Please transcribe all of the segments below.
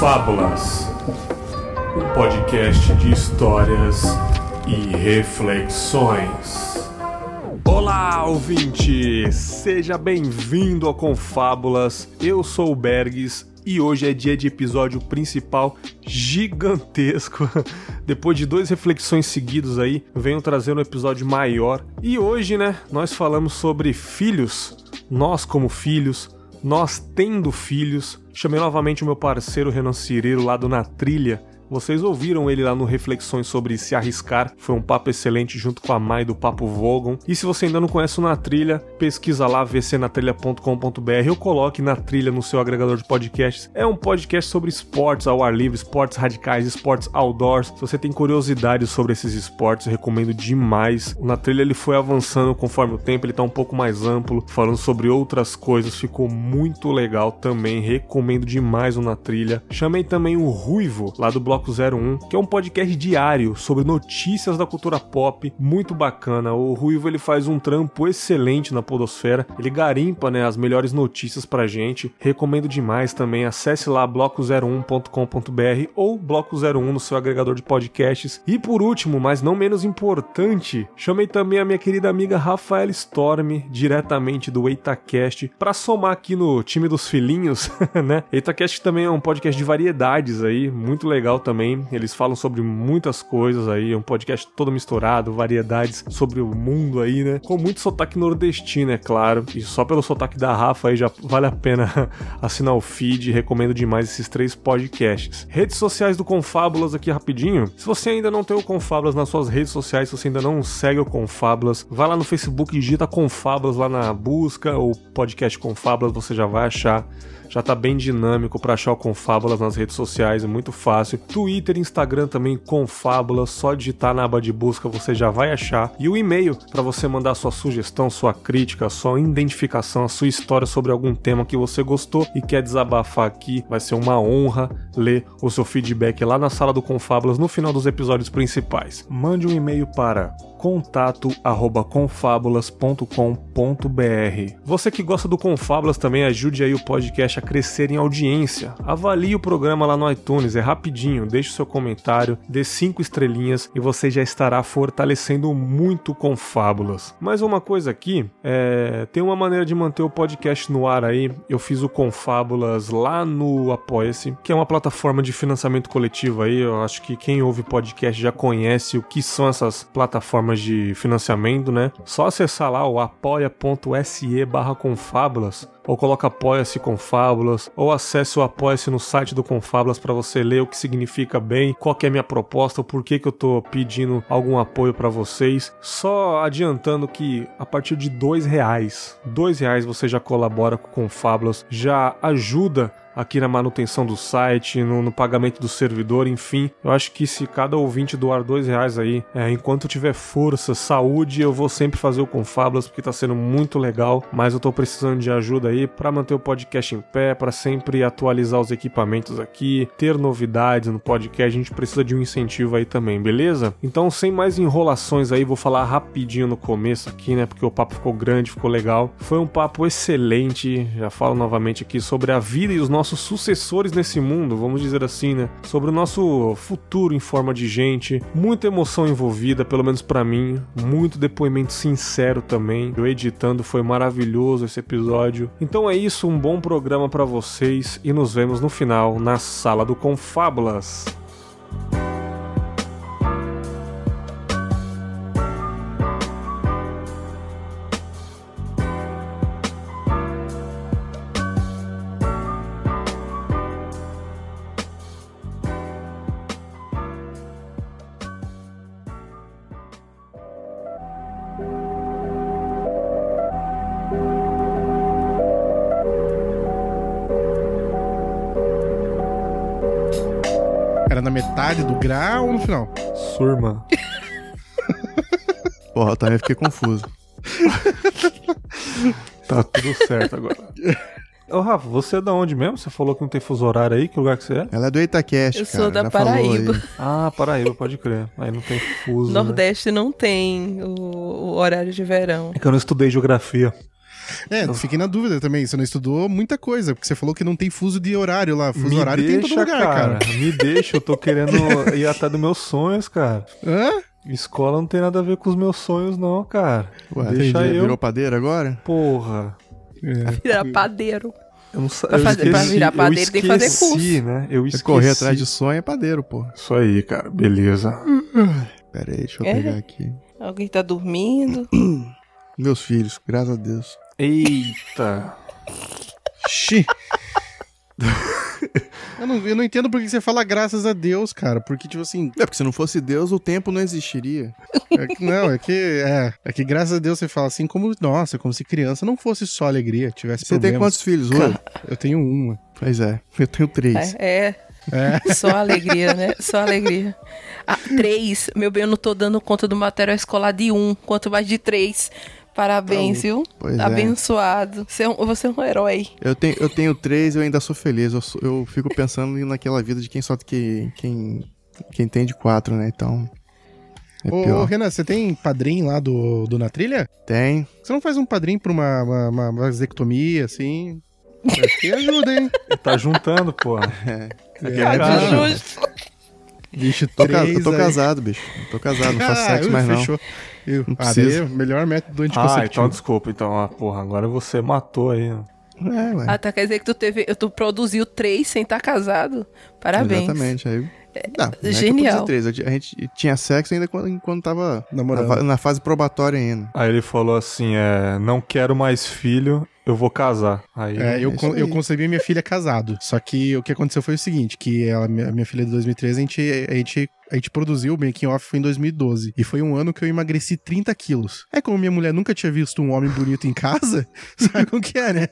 Confábulas, um podcast de histórias e reflexões. Olá, ouvinte! Seja bem-vindo ao Confábulas. Eu sou o Bergs e hoje é dia de episódio principal gigantesco. Depois de duas reflexões seguidos aí, venho trazer um episódio maior. E hoje, né, nós falamos sobre filhos, nós como filhos, nós tendo filhos. Chamei novamente o meu parceiro Renan Cireiro lá do Na Trilha vocês ouviram ele lá no Reflexões sobre se arriscar, foi um papo excelente junto com a Mai do Papo Vogon. E se você ainda não conhece o Na Trilha, pesquisa lá vcnatrilha.com.br ou coloque Na Trilha no seu agregador de podcasts. É um podcast sobre esportes ao ar livre, esportes radicais, esportes outdoors. Se você tem curiosidade sobre esses esportes, recomendo demais. O Na Trilha ele foi avançando conforme o tempo, ele tá um pouco mais amplo, falando sobre outras coisas, ficou muito legal também. Recomendo demais o Na Trilha. Chamei também o Ruivo, lá do bloco Bloco 01, que é um podcast diário sobre notícias da cultura pop, muito bacana. O Ruivo ele faz um trampo excelente na podosfera, ele garimpa, né, as melhores notícias pra gente. Recomendo demais também. Acesse lá bloco01.com.br ou bloco 01 no seu agregador de podcasts. E por último, mas não menos importante, chamei também a minha querida amiga Rafaela Storm, diretamente do EitaCast, para somar aqui no time dos filhinhos, né? EitaCast também é um podcast de variedades aí, muito legal também também. Eles falam sobre muitas coisas aí, é um podcast todo misturado, variedades sobre o mundo aí, né? Com muito sotaque nordestino, é claro. E só pelo sotaque da Rafa aí já vale a pena assinar o feed. Recomendo demais esses três podcasts. Redes sociais do Confábulas aqui rapidinho. Se você ainda não tem o Confábulas nas suas redes sociais, se você ainda não segue o Confábulas, vai lá no Facebook e digita Confábulas lá na busca, ou podcast Confábulas, você já vai achar já tá bem dinâmico para achar o Confábulas nas redes sociais, é muito fácil. Twitter, Instagram também Confábulas, só digitar na aba de busca você já vai achar. E o e-mail para você mandar sua sugestão, sua crítica, sua identificação, a sua história sobre algum tema que você gostou e quer desabafar aqui, vai ser uma honra ler o seu feedback lá na sala do Confábulas no final dos episódios principais. Mande um e-mail para contato@confabulas.com.br. Você que gosta do Confábulas também ajude aí o podcast a crescer em audiência. Avalie o programa lá no iTunes, é rapidinho, deixe o seu comentário, dê cinco estrelinhas e você já estará fortalecendo muito Confábulas. Mais uma coisa aqui, é... tem uma maneira de manter o podcast no ar aí. Eu fiz o Confábulas lá no Apoia-se, que é uma plataforma de financiamento coletivo aí. Eu acho que quem ouve podcast já conhece o que são essas plataformas formas de financiamento, né? Só acessar lá o apoia.se barra confábulas ou coloca apoia-se Confábulas, ou acesse o apoia-se no site do Confábulas para você ler o que significa bem, qual é a minha proposta, o porquê que eu tô pedindo algum apoio para vocês. Só adiantando que a partir de dois reais, dois reais você já colabora com Confábulas, já ajuda aqui na manutenção do site, no, no, pagamento do servidor, enfim. Eu acho que se cada ouvinte doar dois reais aí, é, enquanto tiver força, saúde, eu vou sempre fazer o Confablas porque tá sendo muito legal, mas eu tô precisando de ajuda aí para manter o podcast em pé, para sempre atualizar os equipamentos aqui, ter novidades no podcast, a gente precisa de um incentivo aí também, beleza? Então, sem mais enrolações aí, vou falar rapidinho no começo aqui, né, porque o papo ficou grande, ficou legal. Foi um papo excelente, já falo novamente aqui sobre a vida e os nossos sucessores nesse mundo, vamos dizer assim, né? Sobre o nosso futuro em forma de gente. Muita emoção envolvida, pelo menos para mim. Muito depoimento sincero também. Eu editando foi maravilhoso esse episódio. Então é isso, um bom programa para vocês e nos vemos no final na sala do Confábulas. No final? Surma. Porra, eu também fiquei confuso. tá tudo certo agora. Ô, Rafa, você é da onde mesmo? Você falou que não tem fuso horário aí? Que lugar que você é? Ela é do Itaquest, Eu sou da Paraíba. Ah, Paraíba, pode crer. Aí não tem fuso, né? Nordeste né? não tem o, o, horário de verão. É que eu não estudei geografia. É, fiquei na dúvida também. Você não estudou muita coisa, porque você falou que não tem fuso de horário lá. Fuso horário tem em todo lugar, cara. Me deixa, eu tô querendo ir até dos meus sonhos, cara. Hã? Escola não tem nada a ver com os meus sonhos, não, cara. Ué, Deixa entendi. eu. Virou padeiro agora? Porra. É. Virar padeiro. Eu não Pra eu fazer- pra esqueci- virar eu padeiro tem que fazer esqueci, né? Eu É esqueci. correr atrás de sonho é padeiro, pô. Isso aí, cara. Beleza. Pera aí, deixa eu É? pegar aqui. Alguém tá dormindo. Meus filhos, graças a Deus. Eita. Xi. eu, não, eu não entendo por que você fala graças a Deus, cara. Porque, tipo assim. É porque se não fosse Deus, o tempo não existiria. É que- não, é que. É, é que graças a Deus você fala assim, como. Nossa, como se criança não fosse só alegria, tivesse Você tem problemas. quantos filhos, Rui? Eu tenho uma. Pois é, eu tenho três. É, É. é, só alegria, né? Só alegria. Ah, três. Meu bem, eu não tô dando conta do material escolar de um, quanto mais de três. Parabéns, viu? Pois é. Abençoado. Você é, um, você é um herói. Eu tenho, eu tenho três e eu ainda sou feliz. Eu, sou- eu fico pensando naquela vida de quem só que quem quem tem de quatro, né? Então é Ô, pior. Renan, você tem padrinho lá do, do Na Trilha? Tem. Você não faz um padrinho pra uma, uma, uma vasectomia, assim? Acho que ajuda, hein? Tá juntando, pô. É. É Tá justo. Bicho, Tô três eu tô aí. casado, bicho. Eu tô casado, não faço sexo Ah, mais não. Eu, Não ah, precisa. daí, melhor método Ah, anticonceptivo. então desculpa. Então, ah, porra, agora você matou aí. ó. É, ué. Ah, tá, quer dizer que tu teve. Tu produziu três sem estar casado. Parabéns. Exatamente. Aí, não, não é genial. três. A gente tinha sexo ainda quando, quando tava Namorando. na, na fase probatória ainda. Aí ele falou assim: é, não quero mais filho, eu vou casar. Aí É, eu, É con- isso aí. eu concebi minha filha casado. Só que o que aconteceu foi o seguinte: que ela, minha, minha filha de 2013, a gente, a gente, a gente produziu o making off foi em 2012. E foi um ano que eu emagreci 30 quilos. É como minha mulher nunca tinha visto um homem bonito em casa, sabe como que é, né?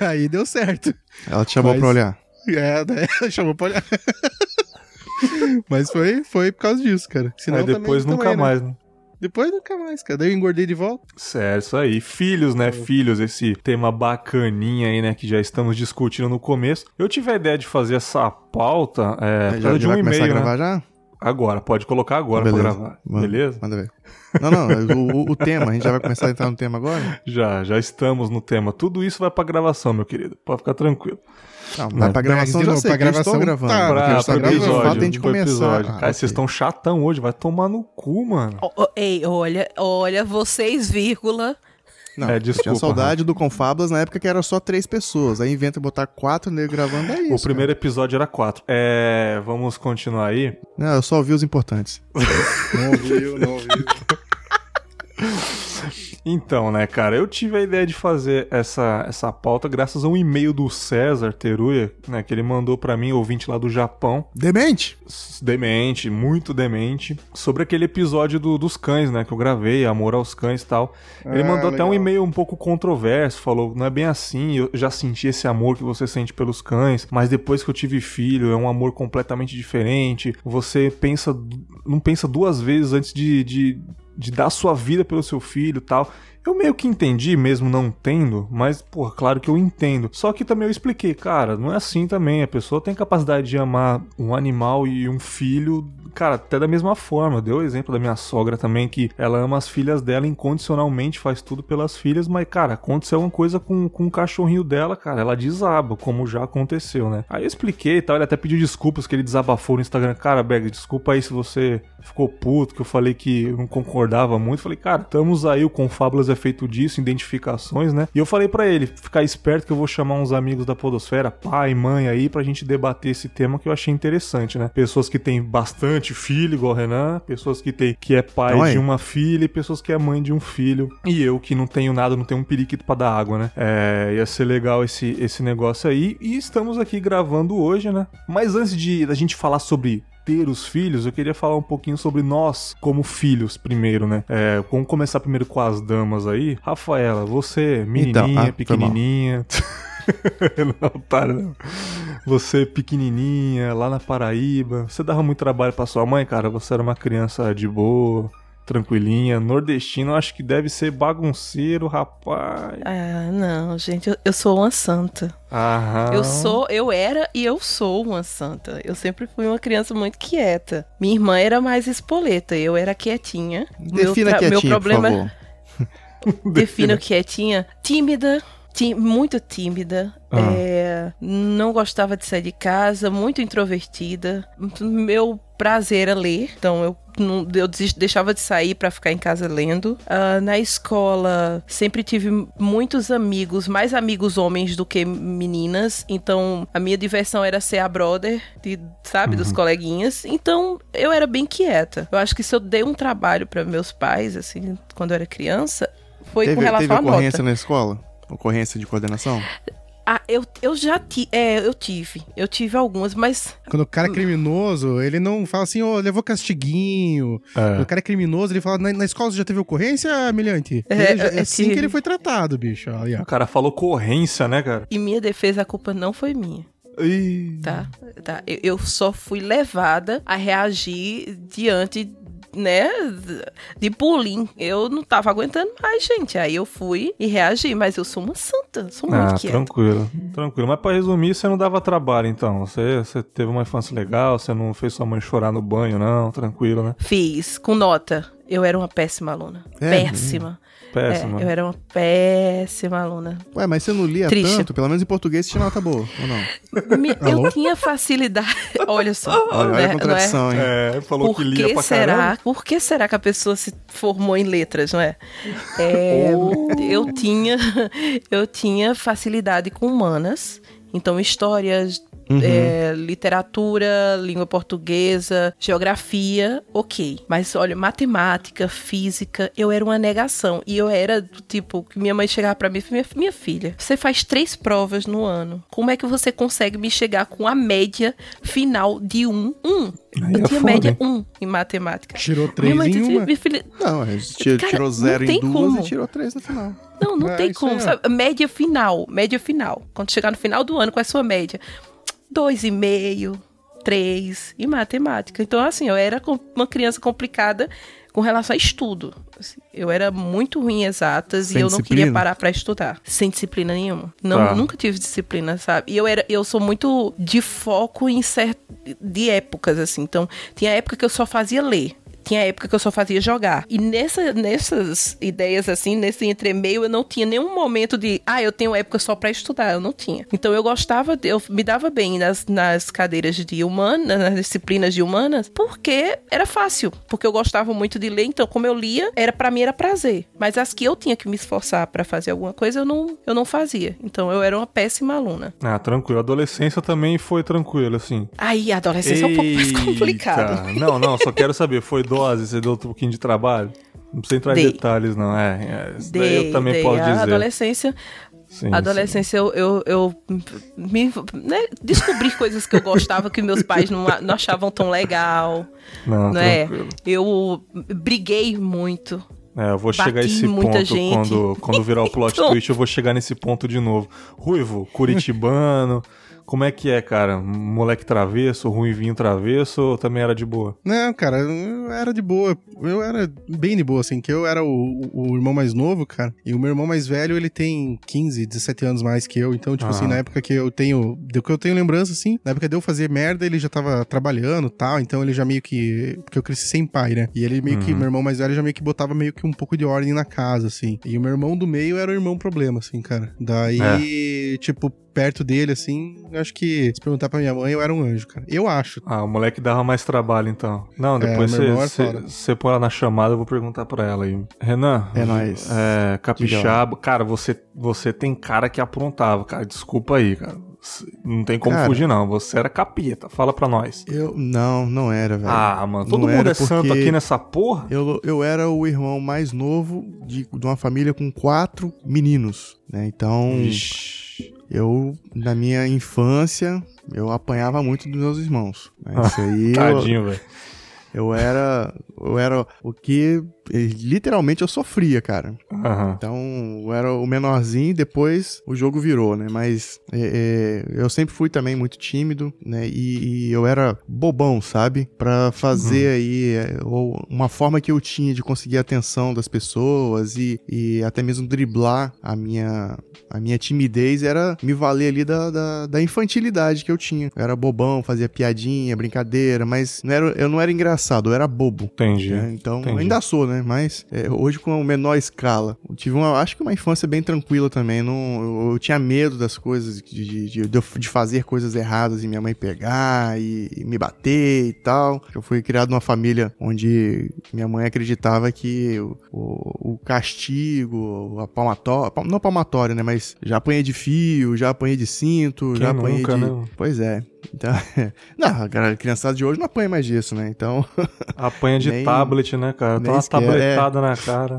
Daí deu certo. Ela te chamou Mas- pra olhar. É, daí ela chamou pra olhar. Mas foi, foi por causa disso, cara. Senão Aí depois também- nunca também, né? mais, né? Depois nunca mais, cara. Daí eu engordei de volta. Certo, isso aí. Filhos, né? Filhos, esse tema bacaninha aí, né? Que já estamos discutindo no começo. Eu tive a ideia de fazer essa pauta é, já de um vai começar a e-mail, né? gravar já? Agora, pode colocar agora pra Beleza. gravar. Manda- Beleza? Manda ver. Não, não, o, o- o tema, a gente já vai começar a entrar no tema agora? Já, já estamos no tema. Tudo isso vai pra gravação, meu querido. Pode ficar tranquilo. Não, vai pra gravação de já sei, pra gravação, gravando. tá, pra, pro gravando, o episódio. fato é pro começar. episódio. Ah, Cara, vocês estão chatão hoje. Vai tomar no cu, mano. Ó, ó, ei, olha, olha, vocês, vírgula. Não, É, eu desculpa, tinha saudade do Confablas na época que era só três pessoas. Aí inventa botar quatro negros gravando, é isso. O primeiro episódio era quatro. É. Vamos continuar aí. cara. Não, eu só ouvi os importantes. Não ouviu, não ouviu. Então, né, cara, eu tive a ideia de fazer essa, essa pauta graças a um e-mail do César Teruya, né, que ele mandou pra mim, ouvinte lá do Japão, Demente! demente, muito demente, sobre aquele episódio do- dos cães, né, que eu gravei, Amor aos Cães e tal. Ele Ah, mandou até um legal. e-mail um pouco controverso, falou, não é bem assim, eu já senti esse amor que você sente pelos cães, mas depois que eu tive filho, é um amor completamente diferente, você pensa, não pensa duas vezes antes de, de, de dar sua vida pelo seu filho tal. Eu meio que entendi, mesmo não tendo, mas, pô, claro que eu entendo. Só que também eu expliquei, cara, não é assim também. A pessoa tem capacidade de amar um animal e um filho, cara, até da mesma forma. Deu o exemplo da minha sogra também, que ela ama as filhas dela incondicionalmente, faz tudo pelas filhas, mas, cara, aconteceu uma coisa com, com o cachorrinho dela, cara, ela desaba, como já aconteceu, né? Aí eu expliquei e tal, ele até pediu desculpas que ele desabafou no Instagram. Cara, Beg, desculpa aí se você ficou puto, que eu falei que não concordava muito. Falei, cara, estamos aí, o Confábulas é feito disso, identificações, né? E eu falei pra ele, ficar esperto que eu vou chamar uns amigos da podosfera, pai, mãe aí, pra gente debater esse tema que eu achei interessante, né? Pessoas que têm bastante filho, igual o Renan, pessoas que tem que é pai Então aí. de uma filha e pessoas que é mãe de um filho. E eu que não tenho nada, não tenho um periquito pra dar água, né? É, ia ser legal esse, esse negócio aí. E estamos aqui gravando hoje, né? Mas antes de a gente falar sobre ter os filhos, eu queria falar um pouquinho sobre nós como filhos primeiro, né? É, vamos começar primeiro com as damas aí. Rafaela, você, menininha, Então, ah, pequenininha. não, tá, não. Você pequenininha, lá na Paraíba. Você dava muito trabalho pra sua mãe, cara? Você era uma criança de boa, tranquilinha. Nordestino, eu acho que deve ser bagunceiro, rapaz. Ah, não, gente, eu, eu sou uma santa. Aham. Eu sou, eu era e eu sou uma santa. Eu sempre fui uma criança muito quieta. Minha irmã era mais espoleta, eu era quietinha. Meu Defina tra- quietinho, meu problema por favor. defino o que é tinha. Tímida, tí- muito tímida. Ah. é, não gostava de sair de casa, muito introvertida. Meu prazer era ler, então eu não, eu deixava de sair pra ficar em casa lendo. Ah, na escola sempre tive muitos amigos, mais amigos homens do que meninas. Então a minha diversão era ser a brother, de, sabe, dos coleguinhas. Então eu era bem quieta. Eu acho que se eu dei um trabalho pra meus pais, assim, quando eu era criança, foi com Teve, relação teve à nota. na escola? Ocorrência de coordenação? Ah, eu, eu já tive. É, eu tive. Eu tive algumas, mas. Quando o cara é criminoso, ele não fala assim, ô, levou castiguinho. Quando É. o cara é criminoso, ele fala, na, na escola você já teve ocorrência, milhante? É, Ele já- é é, assim tive. que ele foi tratado, bicho. O cara falou corrência, né, cara? Em minha defesa, a culpa não foi minha, Ih. tá? tá? Eu, eu só fui levada a reagir diante. Né, de bullying. Eu não tava aguentando mais, gente. Aí eu fui e reagi, mas eu sou uma santa, sou muito Ah, quieta. tranquilo, tranquilo. Mas pra resumir, você não dava trabalho, então. Você, você teve uma infância legal, você não fez sua mãe chorar no banho, não, tranquilo, né? Fiz, com nota. Eu era uma péssima aluna. É, péssima. Péssimo. É, eu era uma péssima aluna. Ué, mas você não lia Triste. tanto? Pelo menos em português você tinha nota boa, ou não? Me- eu tinha facilidade. Olha só. Olha, olha né, a não é? contradição, hein? É, falou Por que lia que pra será? caramba. Por que será que a pessoa se formou em letras, não é? É, Eu tinha, eu tinha facilidade com humanas, então histórias, é, literatura, língua portuguesa, geografia, ok. Mas olha, matemática, física, eu era uma negação e eu era do tipo que minha mãe chegava pra mim, e falava, minha, minha filha, você faz três provas no ano. Como é que você consegue me chegar com a média final de um? Um. Aí eu é tinha foda, média hein? um em matemática. Tirou Minha três mãe em dizia, uma. minha filha, Não, é, tira- Cara, tirou zero não em duas como. e tirou três no final. não, não É, tem como, sabe? Média final, média final. Quando chegar no final do ano, qual é a sua média? Dois e meio, três em matemática. Então, assim, eu era uma criança complicada com relação a estudo. assim. eu era muito ruim em exatas Sem e eu não disciplina? queria parar pra estudar. Sem disciplina nenhuma. Não, Tá. nunca tive disciplina, sabe? E eu era, eu sou muito de foco em certo de épocas assim. Então, tinha época que eu só fazia ler. Tinha época que eu só fazia jogar. E nessa, nessas ideias, assim, nesse entremeio, eu não tinha nenhum momento de, ah, eu tenho época só pra estudar. Eu não tinha. Então eu gostava, de- eu me dava bem nas, nas cadeiras de humanas, nas disciplinas de humanas, porque era fácil. Porque eu gostava muito de ler, então como eu lia, era para mim era prazer. Mas as que eu tinha que me esforçar pra fazer alguma coisa, eu não, eu não fazia. Então eu era uma péssima aluna. Ah, tranquilo. A adolescência também foi tranquilo, assim. Aí a adolescência é um pouco mais Eita. complicado. Não, não, só quero saber, foi Você deu um pouquinho de trabalho? Não precisa entrar em Dei. detalhes, não. É, é isso daí Dei, eu também dei. posso A dizer. adolescência, Sim, A adolescência eu, eu, eu me, né, descobri coisas que eu gostava que meus pais não, a- não achavam tão legal, sim. Não, é? tranquilo. Eu briguei muito. É, eu vou chegar a esse ponto gente. quando, quando virar o plot Então- twist, eu vou chegar nesse ponto de novo. Ruivo, curitibano, como é que é, cara? Moleque travesso, ruivinho travesso ou também era de boa? Não, cara, eu era de boa. Eu era bem de boa, assim, que eu era o, o irmão mais novo, cara. E o meu irmão mais velho, ele tem 15, 17 anos mais que eu. Então, tipo Ah. assim, na época que eu tenho. Do que eu tenho lembrança, assim, na época de eu fazer merda, ele já tava trabalhando e tal. Então ele já meio que. Porque eu cresci sem pai, né? E ele meio que. Uhum. Meu irmão mais velho já meio que botava meio que um pouco de ordem na casa, assim. E o meu irmão do meio era o irmão problema, assim, cara. Daí, tipo, perto dele, assim, acho que se perguntar pra minha mãe, eu era um anjo, cara. Eu acho. Ah, o moleque dava mais trabalho então. Não, depois é você você põe ela na chamada, eu vou perguntar pra ela aí. Renan. É nóis. É, capixaba. Cara, você, você tem cara que aprontava, cara. Desculpa aí, cara. Não tem como Cara. fugir, não. Você era capeta. Fala pra nós. Eu. Não, não era, velho. Ah, mano, todo Não mundo é santo aqui nessa porra? Eu, eu era o irmão mais novo de, de uma família com quatro meninos, né? Então, Vixe. Eu, na minha infância, eu apanhava muito dos meus irmãos. né? Isso aí, Tadinho, velho. Eu era, eu era o que, literalmente, eu sofria, cara. Aham. Então, eu era o menorzinho, depois o jogo virou, né? Mas é, é, eu sempre fui também muito tímido, né? E, e eu era bobão, sabe? Pra fazer aí é, ou uma forma que eu tinha de conseguir a atenção das pessoas e, e até mesmo driblar a minha, a minha timidez era me valer ali da, da, da infantilidade que eu tinha. Eu era bobão, fazia piadinha, brincadeira, mas não era, eu não era engraçado, eu era bobo. Entendi. né? Então, entendi. ainda sou, né? Mas é, hoje com menor escala. Eu tive uma, acho que uma infância bem tranquila também. Não, eu, eu tinha medo das coisas, de, de, de, de fazer coisas erradas e minha mãe pegar e, e me bater e tal. Eu fui criado numa família onde minha mãe acreditava que o, o, o castigo, a palmatória, não palmatória, né? Mas já apanhei de fio, já apanhei de cinto, Quem já apanhei nunca, de... né? Pois é. Então, não, a criançada de hoje não apanha mais disso, né? Então, Apanha de Nem- tablet, né, cara? Tá uma tabletada na cara.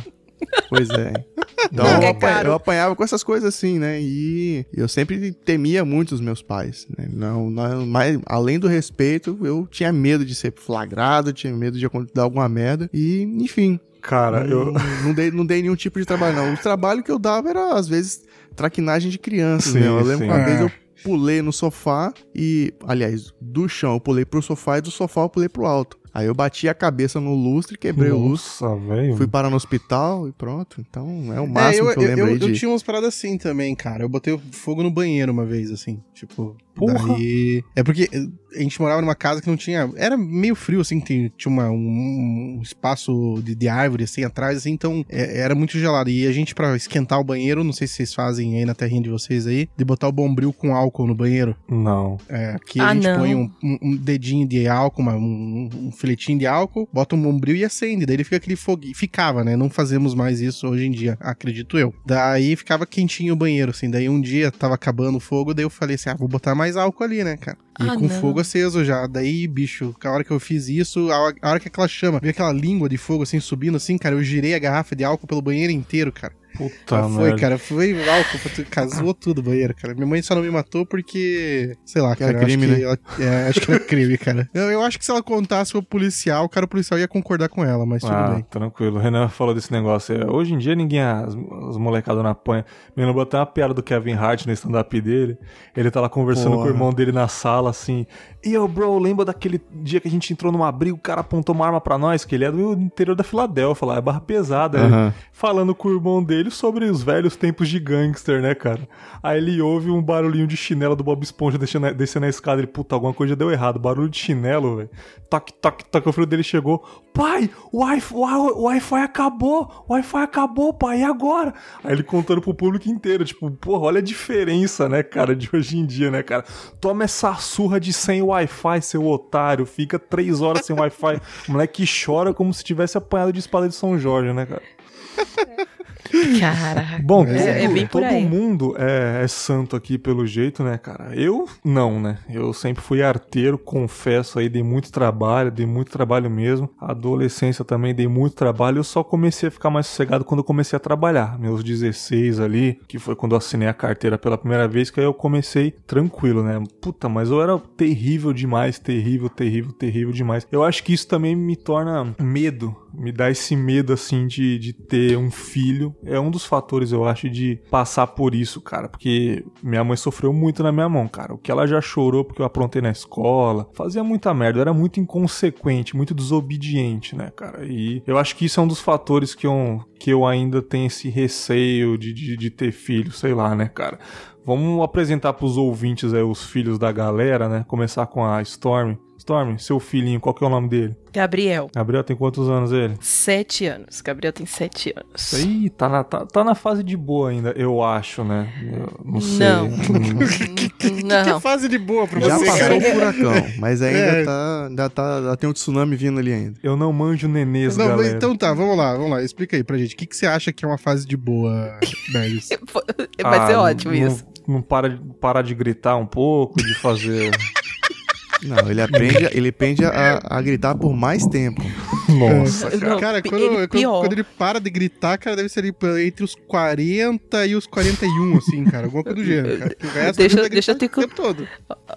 Pois é. Então, Não, eu, é apanha- caro. eu apanhava com essas coisas assim, né? E eu sempre temia muito os meus pais. Né? Não, não, mas, além do respeito, eu tinha medo de ser flagrado, tinha medo de dar alguma merda. E, enfim, Cara, não, eu. não, dei, não dei nenhum tipo de trabalho, não. O trabalho que eu dava era, às vezes, traquinagem de crianças. Sim, né? Eu lembro sim. que uma É. vez eu pulei no sofá e, aliás, do chão eu pulei pro sofá e do sofá eu pulei pro alto. Aí eu bati a cabeça no lustre, quebrei o lustre. Nossa, velho. Fui parar no hospital e pronto. Então é o É, máximo eu, que eu lembro eu, aí eu de. tinha umas paradas assim também, cara. Eu botei fogo no banheiro uma vez, assim. Tipo. Porra. Daí... É porque a gente morava numa casa que não tinha. Era meio frio, assim, tinha uma, um, um espaço de, de árvore, assim, atrás, assim, então é- era muito gelado. E a gente, pra esquentar o banheiro, não sei se vocês fazem aí na terrinha de vocês aí, de botar o bombril com álcool no banheiro. Não. É, aqui Ah, a gente não. põe um, um- um dedinho de álcool, uma- um, um filetinho de álcool, bota um bombril e acende. Daí ele fica aquele foguinho. Ficava, né? Não fazemos mais isso hoje em dia, acredito eu. Daí ficava quentinho o banheiro, assim. Daí um dia tava acabando o fogo, daí eu falei assim: ah, vou botar mais álcool ali, né, cara? E Ah, com não. fogo aceso já. Daí, bicho, a hora que eu fiz isso, a hora, a hora que aquela chama, veio aquela língua de fogo assim subindo assim, cara, eu girei a garrafa de álcool pelo banheiro inteiro, cara. Puta foi, merda. cara, foi álcool, foi- casou tudo o banheiro, cara. Minha mãe só não me matou porque, sei lá, era cara, eu crime, acho que né? ela- é, acho que era crime, cara. Eu, eu acho que se ela contasse pro policial, o cara policial ia concordar com ela, mas tudo Ah, bem. tranquilo. O Renan falou desse negócio. aí. Hoje em dia ninguém, as, as molecadas não apanham. Me lembrou até uma piada do Kevin Hart no stand-up dele. Ele tá lá conversando Porra. com o irmão dele na sala, assim. E eu, bro, lembra daquele dia que a gente entrou num abrigo, o cara apontou uma arma pra nós, que ele é do interior da Filadélfia, lá, é barra pesada. Ele falando com o irmão dele sobre os velhos tempos de gangster, né, cara? Aí ele ouve um barulhinho de chinelo do Bob Esponja descendo, descendo a escada. Ele, puta, alguma coisa deu errado. Barulho de chinelo, velho. Toque, toque, toque. O filho dele chegou. Pai, o Wi-Fi acabou. O Wi-Fi acabou, pai. E agora? Aí ele contando pro público inteiro. Tipo, porra, olha a diferença, né, cara, de hoje em dia, né, cara? Toma essa surra de sem Wi-Fi, seu otário. Fica três horas sem Wi-Fi. O moleque chora como se tivesse apanhado de espada de São Jorge, né, cara? Caraca. Bom, É, todo, é todo mundo é, é santo aqui pelo jeito, né, cara? Eu não, né? Eu sempre fui arteiro, confesso aí, dei muito trabalho, dei muito trabalho mesmo. Adolescência também dei muito trabalho. Eu só comecei a ficar mais sossegado quando eu comecei a trabalhar. Meus 16 ali, que foi quando eu assinei a carteira pela primeira vez, que aí eu comecei tranquilo, né? Puta, mas eu era terrível demais, terrível, terrível, terrível demais. Eu acho que isso também me torna medo, me dá esse medo, assim, de, de ter um filho. É um dos fatores, eu acho, de passar por isso, cara. Porque minha mãe sofreu muito na minha mão, cara. O que ela já chorou porque eu aprontei na escola, fazia muita merda. Era muito inconsequente, muito desobediente, né, cara? E eu acho que isso é um dos fatores que eu, que eu ainda tenho esse receio de, de, de ter filho, sei lá, né, cara? Vamos apresentar pros ouvintes aí os filhos da galera, né? Começar com a Storm. Storm, seu filhinho, qual que é o nome dele? Gabriel, Gabriel tem quantos anos ele? sete anos. Gabriel tem sete anos. Ih, tá na, tá, tá na fase de boa ainda, eu acho, né? Eu não sei. Não. Hum, Que Não. fase de boa pra Já você, passou cara. o furacão, mas ainda É. tá. Ainda tá. Ainda tem um tsunami vindo ali ainda. eu não manjo nenês, Não, mas galera. então tá, vamos lá, vamos lá. Explica aí pra gente. O que, que você acha que é uma fase de boa? Vai ser Ah, ótimo não- isso. Não para de, parar de gritar um pouco, de fazer... Não, ele aprende, ele aprende a, a gritar por mais tempo. Nossa, Não, Cara, pi- quando ele quando- quando ele para de gritar, cara, deve ser entre os 40 e os 41, assim, cara. Alguma coisa do gênero, cara. O resto Deixa- tá deixa eu te o tempo todo.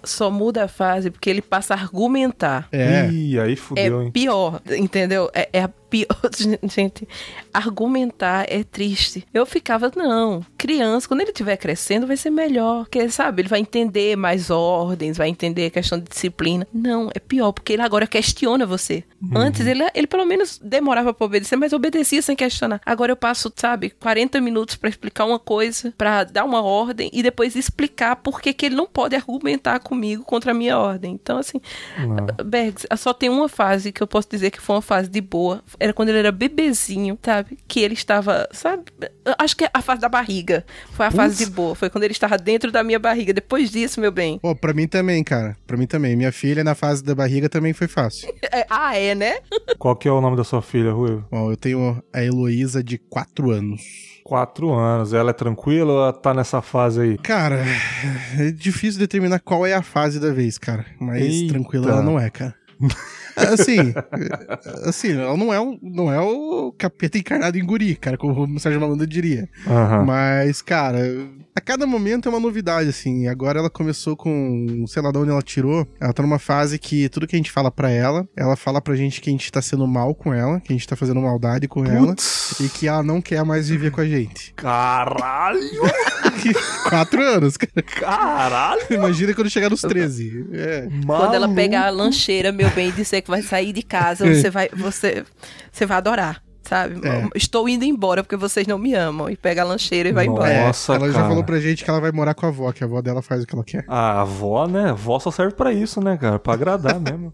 Só muda a fase porque ele passa a argumentar. É. Ih, aí É fudeu, hein? pior, entendeu? É, é a pior. Gente, argumentar é triste. Eu ficava, não, criança, quando ele estiver crescendo, vai ser melhor. Porque, sabe, ele vai entender mais ordens, vai entender a questão de disciplina. Não, é pior, porque ele agora questiona você. Antes ele, ele Ele pelo menos demorava pra obedecer, mas obedecia sem questionar. Agora eu passo, sabe, 40 minutos para explicar uma coisa, para dar uma ordem e depois explicar por que, que ele não pode argumentar comigo contra a minha ordem. Então, assim, não. Bergs, só tem uma fase que eu posso dizer que foi uma fase de boa. Era quando ele era bebezinho, sabe? Que ele estava, sabe? Acho que é a fase da barriga foi a fase de boa. Foi quando ele estava dentro da minha barriga. Depois disso, meu bem. Pô, pra mim também, cara. Pra mim também. Minha filha na fase da barriga também foi fácil. É, ah, é, né? Qual que é o nome da sua filha, Rui? Bom, eu tenho a Heloísa de 4 anos. Quatro anos. Ela é tranquila ou tá nessa fase aí? Cara, é difícil determinar qual é a fase da vez, cara. Mas Eita. tranquila ela não é, cara. Assim, assim, ela não é, um, não é o capeta encarnado em guri, cara, como o Sérgio Malandro diria. Uhum. Mas, cara, a cada momento é uma novidade, assim. Agora ela começou com, sei lá de onde ela tirou. Ela tá numa fase que tudo que a gente fala para ela, ela fala pra gente que a gente tá sendo mal com ela, que a gente tá fazendo maldade com Putz. ela e que ela não quer mais viver com a gente. Caralho! Quatro anos, cara. Caralho! Imagina quando chegar nos 13. É. Quando ela pegar a lancheira, meu bem, e disser que vai sair de casa, você vai, você, você vai adorar sabe? É. Estou indo embora porque vocês não me amam. E pega a lancheira e vai Nossa, embora. Nossa, ela cara. já falou pra gente que ela vai morar com a avó, que a avó dela faz o que ela quer. A avó, né? A avó só serve pra isso, né, cara? Pra agradar mesmo.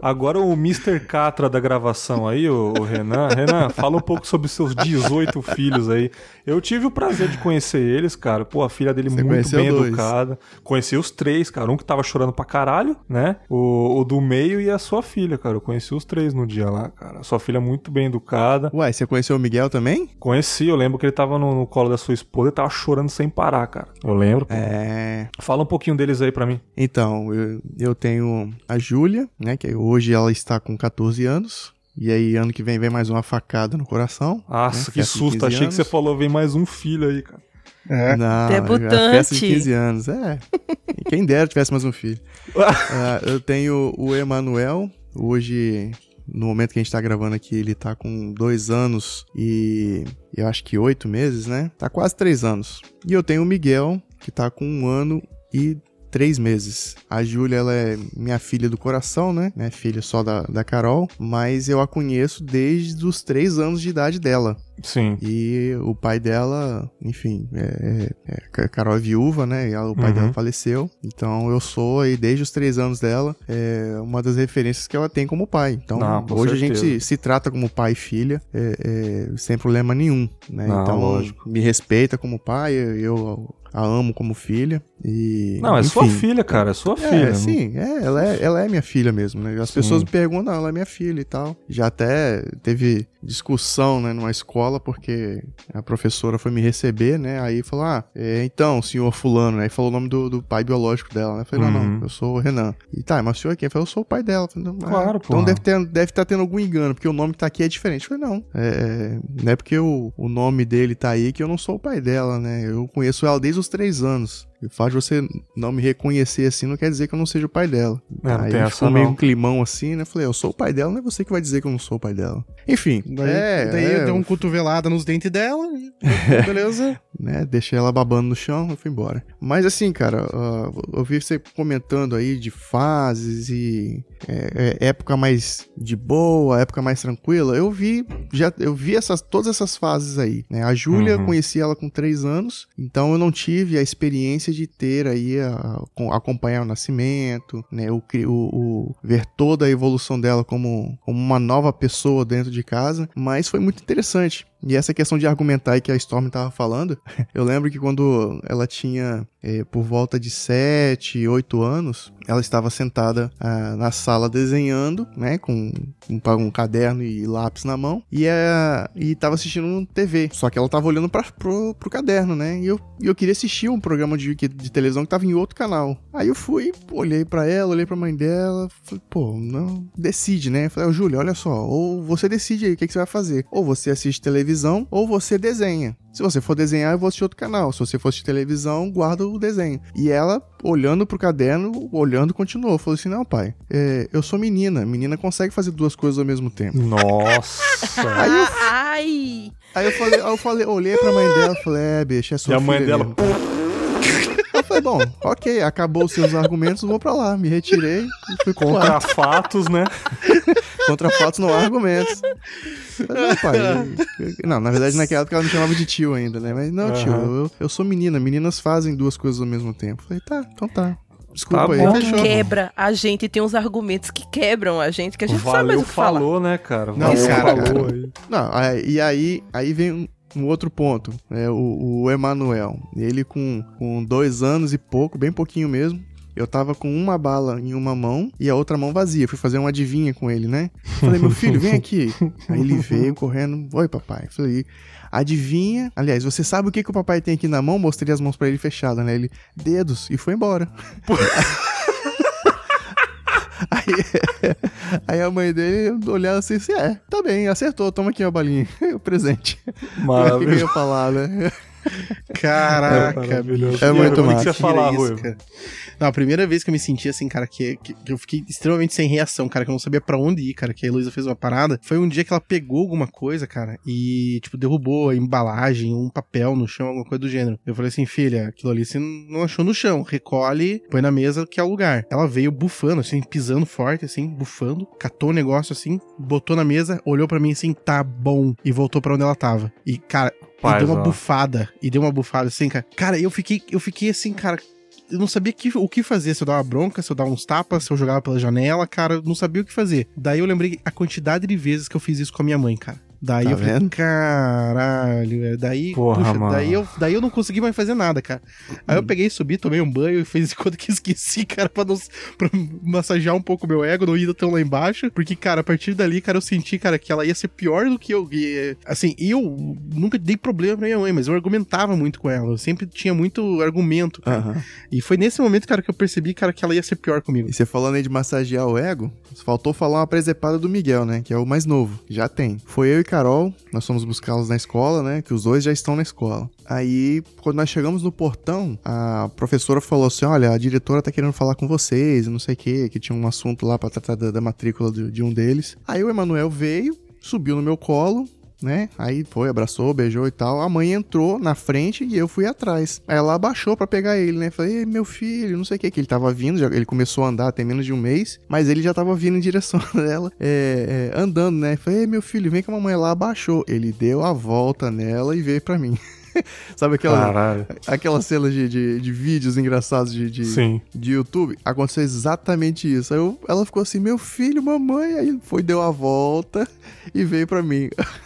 Agora o Mr. Catra da gravação aí, o, o Renan. Renan, fala um pouco sobre seus 18 filhos aí. Eu tive o prazer de conhecer eles, cara. Pô, a filha dele Você muito bem dois. educada. Conheci os três, cara. Um que tava chorando pra caralho, né? O, o do meio e a sua filha, cara. Eu conheci os três no dia lá, cara. Sua filha muito bem educada. Ué, você conheceu o Miguel também? Conheci, eu lembro que ele tava no, no colo da sua esposa e tava chorando sem parar, cara. Eu lembro. Pô. É. Fala um pouquinho deles aí para mim. Então, eu, eu tenho a Júlia, né? Que hoje ela está com 14 anos. E aí, ano que vem, vem mais uma facada no coração. Nossa, né? que susto. Achei anos. que você falou, vem mais um filho aí, cara. É. Não, Debutante. festa de 15 anos. É. Quem dera tivesse mais um filho. uh, eu tenho o Emanuel. Hoje, no momento que a gente tá gravando aqui, ele tá com dois anos e eu acho que oito meses, né? Tá quase três anos. E eu tenho o Miguel, que tá com um ano e três meses. A Júlia, ela é minha filha do coração, né? Minha filha só da, da Carol, mas eu a conheço desde os três anos de idade dela. Sim. E o pai dela, enfim, é, é, é Carol é viúva, né? E o pai uhum. dela faleceu. Então eu sou aí desde os três anos dela é, uma das referências que ela tem como pai. Então Não, hoje certeza. a gente se, se, trata como pai e filha é, é, sem problema nenhum, né? Não, então lógico. me respeita como pai, eu a amo como filha. E, não, é enfim, sua filha, cara, é sua é, filha. Sim, é, ela é, ela é minha filha mesmo, né? As sim. pessoas me perguntam, ela é minha filha e tal. Já até teve discussão, né, numa escola, porque a professora foi me receber, né? Aí falou: Ah, é, então, senhor Fulano, né? Aí falou o nome do, do pai biológico dela, né? Eu falei: Não, uhum. não, eu sou o Renan. E tá, mas o senhor é quem? Eu falei: Eu sou o pai dela. Falei, ah, claro, pô. Então deve estar deve tá tendo algum engano, porque o nome que tá aqui é diferente. Eu falei: Não, é, não é porque o, o nome dele tá aí que eu não sou o pai dela, né? Eu conheço ela desde os três anos. O fato de você não me reconhecer assim não quer dizer que eu não seja o pai dela. É, não Aí tem ficou meio um climão assim, né? Falei, eu sou o pai dela, não é você que vai dizer que eu não sou o pai dela. Enfim. Daí, é, daí é, deu um cotovelada nos dentes dela, beleza. né? Deixei ela babando no chão e fui embora. Mas assim, cara, uh, eu vi você comentando aí de fases e é, é, época mais de boa, época mais tranquila. Eu vi, já eu vi essas, todas essas fases aí. Né? A Júlia, uhum. conheci ela com três anos, então eu não tive a experiência de ter aí, a, a acompanhar o nascimento, né? O, o, o, ver toda a evolução dela como, como uma nova pessoa dentro de casa, mas foi muito interessante. E essa questão de argumentar que a Storm tava falando, eu lembro que quando ela tinha é, por volta de 7, 8 anos, ela estava sentada ah, na sala desenhando, né, com, com um caderno e lápis na mão, e estava assistindo TV. Só que ela estava olhando para pro, pro caderno, né, e eu, eu queria assistir um programa de, de televisão que estava em outro canal. Aí eu fui, olhei para ela, olhei para a mãe dela, falei, pô, não, decide, né. Eu falei, oh, Júlia, olha só, ou você decide aí o que, que você vai fazer. Ou você assiste televisão, ou você desenha. Se você for desenhar, eu vou assistir outro canal. Se você for assistir televisão, guarda o desenho. E ela, olhando pro caderno, olhando, continuou. Falou assim: Não, pai, é, eu sou menina. Menina consegue fazer duas coisas ao mesmo tempo. Nossa! aí eu, Ai! Aí eu falei, eu falei, olhei pra mãe dela e falei: É, bicho, é sua E a mãe dela. eu falei, bom, ok, acabou os seus argumentos, vou pra lá. Me retirei e fui Contra quarto. fatos, né? Contra fatos não há argumentos. Não, pai. Não, na verdade naquela época ela me chamava de tio ainda, né? Mas não, tio, Aham. eu, eu sou menina. Meninas fazem duas coisas ao mesmo tempo. Falei, tá, então tá. Desculpa Tá aí. bom. Fechou. Quebra a gente, tem uns argumentos que quebram a gente, que a gente não sabe mais Valeu, o que falar. falou, né, cara? Não, Valeu, cara, falou. cara. aí. Não, aí- e aí, aí vem um, outro ponto, né? O, o Emanuel. Ele com, com dois anos e pouco, bem pouquinho mesmo. Eu tava com uma bala em uma mão e a outra mão vazia. Fui fazer uma adivinha com ele, né? Falei, meu filho, vem aqui. Aí ele veio correndo. Oi, papai. Falei, adivinha. Aliás, você sabe o que, que o papai tem aqui na mão? Mostrei as mãos pra ele fechadas, né? Ele, dedos. E foi embora. Aí, aí a mãe dele olhava assim, assim, é, tá bem, acertou, toma aqui a balinha, o presente. Que eu ia falar, né? Caraca, bicho. É muito O que massa. você falar, Rui? Não, a primeira vez que eu me senti assim, cara, que, que, que eu fiquei extremamente sem reação, cara, que eu não sabia pra onde ir, cara, que a Heloísa fez uma parada, foi um dia que ela pegou alguma coisa, cara, e, tipo, derrubou a embalagem, um papel no chão, alguma coisa do gênero. Eu falei assim, filha, aquilo ali você não achou no chão, recolhe, põe na mesa que é o lugar. Ela veio bufando, assim, pisando forte, assim, bufando, catou o negócio, assim, botou na mesa, olhou pra mim assim, tá bom, e voltou pra onde ela tava. E, cara, e Paz, deu uma ó. bufada. E deu uma bufada assim, cara. Cara, eu fiquei, eu fiquei assim, cara. Eu não sabia que- o que fazer, se eu dava bronca, se eu dava uns tapas, se eu jogava pela janela, cara, eu não sabia o que fazer. Daí eu lembrei a quantidade de vezes que eu fiz isso com a minha mãe, cara. Daí Tá eu falei, caralho, velho. Daí, Porra, puxa, mano. daí eu, daí eu não consegui mais fazer nada, cara. Aí eu peguei, subi, tomei um banho e fiz conta que esqueci, cara, pra, não, pra massagear um pouco o meu ego, não ir tão lá embaixo. Porque, cara, a partir dali, cara, eu senti, cara, que ela ia ser pior do que eu. E, assim, eu nunca dei problema pra minha mãe, mas eu argumentava muito com ela. Eu sempre tinha muito argumento, cara. Aham. E foi nesse momento, cara, que eu percebi, cara, que ela ia ser pior comigo. E você falando aí de massagear o ego, faltou falar uma presepada do Miguel, né? Que é o mais novo. Já tem. Foi eu e Carol, nós fomos buscá-los na escola, né? Que os dois já estão na escola. Aí, quando nós chegamos no portão, a professora falou assim: Olha, a diretora tá querendo falar com vocês, não sei o que, que tinha um assunto lá pra tratar da, da matrícula de, de um deles. Aí o Emanuel veio, subiu no meu colo, né? Aí foi, abraçou, beijou e tal. A mãe entrou na frente e eu fui atrás. Aí ela abaixou pra pegar ele, né? Falei, "Ei, meu filho, não sei o que, que ele tava vindo, já- ele começou a andar tem menos de um mês, mas ele já tava vindo em direção dela, é, é, andando, né? Falei, "Ei, meu filho, vem que a mamãe lá abaixou. Ele deu a volta nela e veio pra mim. Sabe aquela, Caralho. aquela cena de, de, de vídeos engraçados de, de, Sim. de YouTube, aconteceu exatamente isso. Aí eu- ela ficou assim, meu filho, mamãe, aí foi, deu a volta e veio pra mim.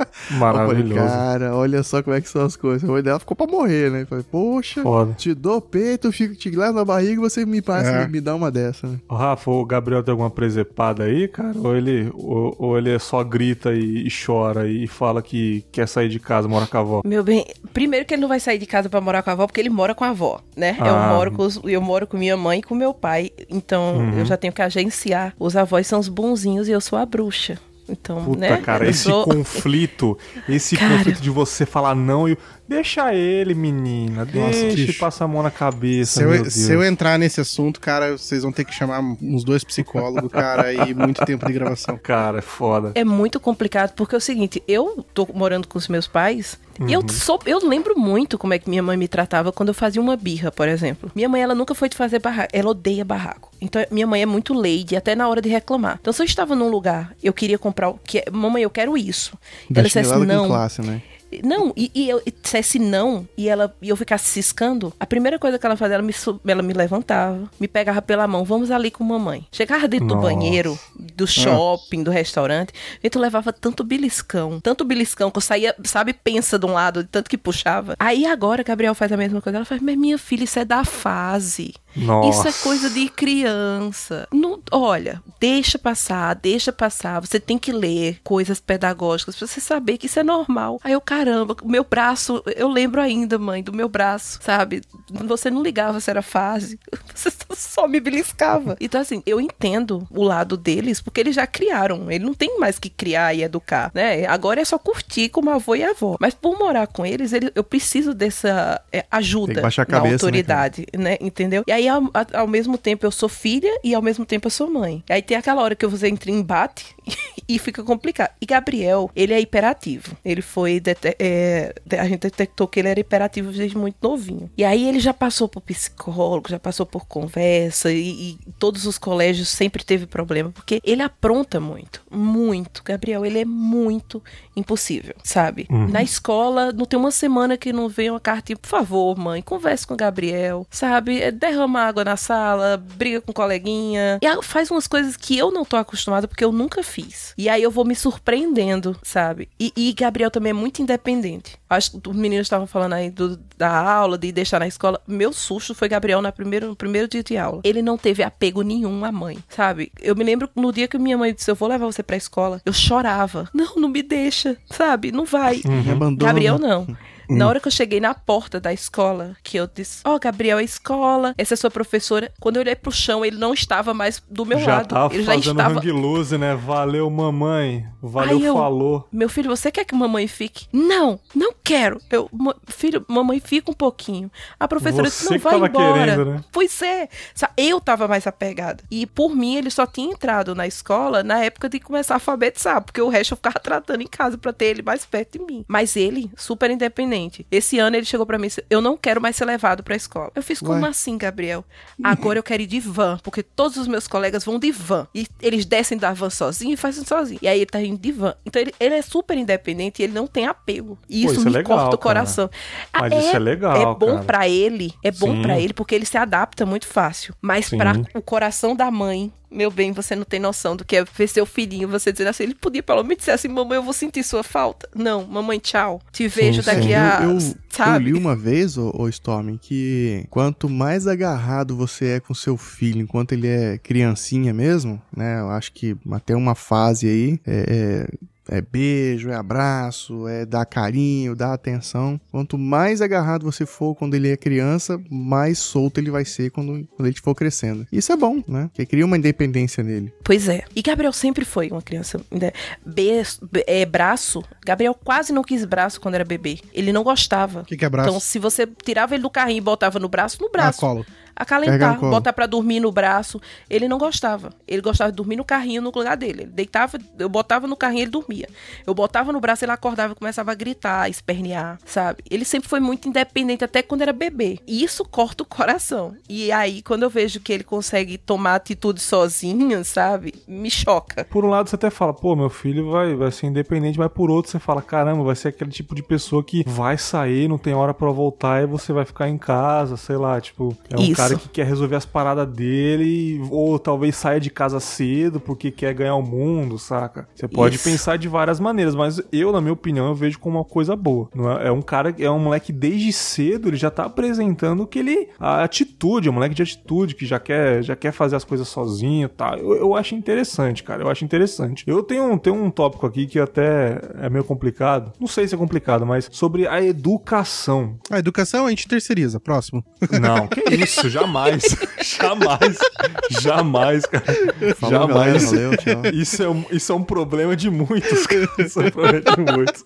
Eu falei, Maravilhoso. cara, olha só como é que são as coisas. A mãe dela ficou pra morrer, né? Eu Falei, poxa, Foda. te dou peito, fico, te levo na barriga e você me passa, É. me, me dá uma dessa, né? Ô, Rafa, o Gabriel tem alguma presepada aí, cara? Ou ele, ou, ou ele só grita e, e chora e fala que quer sair de casa, mora com a avó? Meu bem, primeiro que ele não vai sair de casa pra morar com a avó, porque ele mora com a avó, né? Eu Ah. moro com os- eu moro com minha mãe e com meu pai, então Uhum. eu já tenho que agenciar. Os avós são os bonzinhos e eu sou a bruxa. Então, Puta, né? cara, esse sou- conflito, esse Cara. conflito de você falar não e. Deixa ele, menina. Deixa passa a mão na cabeça. Se meu eu, Deus. se eu entrar nesse assunto, cara, vocês vão ter que chamar uns dois psicólogos, cara, e muito tempo de gravação. Cara, é foda. É muito complicado, porque é o seguinte, eu tô morando com os meus pais, e eu, sou, eu lembro muito como é que minha mãe me tratava quando eu fazia uma birra, por exemplo. Minha mãe, ela nunca foi de fazer barraco, ela odeia barraco. Então, minha mãe é muito lady, até na hora de reclamar. Então, se eu estava num lugar, eu queria comprar, o que, mamãe, eu quero isso. ela dissesse com não, classe, né? Não, e, e eu e dissesse não, e ela e eu ficasse ciscando, a primeira coisa que ela fazia, ela me, ela me levantava, me pegava pela mão, vamos ali com mamãe. Chegava dentro do Nossa. banheiro, do shopping, do restaurante, e tu levava tanto beliscão, tanto beliscão, que eu saía, sabe, pensa de um lado, tanto que puxava. Aí agora, Gabriel faz a mesma coisa, ela faz, mas minha filha, isso é da fase. Nossa. Isso é coisa de criança. Não, olha, deixa passar, deixa passar. Você tem que ler coisas pedagógicas pra você saber que isso é normal. Aí eu, caramba, o meu braço, eu lembro ainda, mãe, do meu braço, sabe? Você não ligava se era fase, você só me beliscava. Então, assim, eu entendo o lado deles, porque eles já criaram. Ele não tem mais que criar e educar, né? Agora é só curtir como avô e avó. Mas por morar com eles, ele- eu preciso dessa é, ajuda da cabeça, né, autoridade né? Entendeu? E aí, ao, ao mesmo tempo, eu sou filha e ao mesmo tempo eu sou mãe. E aí tem aquela hora que você entra em embate e fica complicado. E Gabriel, ele é hiperativo. Ele foi é, a gente detectou que ele era hiperativo desde muito novinho. E aí ele já passou por psicólogo, já passou por conversa, e, e todos os colégios sempre teve problema, porque ele apronta muito, muito. Gabriel, ele é muito impossível, sabe? Uhum. Na escola, não tem uma semana que não vem uma cartinha, por favor, mãe, converse com o Gabriel, sabe? É, derrama água na sala, briga com o coleguinha, e faz umas coisas que eu não tô acostumada porque eu nunca fiz. E aí eu vou me surpreendendo, sabe? E, e Gabriel também é muito independente. Acho que os meninos estavam falando aí do, da aula, de deixar na escola. Meu susto foi Gabriel na primeiro, no primeiro dia de aula. Ele não teve apego nenhum à mãe, sabe? Eu me lembro no dia que minha mãe disse: Eu vou levar você pra escola. Eu chorava. Não, não me deixa, sabe? Não vai. Uhum. Gabriel não. Na hum. hora que eu cheguei na porta da escola, que eu disse, ó, oh, Gabriel, é escola, essa é sua professora. Quando eu olhei pro chão, ele não estava mais do meu já lado. Tava ele já estava hang loose, né? Valeu, mamãe. Valeu, eu, falou. Meu filho, você quer que mamãe fique? Não, não quero. Eu, filho, mamãe fica um pouquinho. A professora você disse, não vai embora. Querendo, né? Pois é. Eu tava mais apegada. E por mim, ele só tinha entrado na escola na época de começar a alfabetizar, porque o resto eu ficava tratando em casa para ter ele mais perto de mim. Mas ele, super independente. Esse ano ele chegou para mim e disse: Eu não quero mais ser levado pra escola. Eu fiz, como Ué? assim, Gabriel? Agora eu quero ir de van, porque todos os meus colegas vão de van. E eles descem da van sozinho e fazem sozinho. E aí ele tá indo de van. Então ele, ele é super independente e ele não tem apego. E isso, Pô, isso é me legal, corta o coração. Ah, Mas é, isso é legal. É bom para ele, é bom para ele, porque ele se adapta muito fácil. Mas para o coração da mãe, meu bem, você não tem noção do que é ver seu filhinho, você dizer assim, ele podia pelo menos dizer assim, mamãe, eu vou sentir sua falta. Não, mamãe, tchau. Te vejo sim, daqui sim. a. Eu, eu, sabe? eu li uma vez, ô, ô Storm, que quanto mais agarrado você é com seu filho, enquanto ele é criancinha mesmo, né? Eu acho que até uma fase aí, é, é é beijo, é abraço, é dar carinho, dar atenção. Quanto mais agarrado você for quando ele é criança, mais solto ele vai ser quando, quando ele for crescendo. Isso é bom, né? Porque cria uma independência nele. Pois é. E Gabriel sempre foi uma criança. Be é, braço. Gabriel quase não quis braço quando era bebê. Ele não gostava. O que, que, é braço? Então, se você tirava ele do carrinho e botava no braço, no braço. Ah, colo acalentar, botar para dormir no braço. Ele não gostava. Ele gostava de dormir no carrinho no lugar dele. Ele deitava, eu botava no carrinho, ele dormia. Eu botava no braço, ele acordava e começava a gritar, a espernear, sabe? Ele sempre foi muito independente, até quando era bebê. E isso corta o coração. E aí, quando eu vejo que ele consegue tomar atitude sozinho, sabe? Me choca. Por um lado, você até fala, pô, meu filho vai, vai ser independente, mas por outro, você fala, caramba, vai ser aquele tipo de pessoa que vai sair, não tem hora para voltar e você vai ficar em casa, sei lá, tipo, é um isso. Cara cara que quer resolver as paradas dele, ou talvez saia de casa cedo porque quer ganhar o mundo, saca? Você pode Isso. pensar de várias maneiras, mas eu, na minha opinião, eu vejo como uma coisa boa. Não é, é um cara, é um moleque desde cedo, ele já tá apresentando que ele. A atitude, é um moleque de atitude, que já quer, já quer fazer as coisas sozinho e tá? tal. Eu, eu acho interessante, cara. Eu acho interessante. Eu tenho, tenho um tópico aqui que até é meio complicado. Não sei se é complicado, mas sobre a educação. A educação a gente terceiriza. Próximo. Não, que isso, Jamais. Jamais. Jamais, cara. Falou, Jamais. Galera, valeu, isso, é um, isso é um problema de muitos, cara. Isso é um problema de muitos.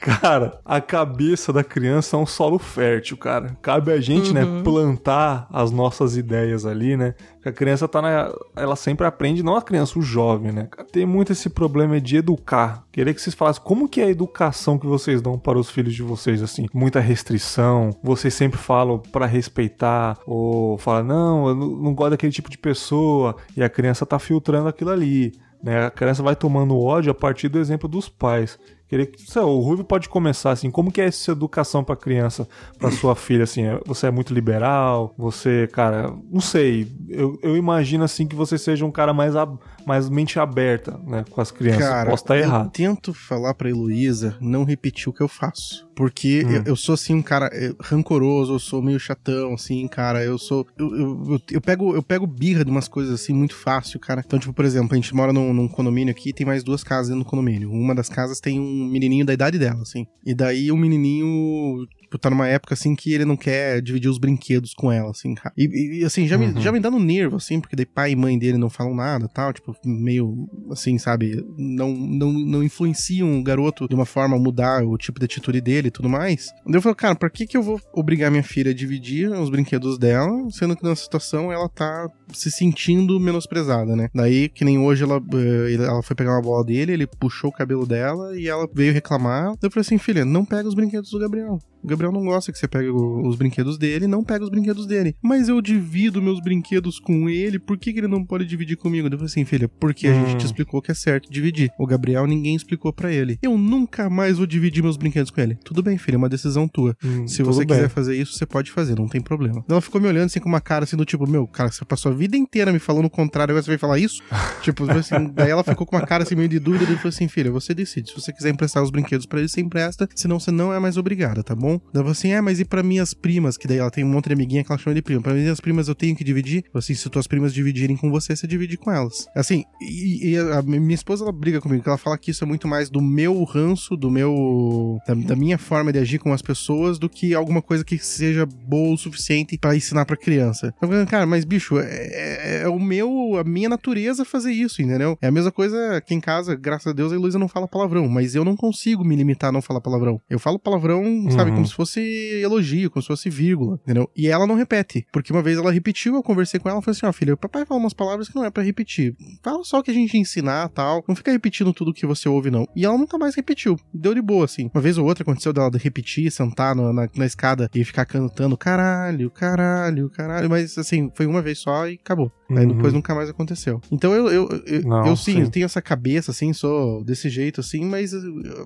Cara, a cabeça da criança é um solo fértil, cara. Cabe a gente, né, uhum. né, plantar as nossas ideias ali, né? A criança tá na. Ela sempre aprende, não a criança, o jovem, né? Tem muito esse problema de educar. Queria que vocês falassem como que é a educação que vocês dão para os filhos de vocês, assim. Muita restrição, vocês sempre falam para respeitar, ou fala, não, eu não gosto daquele tipo de pessoa, e a criança tá filtrando aquilo ali. Né? A criança vai tomando ódio a partir do exemplo dos pais. Queria que sei, o Ruivo pode começar assim, como que é essa educação para criança, para sua filha assim? É, você é muito liberal? Você, cara, não sei. Eu, eu imagino assim que você seja um cara mais ab, mais mente aberta, né, com as crianças. Cara, Posso estar errado. Eu tento falar para Heloísa não repetir o que eu faço. Porque hum. eu, eu, sou, assim, um cara eh, rancoroso, eu sou meio chatão, assim, cara. Eu sou. Eu, eu, eu, pego, eu pego birra de umas coisas assim muito fácil, cara. Então, tipo, por exemplo, a gente mora num, num condomínio aqui tem mais duas casas do condomínio. Uma das casas tem um menininho da idade dela, assim. E daí o menininho tipo, tá numa época, assim, que ele não quer dividir os brinquedos com ela, assim, cara. E, e assim, já, Uhum. me, já me dá no nervo, assim, porque daí pai e mãe dele não falam nada tal, tipo, meio, assim, sabe, não, não, não influenciam o garoto de uma forma a mudar o tipo de atitude dele e tudo mais. Daí eu falo, cara, pra que que eu vou obrigar minha filha a dividir os brinquedos dela, sendo que nessa situação ela tá se sentindo menosprezada, né? Daí, que nem hoje ela, eh, ela foi pegar uma bola dele, ele puxou o cabelo dela e ela veio reclamar. Eu falei assim, filha, não pega os brinquedos do Gabriel. O Gabriel não gosta que você pegue os brinquedos dele, não pega os brinquedos dele. Mas eu divido meus brinquedos com ele, por que, que ele não pode dividir comigo? Eu falei assim, filha, porque a Hum. gente te explicou que é certo dividir. O Gabriel ninguém explicou pra ele. Eu nunca mais vou dividir meus brinquedos com ele. Tudo bem, filha, é uma decisão tua. Hum, Se você bem. quiser fazer isso, você pode fazer, não tem problema. Ela ficou me olhando assim com uma cara assim do tipo, meu, cara, você passou a vida inteira me falando o contrário, agora você vai falar isso? tipo, assim, daí ela ficou com uma cara assim meio de dúvida e falou assim, filha, você decide. Se você quiser emprestar os brinquedos pra ele, você empresta, senão você não é mais obrigada, tá bom? Daí ela assim, é, mas e pra minhas primas? Que daí ela tem um monte de amiguinha que ela chama de prima. Pra minhas primas eu tenho que dividir? Assim, se tuas primas dividirem com você, você divide com elas. Assim, e, e a, minha esposa ela briga comigo, que ela fala que isso é muito mais do meu ranço, do meu. da, da minha forma de agir com as pessoas, do que alguma coisa que seja boa o suficiente pra ensinar pra criança. Eu falei, cara, mas bicho, é, é- é o meu, a minha natureza fazer isso, entendeu? É a mesma coisa aqui em casa, graças a Deus, a Heloísa não fala palavrão, mas eu não consigo me limitar a não falar palavrão. Eu falo palavrão, sabe, Uhum. como se fosse elogio, como se fosse vírgula, entendeu? E ela não repete, porque uma vez ela repetiu, eu conversei com ela, falei assim, ó, filha, o papai fala umas palavras que não é pra repetir. Fala só o que a gente ensinar, tal. Não fica repetindo tudo que você ouve, não. E ela nunca mais repetiu. Deu de boa, assim. Uma vez ou outra aconteceu dela de repetir, sentar no- na, na escada e ficar cantando caralho, caralho, caralho. Mas, assim, foi uma vez só e acabou. Aí Uhum. depois nunca mais aconteceu. Então eu, eu, eu, Não, eu sim, sim. eu tenho essa cabeça, assim, sou desse jeito, assim, mas eu,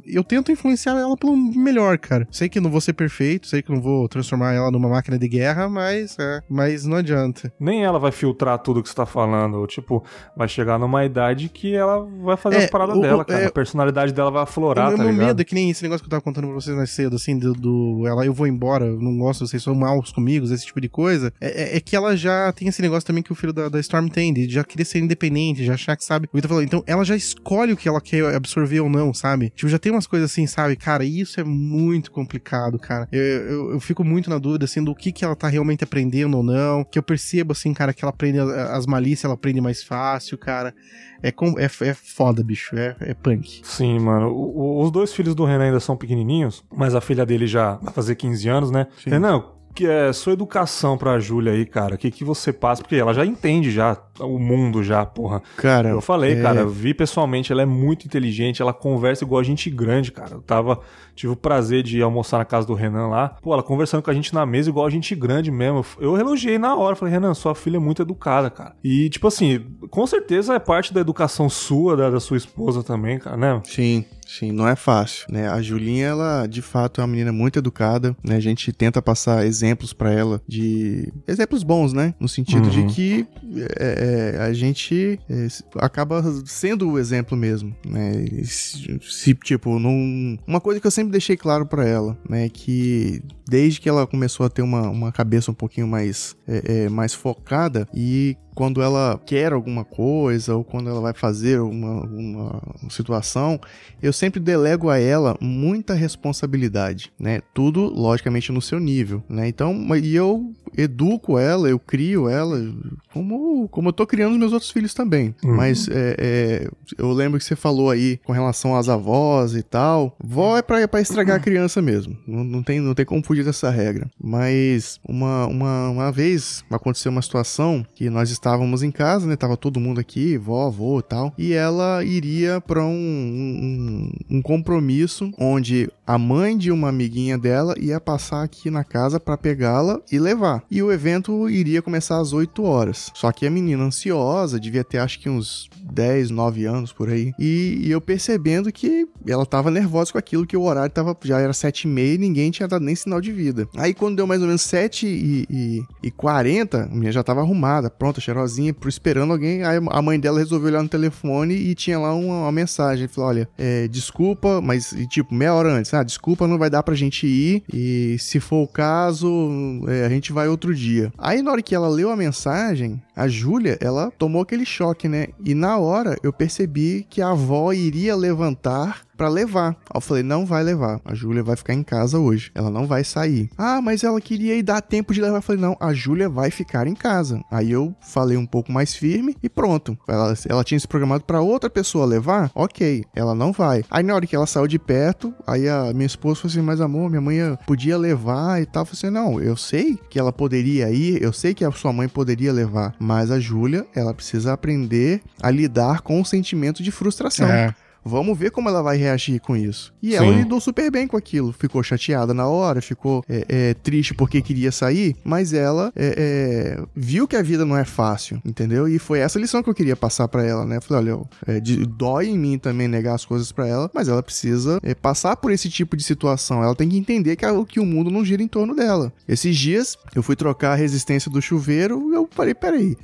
eu tento influenciar ela pelo melhor, cara. Sei que não vou ser perfeito, sei que não vou transformar ela numa máquina de guerra, mas, é, mas não adianta. Nem ela vai filtrar tudo que você tá falando. Tipo, vai chegar numa idade que ela vai fazer É, as paradas o- dela, cara. é- a personalidade dela vai aflorar, o tá meu ligado? medo é que nem esse negócio que eu tava contando pra vocês mais cedo, assim, do, do- ela, eu vou embora, eu não gosto, vocês são maus comigo, esse tipo de coisa. É, é- é que ela já tem esse negócio também que o filho da, da Storm tem, de já querer ser independente, já achar que sabe o que tá falando. Então ela já escolhe o que ela quer absorver ou não, sabe? Tipo, já tem umas coisas assim, sabe? Cara, isso é muito complicado, cara. Eu, eu, eu fico muito na dúvida, assim, do que que ela tá realmente aprendendo ou não. Que eu percebo, assim, cara, que ela aprende as malícias, ela aprende mais fácil, cara. É, com, é, é foda, bicho. É, é punk. Sim, mano. O- o- os dois filhos do Renan ainda são pequenininhos, mas a filha dele já vai fazer 15 anos, né? Sim. Renan, que é sua educação pra Júlia aí, cara? O que, que você passa? Porque ela já entende já o mundo já, porra. Cara, Eu falei, é, cara, vi pessoalmente, ela é muito inteligente, ela conversa igual a gente grande, cara. Eu tava, tive o prazer de almoçar na casa do Renan lá. Pô, ela conversando com a gente na mesa igual a gente grande mesmo. Eu elogiei na hora, falei, Renan, sua filha é muito educada, cara. E, tipo assim, com certeza é parte da educação sua, da, da sua esposa também, cara, né? Sim, sim, não é fácil, né? A Julinha, ela de fato é uma menina muito educada, né? A gente tenta passar exemplos pra ela de exemplos bons, né? No sentido Uhum. de que é, é, a gente é, acaba sendo o exemplo mesmo, né? Se, tipo, num, uma coisa que eu sempre deixei claro pra ela, né? Que desde que ela começou a ter uma, uma cabeça um pouquinho mais é, é, mais focada e quando ela quer alguma coisa ou quando ela vai fazer uma, uma situação, eu sempre delego a ela muita responsabilidade, né? Tudo, logicamente, no seu nível, né? Então, e eu educo ela, eu crio ela como, como eu tô criando os meus outros filhos também. Uhum. Mas é, é, eu lembro que você falou aí com relação às avós e tal. Vó é pra, é pra estragar a criança mesmo. Não, não, tem, não tem como fugir dessa regra. Mas uma, uma, uma vez aconteceu uma situação que nós estávamos em casa, né? Tava todo mundo aqui, vó, avô e tal. E ela iria pra um, um, um compromisso onde a mãe de uma amiguinha dela ia passar aqui na casa pra pegá-la e levar. E o evento iria começar às 8 horas. Só que a menina ansiosa, devia ter acho que uns 10, 9 anos por aí. E, e eu percebendo que ela tava nervosa com aquilo, que o horário tava, já era 7 e meia e ninguém tinha dado nem sinal de vida. Aí quando deu mais ou menos 7 e, e, e 40, a menina já tava arrumada, pronta, cheirosinha, esperando alguém. Aí a mãe dela resolveu olhar no telefone e tinha lá uma, uma mensagem. Falou: olha, é, desculpa, mas e, tipo, meia hora antes, ah, desculpa, não vai dar pra gente ir. E se for o caso, é, a gente vai outro dia. Aí na hora que ela leu a mensagem, a Júlia, ela tomou aquele choque, né? E na hora eu percebi que a avó iria levantar para levar. Aí eu falei, não vai levar. A Júlia vai ficar em casa hoje. Ela não vai sair. Ah, mas ela queria ir dar tempo de levar. Eu falei, não, a Júlia vai ficar em casa. Aí eu falei um pouco mais firme e pronto. Ela, ela tinha se programado para outra pessoa levar, ok. Ela não vai. Aí na hora que ela saiu de perto, aí a minha esposa falou assim, mas amor, minha mãe podia levar e tal. Eu falei assim, não, eu sei que ela poderia ir, eu sei que a sua mãe poderia levar, mas a Júlia, ela precisa aprender a lidar com o sentimento de frustração. É. Vamos ver como ela vai reagir com isso. E Sim. ela lidou super bem com aquilo. Ficou chateada na hora, ficou é, é, triste porque queria sair, mas ela é, é viu que a vida não é fácil, entendeu? E foi essa lição que eu queria passar para ela, né? falei, olha, é, de, dói em mim também negar as coisas para ela, mas ela precisa é, passar por esse tipo de situação. Ela tem que entender que, a, que o mundo não gira em torno dela. Esses dias, eu fui trocar a resistência do chuveiro, eu falei, peraí,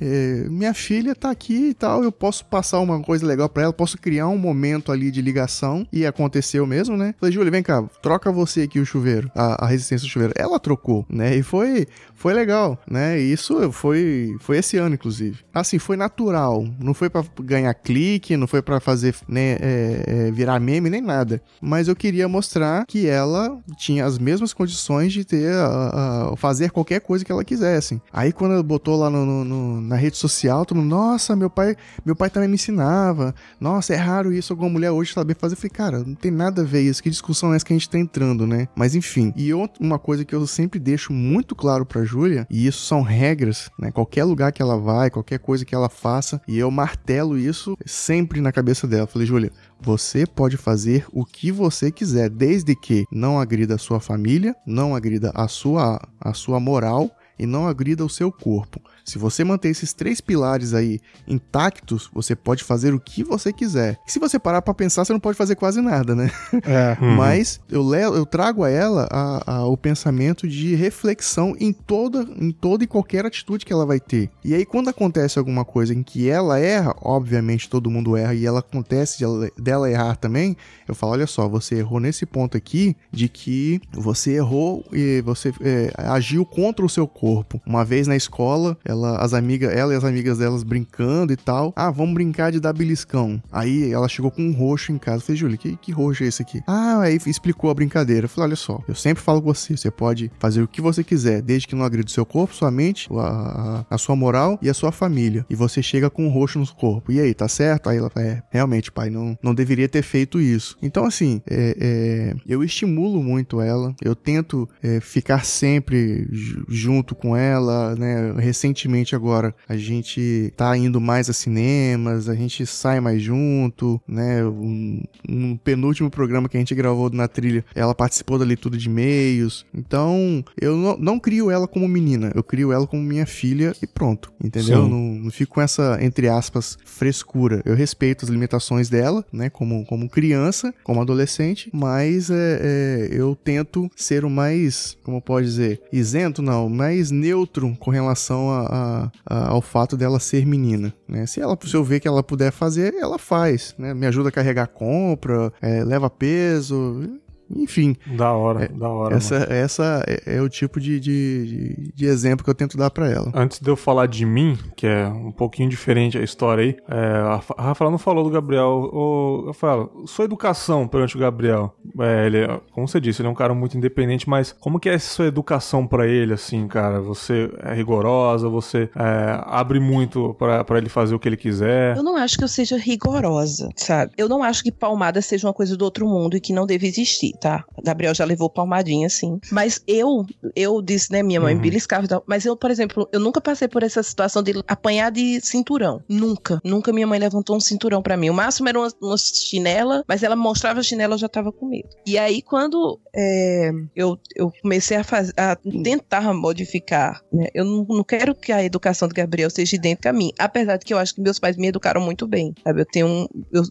minha filha tá aqui e tal, eu posso passar uma coisa legal para ela, posso criar um momento ali de ligação e aconteceu mesmo, né? Falei, Júlia, vem cá, troca você aqui o chuveiro, a, a, resistência do chuveiro. Ela trocou, né? E foi, foi legal, né? E isso foi, foi esse ano, inclusive. Assim, foi natural. Não foi para ganhar clique, não foi para fazer, né, é, é, virar meme, nem nada. Mas eu queria mostrar que ela tinha as mesmas condições de ter, a, a fazer qualquer coisa que ela quisesse. Aí quando ela botou lá no, no, no, na rede social, todo mundo, nossa, meu pai, meu pai também me ensinava. Nossa, é raro isso, alguma mulher hoje saber fazer. Eu falei, cara, não tem nada a ver isso. Que discussão é essa que a gente tá entrando, né? Mas enfim. E outra, uma coisa que eu sempre deixo muito claro pra Júlia, e isso são regras, né? Qualquer lugar que ela vai, qualquer coisa que ela faça, e eu martelo isso sempre na cabeça dela. Eu falei, Júlia, você pode fazer o que você quiser, desde que não agrida a sua família, não agrida a sua, a sua moral e não agrida o seu corpo. Se você manter esses três pilares aí intactos, você pode fazer o que você quiser. E se você parar para pensar, você não pode fazer quase nada, né? É. Uhum. Mas eu, levo, eu trago a ela a, a, o pensamento de reflexão em toda, em toda e qualquer atitude que ela vai ter. E aí, quando acontece alguma coisa em que ela erra, obviamente todo mundo erra e ela acontece de ela, dela errar também, eu falo: olha só, você errou nesse ponto aqui de que você errou e você é, agiu contra o seu corpo. Uma vez na escola, ela ela, as amigas, ela e as amigas delas brincando e tal. Ah, vamos brincar de dar beliscão. Aí ela chegou com um roxo em casa. Falei, Júlia, que, que roxo é esse aqui? Ah, aí explicou a brincadeira. Falei, olha só, eu sempre falo com você, você pode fazer o que você quiser, desde que não agride seu corpo, sua mente, a, a, sua moral e a sua família. E você chega com um roxo no corpo. E aí, tá certo? Aí ela é, realmente, pai, não, não deveria ter feito isso. Então, assim, é, é, eu estimulo muito ela, eu tento é, ficar sempre junto com ela, né? Recentemente recentemente agora a gente tá indo mais a cinemas, a gente sai mais junto, né? Um, um penúltimo programa que a gente gravou na trilha, ela participou da leitura de e-mails. Então, eu não, não crio ela como menina, eu crio ela como minha filha e pronto, entendeu? Não, não, fico com essa, entre aspas, frescura. Eu respeito as limitações dela, né? Como, como criança, como adolescente, mas é, é, eu tento ser o mais, como pode dizer, isento, não, mais neutro com relação a, a, ao fato dela ser menina, né? Se ela, se eu ver que ela puder fazer, ela faz, né? Me ajuda a carregar compra, é, leva peso, enfim. Da hora, é, da hora. Essa, essa é, é, o tipo de, de, de, exemplo que eu tento dar para ela. Antes de eu falar de mim, que é um pouquinho diferente a história aí, é, a Rafaela não falou do Gabriel. Ô, Rafaela, sua educação perante o Gabriel, é, ele, como você disse, ele é um cara muito independente, mas como que é essa sua educação para ele, assim, cara? Você é rigorosa, você é, abre muito para ele fazer o que ele quiser? Eu não acho que eu seja rigorosa, sabe? Eu não acho que palmada seja uma coisa do outro mundo e que não deve existir tá? Gabriel já levou palmadinha, assim. Mas eu, eu disse, né, minha mãe uhum. beliscava e tal. Mas eu, por exemplo, eu nunca passei por essa situação de apanhar de cinturão. Nunca. Nunca minha mãe levantou um cinturão para mim. O máximo era uma, uma, chinela, mas ela mostrava a chinela, eu já tava com medo. E aí, quando é, eu, eu comecei a, faz, a tentar modificar, né? Eu não, não quero que a educação do Gabriel seja idêntica a mim. Apesar de que eu acho que meus pais me educaram muito bem, sabe? Eu tenho um... Eu,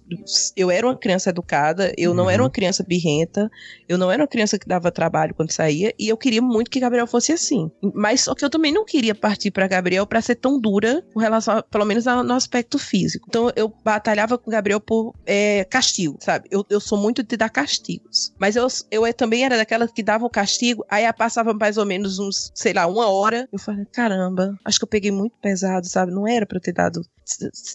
eu era uma criança educada, eu uhum. não era uma criança birrenta, Eu não era uma criança que dava trabalho quando saía e eu queria muito que Gabriel fosse assim. Mas só que eu também não queria partir para Gabriel para ser tão dura com relação, a, pelo menos no aspecto físico. Então eu batalhava com Gabriel por é, castigo, sabe? Eu, eu sou muito de dar castigos. Mas eu, eu também era daquela que dava o castigo, aí passava mais ou menos uns, sei lá, uma hora. Eu falei, caramba, acho que eu peguei muito pesado, sabe? Não era para eu ter dado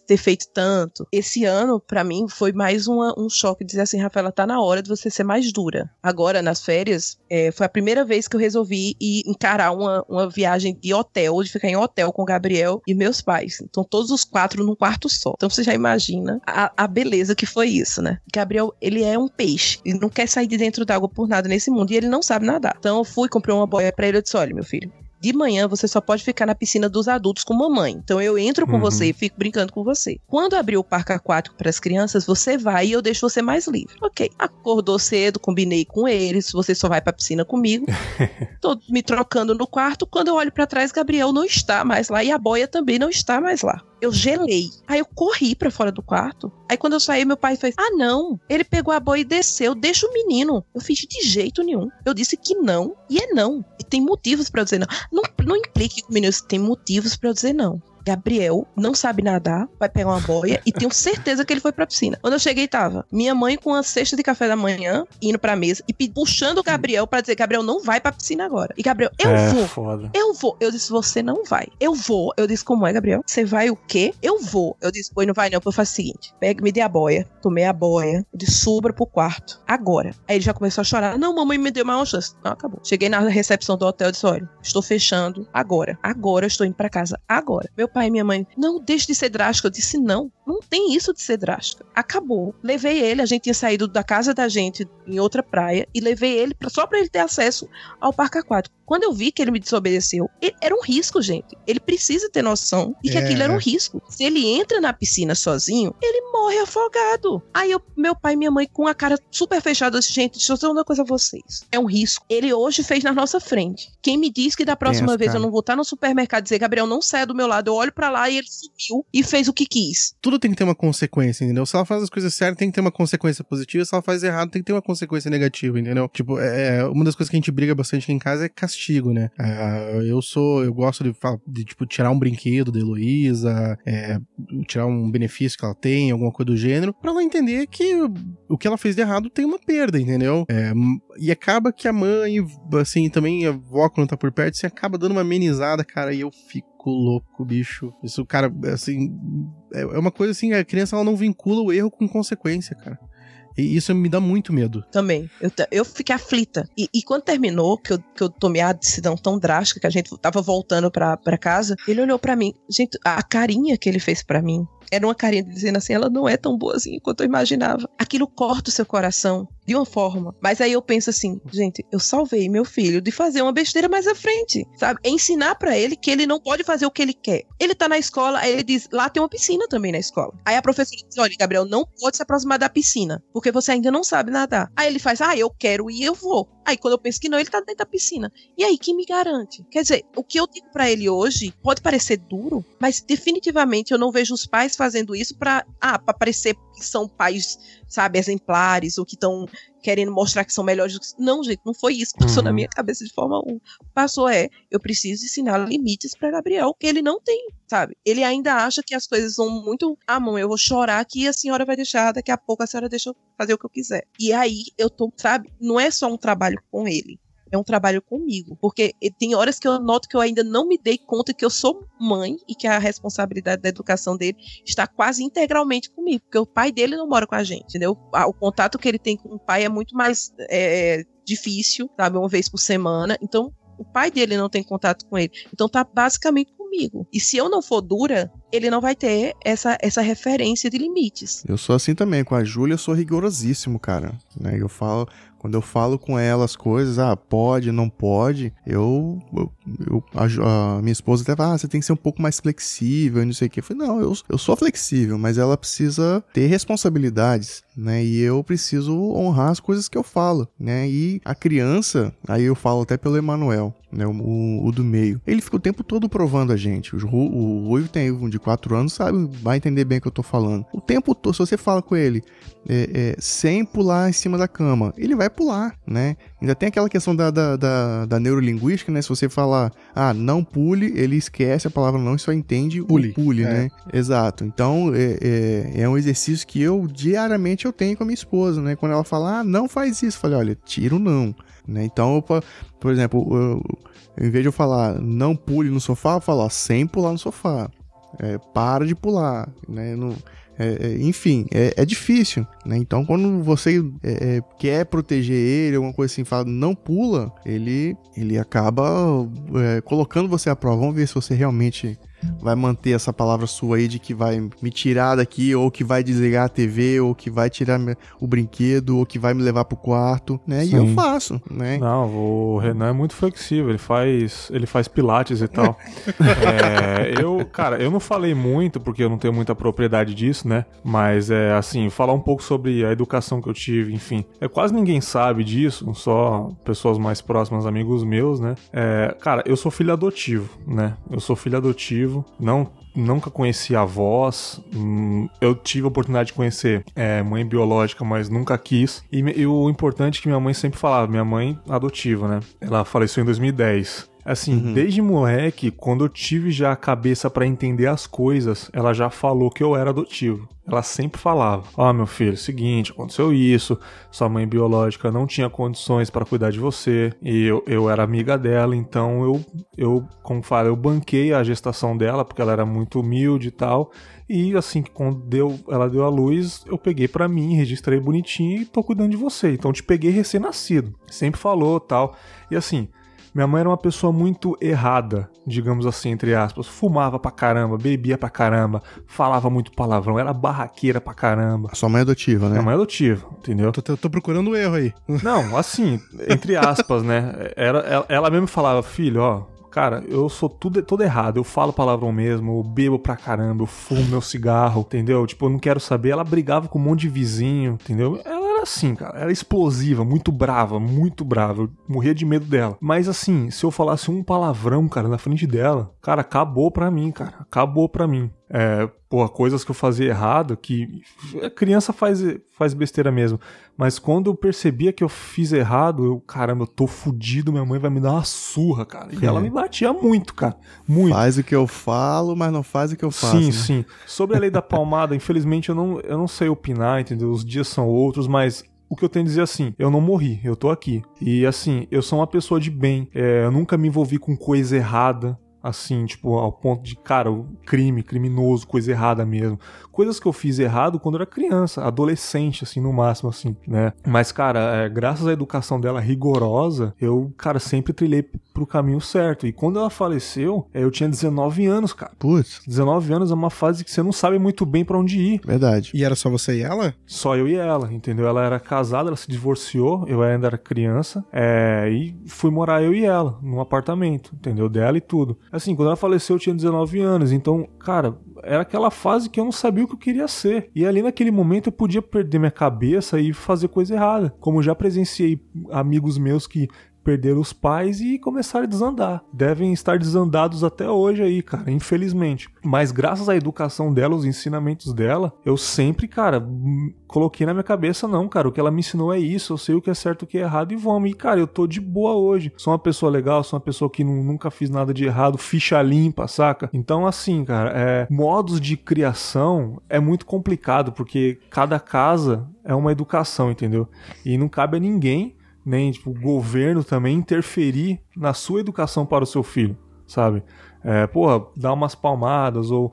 ter feito tanto. Esse ano, para mim, foi mais uma, um choque dizer assim, Rafaela, tá na hora de você ser mais dura. Agora, nas férias, é, foi a primeira vez que eu resolvi ir encarar uma, uma viagem de hotel, de ficar em hotel com o Gabriel e meus pais. Então, todos os quatro num quarto só. Então, você já imagina a, a beleza que foi isso, né? Gabriel, ele é um peixe. Ele não quer sair de dentro d'água por nada nesse mundo e ele não sabe nadar. Então, eu fui, comprei uma boia pra ele. Eu disse: olha, meu filho, de manhã você só pode ficar na piscina dos adultos com mamãe. Então eu entro com uhum. você e fico brincando com você. Quando abrir o parque aquático para as crianças, você vai e eu deixo você mais livre. Ok. Acordou cedo, combinei com eles, você só vai para a piscina comigo. Tô me trocando no quarto. Quando eu olho para trás, Gabriel não está mais lá e a boia também não está mais lá eu gelei. Aí eu corri para fora do quarto. Aí quando eu saí, meu pai fez: Ah, não. Ele pegou a boia e desceu. Deixa o menino. Eu fiz de jeito nenhum. Eu disse que não. E é não. E tem motivos para dizer não. Não, não implique que o menino tem motivos para dizer não. Gabriel não sabe nadar, vai pegar uma boia e tenho certeza que ele foi pra piscina. Quando eu cheguei, tava minha mãe com a cesta de café da manhã, indo pra mesa e puxando o Gabriel para dizer: Gabriel, não vai pra piscina agora. E Gabriel, eu é, vou. Foda. Eu vou. Eu disse: Você não vai. Eu vou. Eu disse: Como é, Gabriel? Você vai o quê? Eu vou. Eu disse: Pois não vai não. Eu faço o seguinte: pega, me dê a boia. Tomei a boia. Eu disse: Subra pro quarto. Agora. Aí ele já começou a chorar. Não, mamãe me deu uma chance. Não, acabou. Cheguei na recepção do hotel e disse: Olha, estou fechando agora. Agora eu estou indo pra casa. Agora. Meu pai e minha mãe, não, deixe de ser drástica. Eu disse, não, não tem isso de ser drástica. Acabou. Levei ele, a gente tinha saído da casa da gente em outra praia e levei ele pra, só para ele ter acesso ao parque aquático. Quando eu vi que ele me desobedeceu, ele, era um risco, gente. Ele precisa ter noção de que é. aquilo era um risco. Se ele entra na piscina sozinho, ele morre afogado. Aí eu, meu pai e minha mãe, com a cara super fechada, disse, gente, deixa eu dizer uma coisa a vocês. É um risco. Ele hoje fez na nossa frente. Quem me diz que da próxima vez cara. eu não vou estar no supermercado e dizer, Gabriel, não saia do meu lado, eu olho para lá e ele subiu e fez o que quis. Tudo tem que ter uma consequência, entendeu? Se ela faz as coisas certas, tem que ter uma consequência positiva. Se ela faz errado, tem que ter uma consequência negativa, entendeu? Tipo, é, é uma das coisas que a gente briga bastante aqui em casa é castigo, né? É, eu sou, eu gosto de, de, tipo, tirar um brinquedo da Heloísa, é, tirar um benefício que ela tem, alguma coisa do gênero, para ela entender que o que ela fez de errado tem uma perda, entendeu? É, e acaba que a mãe, assim, também a avó quando tá por perto, assim, acaba dando uma amenizada, cara, e eu fico louco, bicho. Isso, cara, assim, é, é uma coisa assim, a criança ela não vincula o erro com consequência, cara. E isso me dá muito medo. Também. Eu, eu fiquei aflita. E, e quando terminou, que eu, que eu tomei a decisão tão drástica, que a gente tava voltando pra, pra casa, ele olhou para mim. Gente, a carinha que ele fez para mim era uma carinha dizendo assim: ela não é tão boazinha quanto eu imaginava. Aquilo corta o seu coração de uma forma. Mas aí eu penso assim, gente, eu salvei meu filho de fazer uma besteira mais à frente, sabe? É ensinar para ele que ele não pode fazer o que ele quer. Ele tá na escola, aí ele diz, lá tem uma piscina também na escola. Aí a professora diz, olha, Gabriel, não pode se aproximar da piscina, porque você ainda não sabe nadar. Aí ele faz, ah, eu quero ir, eu vou. Aí quando eu penso que não, ele tá dentro da piscina. E aí, quem me garante? Quer dizer, o que eu digo para ele hoje pode parecer duro, mas definitivamente eu não vejo os pais fazendo isso para ah, para parecer que são pais, sabe, exemplares ou que estão querendo mostrar que são melhores. Não, gente, não foi isso que passou uhum. na minha cabeça de forma 1. Passou é, eu preciso ensinar limites para Gabriel, que ele não tem, sabe? Ele ainda acha que as coisas são muito, ah, mãe, eu vou chorar que a senhora vai deixar, daqui a pouco a senhora deixa eu fazer o que eu quiser. E aí eu tô, sabe, não é só um trabalho com ele é um trabalho comigo. Porque tem horas que eu noto que eu ainda não me dei conta que eu sou mãe e que a responsabilidade da educação dele está quase integralmente comigo. Porque o pai dele não mora com a gente, entendeu? O contato que ele tem com o pai é muito mais é, difícil, sabe? Uma vez por semana. Então, o pai dele não tem contato com ele. Então tá basicamente comigo. E se eu não for dura, ele não vai ter essa, essa referência de limites. Eu sou assim também. Com a Júlia, eu sou rigorosíssimo, cara. Né? Eu falo, quando eu falo com ela as coisas, ah, pode, não pode, eu. eu, eu a, a, minha esposa até fala, ah, você tem que ser um pouco mais flexível, não sei o que. Eu falei, não, eu, eu sou flexível, mas ela precisa ter responsabilidades, né? E eu preciso honrar as coisas que eu falo, né? E a criança, aí eu falo até pelo Emanuel, né? O, o, do meio. Ele fica o tempo todo provando a gente. O, o Ruivo tem um de 4 anos, sabe? Vai entender bem o que eu tô falando. O tempo todo, se você fala com ele é, é, sem pular em cima da cama, ele vai pular, né? Ainda tem aquela questão da, da, da, da neurolinguística, né? Se você falar, ah, não pule, ele esquece a palavra não e só entende pule, o pule, é. né? Exato. Então, é, é, é, um exercício que eu, diariamente, eu tenho com a minha esposa, né? Quando ela fala, ah, não faz isso, eu falei, olha, tira o não. Né? Então, eu, por exemplo, eu, em vez de eu falar não pule no sofá, eu falo ó, sem pular no sofá. É, para de pular. Né? Não, é, é, enfim, é, é, difícil, né? Então, quando você é, é, quer proteger ele, alguma coisa assim, fala não pula, ele, ele acaba é, colocando você à prova. Vamos ver se você realmente vai manter essa palavra sua aí de que vai me tirar daqui, ou que vai desligar a TV, ou que vai tirar o brinquedo, ou que vai me levar pro quarto, né? Sim. E eu faço, né? Não, o Renan é muito flexível, ele faz, ele faz pilates e tal. é, eu, cara, eu não falei muito, porque eu não tenho muita propriedade disso, né? Mas, é assim, falar um pouco sobre a educação que eu tive, enfim. É, quase ninguém sabe disso, só pessoas mais próximas, amigos meus, né? É, cara, eu sou filho adotivo, né? Eu sou filho adotivo não nunca conheci avós. Hum, eu tive a oportunidade de conhecer é, mãe biológica, mas nunca quis. E, e, o importante é que minha mãe sempre falava, minha mãe adotiva, né? Ela faleceu em 2010. Assim, uhum. desde moleque, quando eu tive já a cabeça para entender as coisas, ela já falou que eu era adotivo. Ela sempre falava: Ó, meu filho, seguinte, aconteceu isso, sua mãe biológica não tinha condições para cuidar de você, e eu, eu era amiga dela, então eu, eu, como fala, eu banquei a gestação dela, porque ela era muito humilde e tal. E assim que quando deu, ela deu a luz, eu peguei para mim, registrei bonitinho e tô cuidando de você. Então te peguei recém-nascido. Sempre falou tal. E assim, minha mãe era uma pessoa muito errada, digamos assim, entre aspas. Fumava pra caramba, bebia pra caramba, falava muito palavrão, era barraqueira pra caramba. A sua mãe é adotiva, né? Minha mãe é adotiva, entendeu? Tô, tô, tô procurando um erro aí. Não, assim, entre aspas, né? Era, ela, ela mesmo falava, filho, ó, Cara, eu sou tudo, todo errado. Eu falo palavrão mesmo, eu bebo pra caramba, eu fumo meu cigarro, entendeu? Tipo, eu não quero saber. Ela brigava com um monte de vizinho, entendeu? Ela assim, cara. Era explosiva, muito brava, muito brava. Eu morria de medo dela. Mas assim, se eu falasse um palavrão, cara, na frente dela, cara, acabou pra mim, cara. Acabou pra mim. É, pô, coisas que eu fazia errado, que a criança faz, faz besteira mesmo. Mas quando eu percebia que eu fiz errado, eu, caramba, eu tô fudido, minha mãe vai me dar uma surra, cara. E é. ela me batia muito, cara. Muito. Faz o que eu falo, mas não faz o que eu faço. Sim, né? sim. Sobre a lei da palmada, infelizmente eu não, eu não sei opinar, entendeu? Os dias são outros, mas o que eu tenho a dizer assim, eu não morri, eu tô aqui. E assim, eu sou uma pessoa de bem, é, eu nunca me envolvi com coisa errada, assim, tipo, ao ponto de, cara, crime, criminoso, coisa errada mesmo. Coisas que eu fiz errado quando era criança, adolescente, assim, no máximo, assim, né? Mas, cara, é, graças à educação dela rigorosa, eu, cara, sempre trilhei pro caminho certo. E quando ela faleceu, é, eu tinha 19 anos, cara. Putz. 19 anos é uma fase que você não sabe muito bem para onde ir. Verdade. E era só você e ela? Só eu e ela, entendeu? Ela era casada, ela se divorciou, eu ainda era criança, é, e fui morar eu e ela, num apartamento, entendeu? Dela e tudo. Assim, quando ela faleceu, eu tinha 19 anos. Então, cara, era aquela fase que eu não sabia o que eu queria ser. E ali naquele momento eu podia perder minha cabeça e fazer coisa errada. Como já presenciei amigos meus que perderam os pais e começaram a desandar. Devem estar desandados até hoje aí, cara, infelizmente. Mas graças à educação dela, os ensinamentos dela, eu sempre, cara, coloquei na minha cabeça, não, cara, o que ela me ensinou é isso, eu sei o que é certo o que é errado e vamos. E, cara, eu tô de boa hoje. Sou uma pessoa legal, sou uma pessoa que nunca fiz nada de errado, ficha limpa, saca? Então, assim, cara, é, modos de criação é muito complicado, porque cada casa é uma educação, entendeu? E não cabe a ninguém nem tipo, o governo também interferir na sua educação para o seu filho, sabe? É, porra, dar umas palmadas ou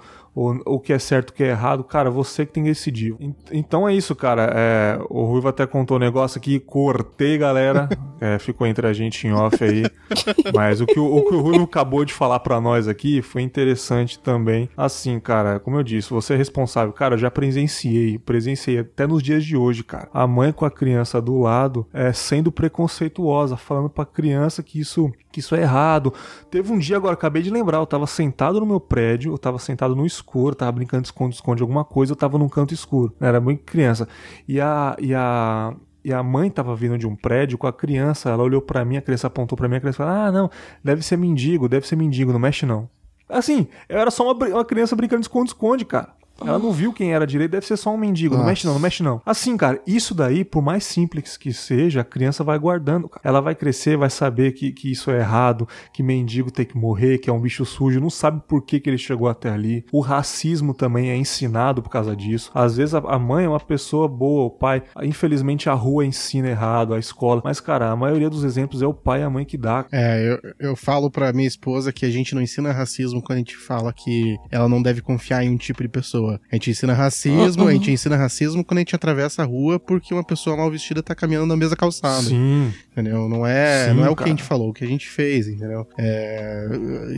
o que é certo, o que é errado, cara, você que tem que decidir. Então é isso, cara. É, o Ruivo até contou um negócio aqui, cortei, galera. É, ficou entre a gente em off aí. Mas o que o, o que o Ruivo acabou de falar para nós aqui foi interessante também. Assim, cara, como eu disse, você é responsável. Cara, eu já presenciei, presenciei até nos dias de hoje, cara. A mãe com a criança do lado, é, sendo preconceituosa, falando pra criança que isso que isso é errado. Teve um dia agora, acabei de lembrar, eu tava sentado no meu prédio, eu tava sentado no escuro, tava brincando de esconde-esconde alguma coisa, eu tava num canto escuro. Era muito criança. E a, e a e a mãe tava vindo de um prédio com a criança, ela olhou para mim, a criança apontou para mim, a criança falou: "Ah, não, deve ser mendigo, deve ser mendigo, não mexe não". Assim, eu era só uma, uma criança brincando de esconde-esconde, cara. Ela não viu quem era direito, deve ser só um mendigo. Não Nossa. mexe não, não mexe não. Assim, cara, isso daí, por mais simples que seja, a criança vai guardando. cara. Ela vai crescer, vai saber que, que isso é errado, que mendigo tem que morrer, que é um bicho sujo, não sabe por que, que ele chegou até ali. O racismo também é ensinado por causa disso. Às vezes a, a mãe é uma pessoa boa, o pai. Infelizmente a rua ensina errado, a escola. Mas, cara, a maioria dos exemplos é o pai e a mãe que dá. É, eu, eu falo pra minha esposa que a gente não ensina racismo quando a gente fala que ela não deve confiar em um tipo de pessoa. A gente ensina racismo, a gente ensina racismo quando a gente atravessa a rua porque uma pessoa mal vestida tá caminhando na mesma calçada. Sim. Entendeu? Não é, Sim, não é o que a gente falou, o que a gente fez, entendeu? É,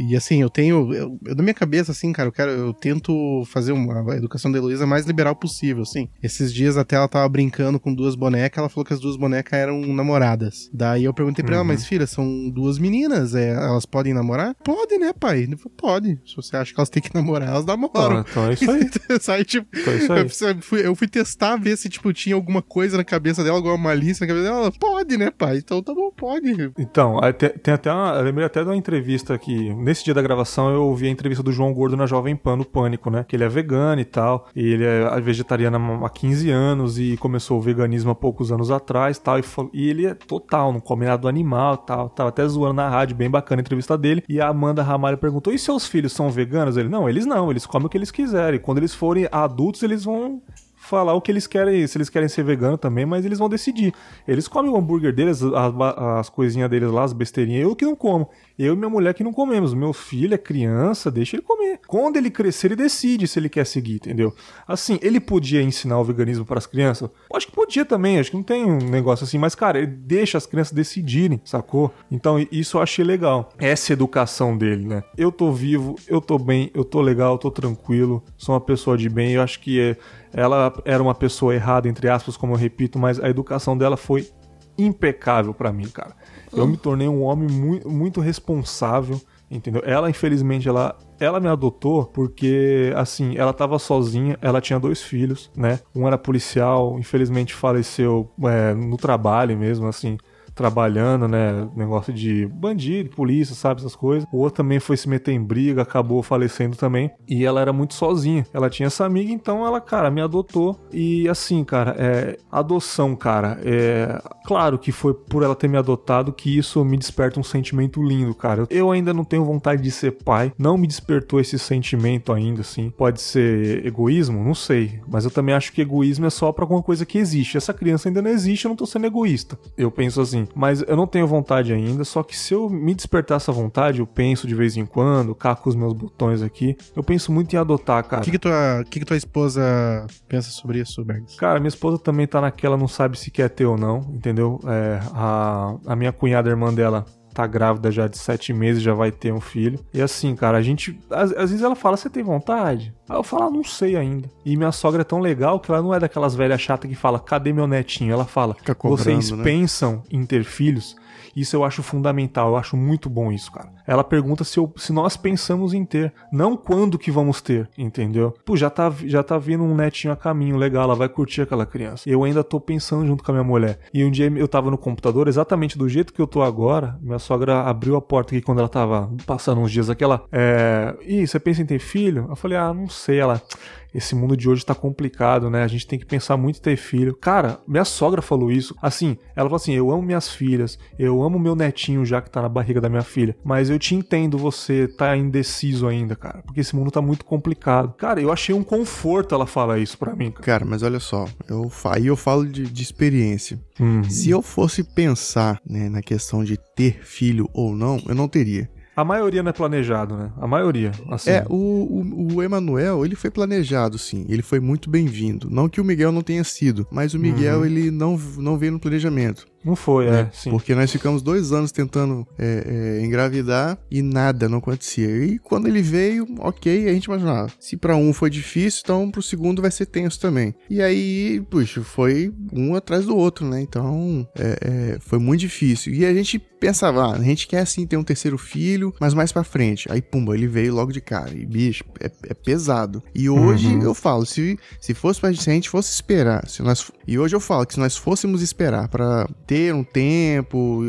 e assim, eu tenho. Eu, eu, na minha cabeça, assim, cara, eu quero. Eu tento fazer uma a educação da Heloísa mais liberal possível, assim. Esses dias até ela tava brincando com duas bonecas, ela falou que as duas bonecas eram namoradas. Daí eu perguntei pra ela, Uhum. mas filha, são duas meninas, é, elas podem namorar? Pode, né, pai? Ele falou, Pode. Se você acha que elas têm que namorar, elas namoram. Então, então é isso aí. Sai, tipo, é eu fui, eu fui testar, ver se, tipo, tinha alguma coisa na cabeça dela, alguma malícia na cabeça dela. Ela, pode, né, pai? Então tá bom, pode. Então, tem, até uma. Eu lembrei até de uma entrevista que. Nesse dia da gravação eu ouvi a entrevista do João Gordo na Jovem Pan, no Pânico, né? Que ele é vegano e tal. E ele é vegetariano há 15 anos e começou o veganismo há poucos anos atrás tal. E, fal- e ele é total, não come nada do animal tal. Tava até zoando na rádio, bem bacana a entrevista dele. E a Amanda Ramalho perguntou: e seus filhos são veganos? Ele, não, eles não, eles comem o que eles quiserem. Quando eles forem adultos, eles vão falar o que eles querem, se eles querem ser vegano também, mas eles vão decidir. Eles comem o hambúrguer deles, as, as coisinhas deles lá, as besteirinhas, eu que não como. Eu e minha mulher que não comemos. Meu filho é criança, deixa ele comer. Quando ele crescer, ele decide se ele quer seguir, entendeu? Assim, ele podia ensinar o veganismo para as crianças? Acho que podia também, acho que não tem um negócio assim, mas cara, ele deixa as crianças decidirem, sacou? Então isso eu achei legal. Essa educação dele, né? Eu tô vivo, eu tô bem, eu tô legal, eu tô tranquilo, sou uma pessoa de bem, eu acho que é, ela era uma pessoa errada, entre aspas, como eu repito, mas a educação dela foi impecável pra mim, cara. Eu me tornei um homem muito, muito responsável, entendeu? Ela, infelizmente, ela, ela me adotou porque, assim, ela tava sozinha, ela tinha dois filhos, né? Um era policial, infelizmente faleceu é, no trabalho mesmo, assim trabalhando, né? Negócio de bandido, polícia, sabe? Essas coisas. O outro também foi se meter em briga, acabou falecendo também. E ela era muito sozinha. Ela tinha essa amiga, então ela, cara, me adotou. E assim, cara, é. Adoção, cara. É. Claro que foi por ela ter me adotado que isso me desperta um sentimento lindo, cara. Eu ainda não tenho vontade de ser pai. Não me despertou esse sentimento ainda, assim. Pode ser egoísmo? Não sei. Mas eu também acho que egoísmo é só pra alguma coisa que existe. Essa criança ainda não existe, eu não tô sendo egoísta. Eu penso assim. Mas eu não tenho vontade ainda. Só que se eu me despertar essa vontade, eu penso de vez em quando, caco os meus botões aqui. Eu penso muito em adotar, cara. O que, que, tua, que, que tua esposa pensa sobre isso, Bergs? Cara, minha esposa também tá naquela, não sabe se quer ter ou não, entendeu? É, a, a minha cunhada, irmã dela, tá grávida já de sete meses, já vai ter um filho. E assim, cara, a gente. Às, às vezes ela fala, você tem vontade? Aí eu falo, ah, não sei ainda. E minha sogra é tão legal que ela não é daquelas velhas chatas que fala, cadê meu netinho? Ela fala, cobrando, vocês né? pensam em ter filhos? Isso eu acho fundamental, eu acho muito bom isso, cara. Ela pergunta se, eu- se nós pensamos em ter, não quando que vamos ter, entendeu? Pô, já tá, já tá vindo um netinho a caminho, legal, ela vai curtir aquela criança. Eu ainda tô pensando junto com a minha mulher. E um dia eu tava no computador, exatamente do jeito que eu tô agora, minha sogra abriu a porta aqui quando ela tava passando uns dias aqui, ela, é... Ih, você pensa em ter filho? Eu falei, ah, não sei, ela... Esse mundo de hoje tá complicado, né? A gente tem que pensar muito em ter filho. Cara, minha sogra falou isso. Assim, ela falou assim: eu amo minhas filhas, eu amo meu netinho já que tá na barriga da minha filha. Mas eu te entendo, você tá indeciso ainda, cara. Porque esse mundo tá muito complicado. Cara, eu achei um conforto ela falar isso pra mim, cara. Cara, mas olha só, eu, aí eu falo de, de experiência. Hum. Se eu fosse pensar né, na questão de ter filho ou não, eu não teria. A maioria não é planejado, né? A maioria. Assim. É, o, o, o Emanuel, ele foi planejado, sim. Ele foi muito bem-vindo. Não que o Miguel não tenha sido, mas o Miguel, Uhum. ele não, não veio no planejamento. Não foi, é, sim. Porque nós ficamos dois anos tentando é, é, engravidar e nada não acontecia. E quando ele veio, ok, a gente imaginava. Se pra um foi difícil, então pro segundo vai ser tenso também. E aí, puxa, foi um atrás do outro, né? Então, é, é, foi muito difícil. E a gente pensava, ah, a gente quer assim ter um terceiro filho, mas mais pra frente. Aí, pumba, ele veio logo de cara. E, bicho, é, é pesado. E hoje Uhum. eu falo, se, se fosse pra gente, se a gente fosse esperar, se nós E hoje eu falo que se nós fôssemos esperar para ter um tempo,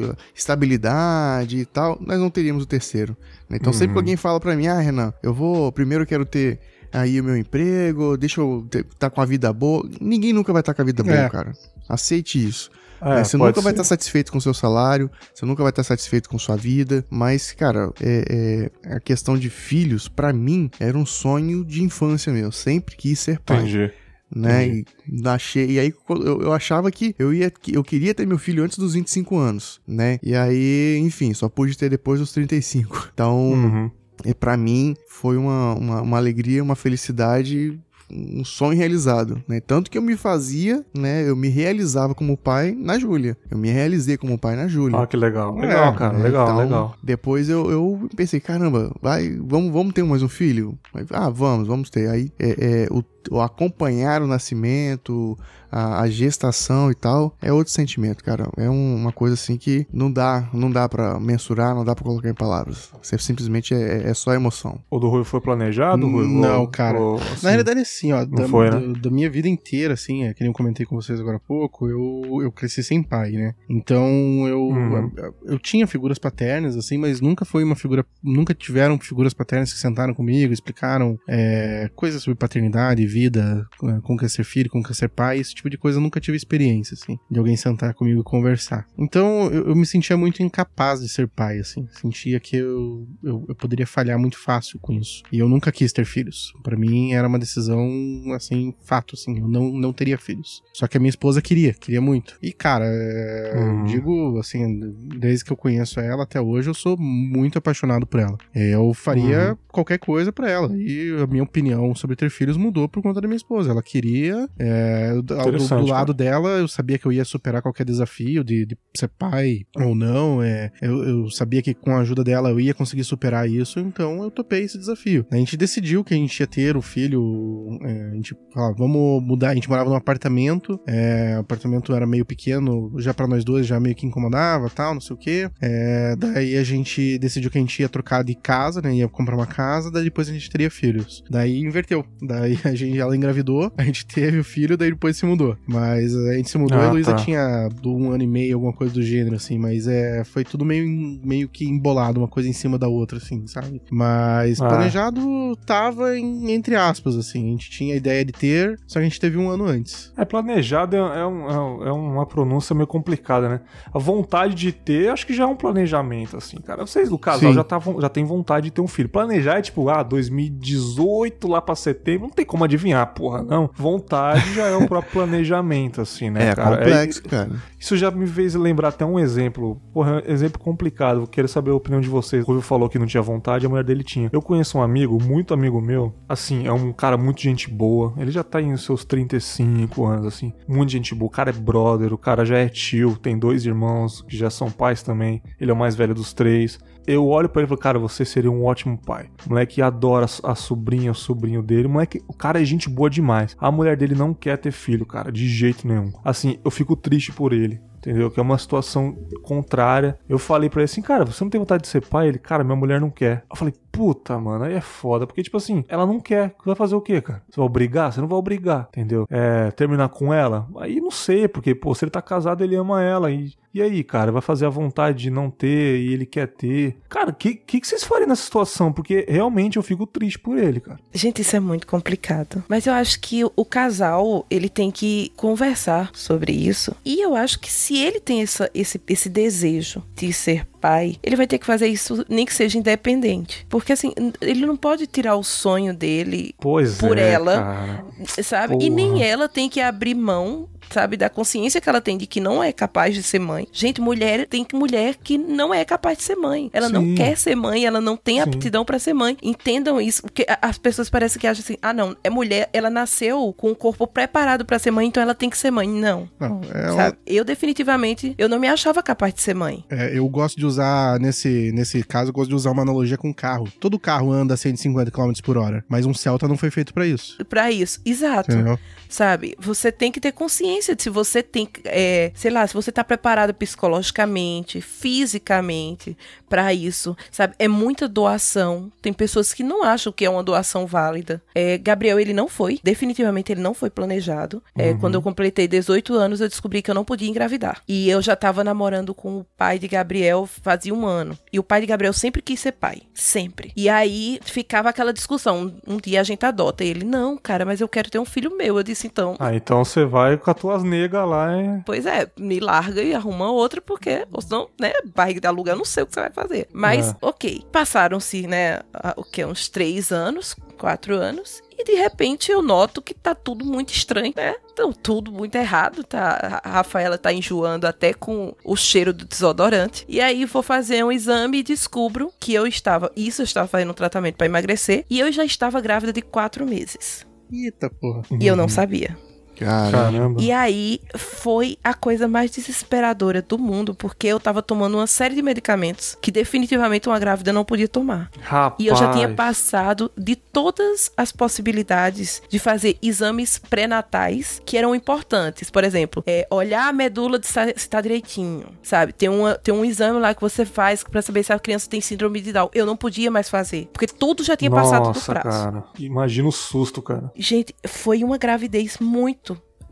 estabilidade e tal, nós não teríamos o terceiro. né? Então sempre que Uhum. alguém fala pra mim, ah, Renan, eu vou, primeiro eu quero ter aí o meu emprego, deixa eu ter, tá com a vida boa. Ninguém nunca vai estar com a vida boa, É. cara. Aceite isso. É, né? Você nunca vai ser. estar satisfeito com o seu salário, você nunca vai estar satisfeito com sua vida, mas, cara, é, é- a questão de filhos, pra mim, era um sonho de infância meu. Sempre quis ser pai Entendi. Né? E, achei, e aí eu, eu achava que eu ia que eu queria ter meu filho antes dos 25 anos, né? E aí, enfim, só pude ter depois dos 35. Então, Uhum. e para mim foi uma, uma, uma alegria, uma felicidade, um sonho realizado, né? Tanto que eu me fazia, né? Eu me realizava como pai na Júlia. Eu me realizei como pai na Júlia. Ah, que legal. Legal, É, cara. né? Legal, Então, legal. Depois eu, eu pensei, caramba, vai, vamos, vamos ter mais um filho? Ah, vamos, vamos ter. Aí é, é, o acompanhar o nascimento, a, a gestação e tal, é outro sentimento, cara. É um- uma coisa assim que não dá, não dá para mensurar, não dá pra colocar em palavras. Você simplesmente é, é só emoção. O do Rui foi planejado, Rui? Não, Ou- cara. ou, assim, Na realidade, assim, ó, da, foi, né? da- da minha vida inteira, assim, é que nem eu comentei com vocês agora há pouco, eu, eu cresci sem pai, né? Então eu, Uhum. eu, eu tinha figuras paternas, assim, mas nunca foi uma figura. Nunca tiveram figuras paternas que sentaram comigo, explicaram é, coisas sobre paternidade, vida, é, como que é ser filho, como que é ser pai, esse tipo de coisa eu nunca tive experiência, assim, de alguém sentar comigo e conversar. Então eu, eu me sentia muito incapaz de ser pai, assim. Sentia que eu, eu, eu poderia falhar muito fácil com isso. E eu nunca quis ter filhos. Pra mim era uma decisão, assim, fato, assim. Eu não, não teria filhos. Só que a minha esposa queria, queria muito. E, cara, eu digo, assim, desde que eu conheço ela até hoje, eu sou muito apaixonado por ela. Eu faria Uhum. qualquer coisa pra ela. E a minha opinião sobre ter filhos mudou por conta da minha esposa. Ela queria. é, do, do- lado dela, eu sabia que eu ia superar qualquer desafio de, de ser pai ou não. É, eu, eu sabia que com a ajuda dela eu ia conseguir superar isso, então eu topei esse desafio. A gente decidiu que a gente ia ter o filho. é, a gente falou, vamos mudar. A gente morava num apartamento. é, o apartamento era meio pequeno, já pra nós dois já meio que incomodava tal, não sei o quê. É, daí a gente decidiu que a gente ia trocar de casa, né? Ia comprar uma casa, daí depois a gente teria filhos. Daí inverteu. Daí a gente, ela engravidou, a gente teve o filho, daí depois se mudou. Mas a gente se mudou e Ah, a Luísa tá. tinha do um ano e meio, alguma coisa do gênero, assim. Mas é, foi tudo meio, meio que embolado, uma coisa em cima da outra, assim, sabe? Mas Ah. planejado tava em, entre aspas, assim. A gente tinha a ideia de ter, só que a gente teve um ano antes. É, planejado é, é um- é é uma pronúncia meio complicada, né? A vontade de ter, acho que já é um planejamento, assim, cara. Vocês do casal Sim. já, tavam, já tem vontade de ter um filho. Planejar é tipo, ah, 2018 lá pra setembro, não tem como adivinhar, porra, não. Vontade já é o próprio planejamento, assim, né, É, cara? complexo, cara. Isso já me fez lembrar até um exemplo. Porra, é exemplo complicado. Eu quero saber a opinião de vocês. O Rubio falou que não tinha vontade, a mulher dele tinha. Eu conheço um amigo, muito amigo meu. Assim, é um cara muito gente boa. Ele já tá em seus 35 anos, assim. Muito gente boa. O cara é brother, o cara já é tio, tem dois irmãos que já são pais também. Ele é o mais velho dos três. Eu olho pra ele e falo, cara, você seria um ótimo pai. O moleque adora a sobrinha, o sobrinho dele. O moleque, o cara é gente boa demais. A mulher dele não quer ter filho, cara, de jeito nenhum. Assim, eu fico triste por ele. Entendeu? Que é uma situação contrária. Eu falei pra ele assim, cara, você não tem vontade de ser pai? Ele, cara, minha mulher não quer. Eu falei, puta, mano, aí é foda. Porque, tipo assim, ela não quer. Você vai fazer o quê, cara? Você vai obrigar? Você não vai obrigar, entendeu? É, terminar com ela? Aí não sei, porque, pô, se ele tá casado, ele ama ela. E, e aí, cara, vai fazer a vontade de não ter e ele quer ter. Cara, o que, que, que vocês fariam nessa situação? Porque realmente eu fico triste por ele, cara. Gente, isso é muito complicado. Mas eu acho que o casal, ele tem que conversar sobre isso. E eu acho que se ele tem essa, esse, esse desejo de ser pai, ele vai ter que fazer isso nem que seja independente. Porque assim, ele não pode tirar o sonho dele, Pois Por é, ela. cara. sabe? Porra. E nem ela tem que abrir mão, sabe, da consciência que ela tem de que não é capaz de ser mãe. Gente, mulher tem que mulher que não é capaz de ser mãe. Ela não Sim. quer ser mãe, ela não tem Sim. aptidão pra ser mãe. Entendam isso, porque as pessoas parecem que acham assim: "Ah, não, é mulher, ela nasceu com o corpo preparado pra ser mãe, então ela tem que ser mãe". Não. Não, é Sabe? Eu definitivamente, eu não me achava capaz de ser mãe. É, eu gosto de usar, nesse, nesse caso, eu gosto de usar uma analogia com carro. Todo carro anda a 150 km por hora, mas um Celta não foi feito pra isso. Pra isso. Exato. Entendeu? Sabe? Você tem que ter consciência consciência de se você tem, é, sei lá, se você tá preparado psicologicamente, fisicamente para isso, sabe? É muita doação. Tem pessoas que não acham que é uma doação válida. É, Gabriel, ele não foi, definitivamente ele não foi planejado. É, uhum. Quando eu completei 18 anos, eu descobri que eu não podia engravidar. E eu já tava namorando com o pai de Gabriel fazia um ano. E o pai de Gabriel sempre quis ser pai, sempre. E aí ficava aquela discussão. Um dia a gente adota. E ele, não, cara, mas eu quero ter um filho meu. Eu disse, então. Ah, então você vai com as tuas negas lá, hein? Pois é, me larga e arruma outra, porque, ou senão, né, barriga de aluguel, eu não sei o que você vai fazer. Mas, é. ok. Passaram-se, né, o que? Uns três anos, quatro anos. E de repente eu noto que tá tudo muito estranho, né? Então, tudo muito errado, tá? A Rafaela tá enjoando até com o cheiro do desodorante. E aí vou fazer um exame e descubro que eu estava. Isso eu estava fazendo um tratamento para emagrecer. E eu já estava grávida de quatro meses. Eita porra. E eu não sabia. Caramba. E aí foi a coisa mais desesperadora do mundo, porque eu tava tomando uma série de medicamentos que definitivamente uma grávida não podia tomar. Rapaz. E eu já tinha passado de todas as possibilidades de fazer exames pré-natais que eram importantes. Por exemplo, é, olhar a medula de se está direitinho, sabe? Tem, uma, tem um exame lá que você faz para saber se a criança tem síndrome de Down. Eu não podia mais fazer, porque tudo já tinha Nossa, passado do prazo. cara. Imagina o susto, cara. Gente, foi uma gravidez muito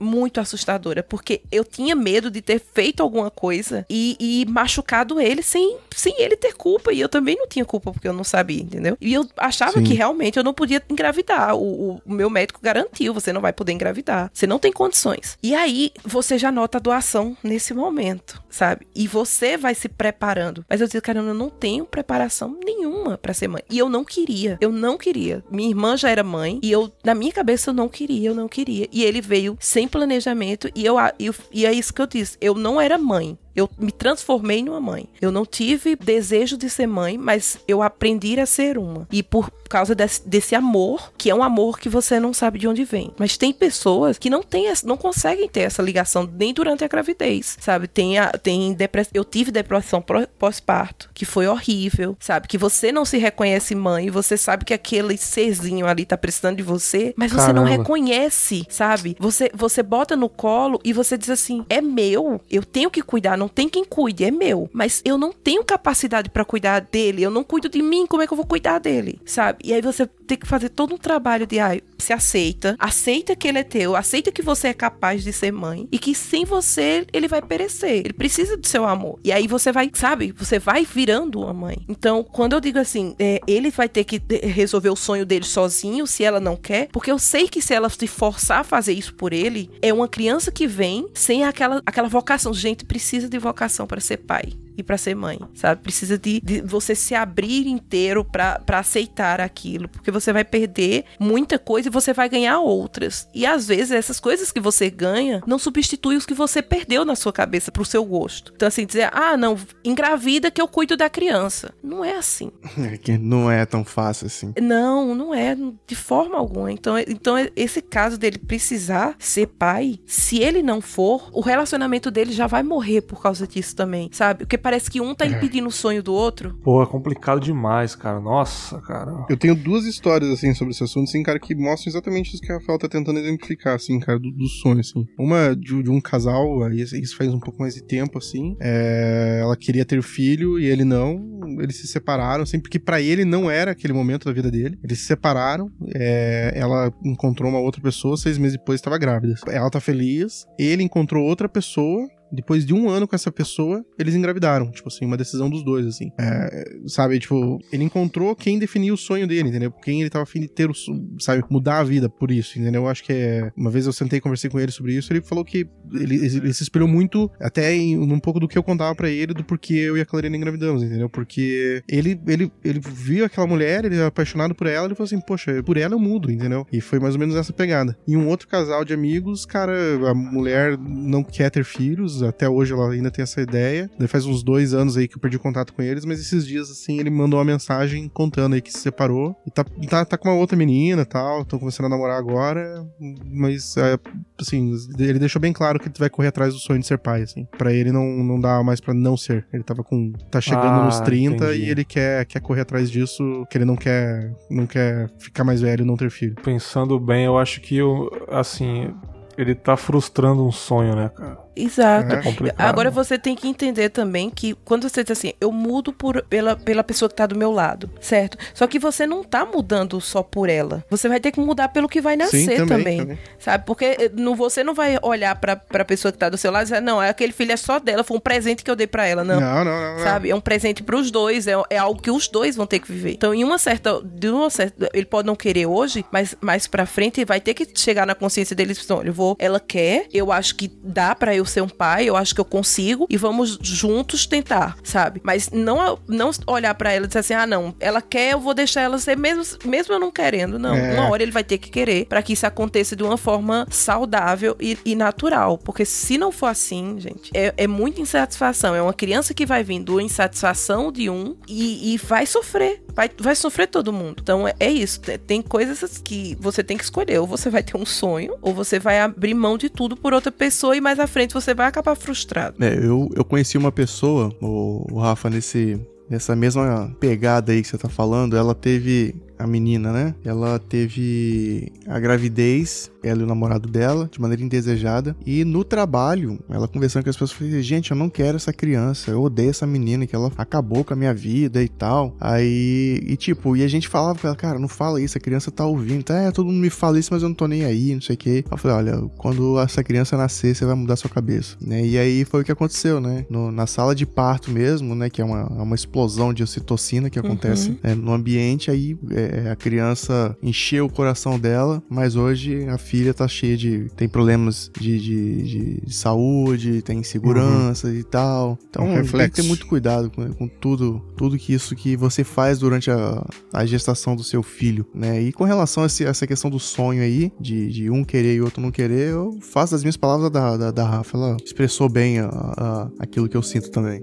muito assustadora, porque eu tinha medo de ter feito alguma coisa e, e, machucado ele sem, sem ele ter culpa. E eu também não tinha culpa porque eu não sabia, entendeu? E eu achava Sim. que realmente eu não podia engravidar. O, o, meu médico garantiu: você não vai poder engravidar. Você não tem condições. E aí você já nota a doação nesse momento, sabe? E você vai se preparando. Mas eu disse, caramba, eu não tenho preparação nenhuma para ser mãe. E eu não queria. Eu não queria. Minha irmã já era mãe e eu, na minha cabeça, eu não queria, eu não queria. E ele veio sem planejamento e eu, eu e é isso que eu disse. Eu não era mãe. Eu me transformei numa mãe. Eu não tive desejo de ser mãe, mas eu aprendi a ser uma. E por causa desse, desse, amor, que é um amor que você não sabe de onde vem. Mas tem pessoas que não têm, não conseguem ter essa ligação nem durante a gravidez, sabe? Tem, a, tem depressão. Eu tive depressão pós-parto, que foi horrível, sabe? Que você não se reconhece mãe, você sabe que aquele serzinho ali tá precisando de você, mas você Caramba. não reconhece, sabe? Você, você bota no colo e você diz assim: é meu, eu tenho que cuidar não tem quem cuide, é meu. Mas eu não tenho capacidade para cuidar dele, eu não cuido de mim, como é que eu vou cuidar dele? Sabe? E aí você tem que fazer todo um trabalho de, ai, se aceita, aceita que ele é teu, aceita que você é capaz de ser mãe e que sem você ele vai perecer. Ele precisa do seu amor. E aí você vai, sabe, você vai virando uma mãe. Então, quando eu digo assim, é, ele vai ter que resolver o sonho dele sozinho, se ela não quer, porque eu sei que se ela se forçar a fazer isso por ele, é uma criança que vem sem aquela, aquela vocação. Gente, precisa de vocação para ser pai e para ser mãe, sabe? Precisa de, de você se abrir inteiro para aceitar aquilo, porque você vai perder muita coisa e você vai ganhar outras. E às vezes essas coisas que você ganha não substituem os que você perdeu na sua cabeça pro seu gosto. Então assim, dizer, ah, não, engravida que eu cuido da criança. Não é assim. É que não é tão fácil assim. Não, não é de forma alguma. Então, então esse caso dele precisar ser pai, se ele não for, o relacionamento dele já vai morrer por causa disso também, sabe? Porque parece que um tá é. impedindo o sonho do outro. Pô, é complicado demais, cara. Nossa, cara. Eu tenho duas histórias, assim, sobre esse assunto, assim, cara, que mostram exatamente isso que a Rafael tá tentando identificar, assim, cara, do, do sonho, assim. Uma de, de, um casal, aí isso faz um pouco mais de tempo, assim. É, ela queria ter filho e ele não. Eles se separaram, assim, porque para ele não era aquele momento da vida dele. Eles se separaram, é, ela encontrou uma outra pessoa, seis meses depois estava grávida. Ela tá feliz, ele encontrou outra pessoa depois de um ano com essa pessoa, eles engravidaram. Tipo assim, uma decisão dos dois, assim. É, sabe, tipo, ele encontrou quem definia o sonho dele, entendeu? Quem ele tava afim de ter, o, sabe, mudar a vida por isso, entendeu? Eu acho que é. Uma vez eu sentei e conversei com ele sobre isso, ele falou que ele, ele se espelhou muito, até em um pouco do que eu contava para ele, do porquê eu e a Clarina engravidamos, entendeu? Porque ele, ele, ele viu aquela mulher, ele era apaixonado por ela, ele falou assim, poxa, por ela eu mudo, entendeu? E foi mais ou menos essa pegada. E um outro casal de amigos, cara, a mulher não quer ter filhos, até hoje ela ainda tem essa ideia. Daí faz uns dois anos aí que eu perdi contato com eles, mas esses dias, assim, ele mandou uma mensagem contando aí que se separou e tá, tá, tá com uma outra menina e tal, estão começando a namorar agora, mas, é, assim, ele deixou bem claro que ele vai correr atrás do sonho de ser pai, assim. Pra ele não, não dá mais pra não ser. Ele tava com. tá chegando ah, nos 30 entendi. e ele quer, quer correr atrás disso, que ele não quer, não quer ficar mais velho e não ter filho. Pensando bem, eu acho que, eu, assim, Ele tá frustrando um sonho, né, cara? Exato. É. Agora você tem que entender também que quando você diz assim, eu mudo por, pela, pela pessoa que tá do meu lado, certo? Só que você não tá mudando só por ela. Você vai ter que mudar pelo que vai nascer Sim, também, também, também. Sabe? Porque eh, não, você não vai olhar pra, pra pessoa que tá do seu lado e dizer, não, aquele filho é só dela, foi um presente que eu dei pra ela. Não. Não, não, não. Sabe? É um presente pros dois, é, é algo que os dois vão ter que viver. Então, em uma certa. De uma certa ele pode não querer hoje, mas mais pra frente vai ter que chegar na consciência dele e dizer, olha, eu vou. Ela quer, eu acho que dá pra eu ser um pai, eu acho que eu consigo, e vamos juntos tentar, sabe? Mas não, não olhar pra ela e dizer assim, ah, não, ela quer, eu vou deixar ela ser, mesmo, mesmo eu não querendo. Não. É. Uma hora ele vai ter que querer pra que isso aconteça de uma forma saudável e, e natural. Porque se não for assim, gente, é, é muita insatisfação. É uma criança que vai vindo a insatisfação de um e, e vai sofrer. Vai, vai sofrer todo mundo. Então é, é isso. Tem- Tem coisas que você tem que escolher. Ou você vai ter um sonho, ou você vai abrir mão de tudo por outra pessoa e mais à frente você vai acabar frustrado. É, eu, eu conheci uma pessoa, o, o Rafa, nesse, nessa mesma pegada aí que você tá falando, ela teve. A menina, né? Ela teve a gravidez, ela e o namorado dela, de maneira indesejada. E no trabalho, ela conversando com as pessoas, falou: gente, eu não quero essa criança, eu odeio essa menina, que ela acabou com a minha vida e tal. Aí, e tipo, e a gente falava com ela, cara, não fala isso, a criança tá ouvindo. Tá, é, todo mundo me fala isso, mas eu não tô nem aí, não sei o quê. Eu falei, olha, quando essa criança nascer, você vai mudar sua cabeça, né? E aí foi o que aconteceu, né? No- na sala de parto mesmo, né? Que é uma, é uma explosão de ocitocina que acontece né, no ambiente, aí é, a criança encheu o coração dela, mas hoje a filha tá cheia de. tem problemas de, de, de- de saúde, tem insegurança e tal. Então Um tem que ter muito cuidado com, com tudo, tudo que isso que você faz durante a, a gestação do seu filho, né? E com relação a esse- essa questão do sonho aí, de, de um querer e outro não querer, eu faço as minhas palavras da, da, da Rafa. Ela expressou bem a- a- aquilo que eu sinto também.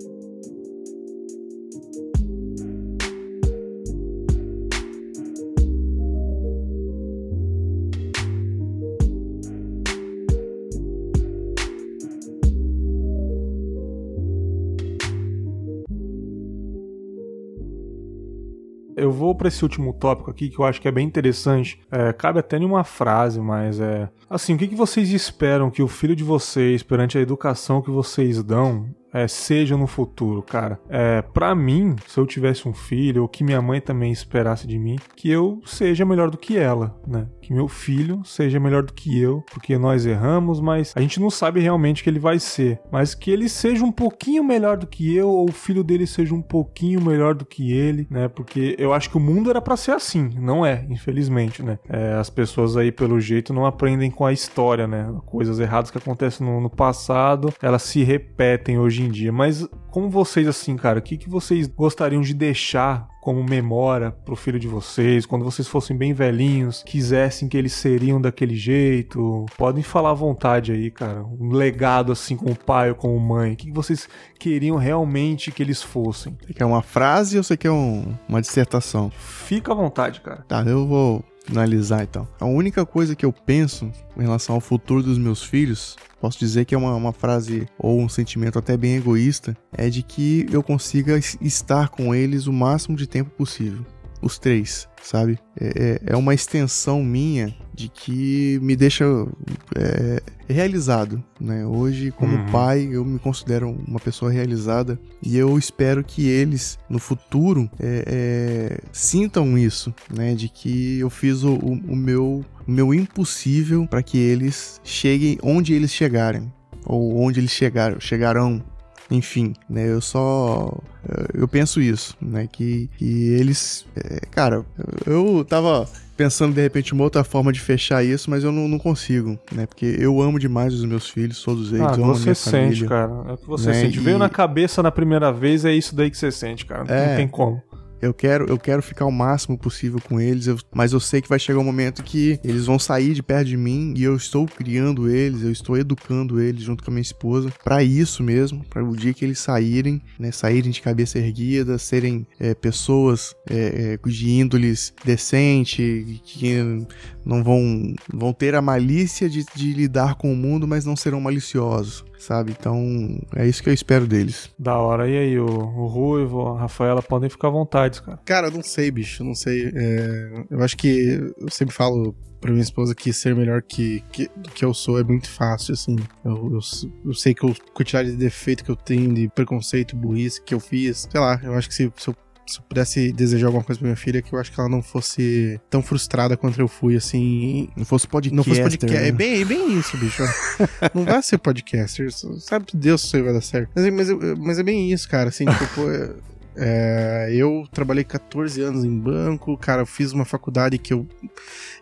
Vou pra esse último tópico aqui que eu acho que é bem interessante. É, cabe até em uma frase, mas é. Assim, o que, que vocês esperam que o filho de vocês, perante a educação que vocês dão, é, seja no futuro, cara? É, para mim, se eu tivesse um filho, ou que minha mãe também esperasse de mim, que eu seja melhor do que ela, né? Que meu filho seja melhor do que eu, porque nós erramos, mas a gente não sabe realmente o que ele vai ser. Mas que ele seja um pouquinho melhor do que eu, ou o filho dele seja um pouquinho melhor do que ele, né? Porque eu acho que o mundo era pra ser assim, não é, infelizmente, né? É, as pessoas aí, pelo jeito, não aprendem com a história, né? Coisas erradas que acontecem no, no passado, elas se repetem hoje em dia. Mas como vocês, assim, cara, o que, que vocês gostariam de deixar como memória pro filho de vocês, quando vocês fossem bem velhinhos, quisessem que eles seriam daquele jeito? Podem falar à vontade aí, cara. Um legado assim como pai ou como mãe. O que que vocês queriam realmente que eles fossem? Você quer uma frase ou você quer um- uma dissertação? Fica à vontade, cara. Tá, eu vou finalizar então. A única coisa que eu penso em relação ao futuro dos meus filhos, posso dizer que é uma, uma frase ou um sentimento até bem egoísta, é de que eu consiga es- estar com eles o máximo de tempo possível. Os três, sabe? É, é- é uma extensão minha de que me deixa é, realizado, né? Hoje, como Uhum. pai, eu me considero uma pessoa realizada e eu espero que eles, no futuro, é, é, sintam isso, né? De que eu fiz o, o- o meu, o meu impossível para que eles cheguem onde eles chegarem ou onde eles chegaram, chegarão. Enfim, né? Eu só eu penso isso, né? Que, que eles, eh, cara, eu tava pensando de repente uma outra forma de fechar isso, mas eu não, não consigo, né? Porque eu amo demais os meus filhos, todos eles, Ah, amo você sente, família. cara. É o que você Né, sente. e- Veio na cabeça na primeira vez, é isso daí que você sente, cara. É. Não tem como. Eu quero, eu quero ficar o máximo possível com eles, eu- mas eu sei que vai chegar um momento que eles vão sair de perto de mim e eu estou criando eles, eu estou educando eles junto com a minha esposa para isso mesmo, para o dia que eles saírem, né, saírem de cabeça erguida, serem é, pessoas é, é, de índoles decente, que não vão, vão ter a malícia de, de lidar com o mundo, mas não serão maliciosos, sabe? Então, é isso que eu espero deles. Da hora. E aí, o, o Ruivo, a Rafaela, podem ficar à vontade, cara. Cara, eu não sei, bicho, eu não sei. É, eu acho que eu sempre falo pra minha esposa que ser melhor que, que, que eu sou é muito fácil, assim. Eu, eu, eu sei que a quantidade de defeito que eu tenho, de preconceito, burrice que eu fiz, sei lá, eu acho que se, se eu se eu pudesse desejar alguma coisa pra minha filha, que eu acho que ela não fosse tão frustrada quanto eu fui, assim. Não fosse podcast. Não fosse. Né? É bem, é bem isso, bicho. não vai ser podcaster. Sabe Deus se vai dar certo. Mas, mas, mas, é bem isso, cara. Assim, tipo, é, eu trabalhei 14 anos em banco, cara, eu fiz uma faculdade que eu.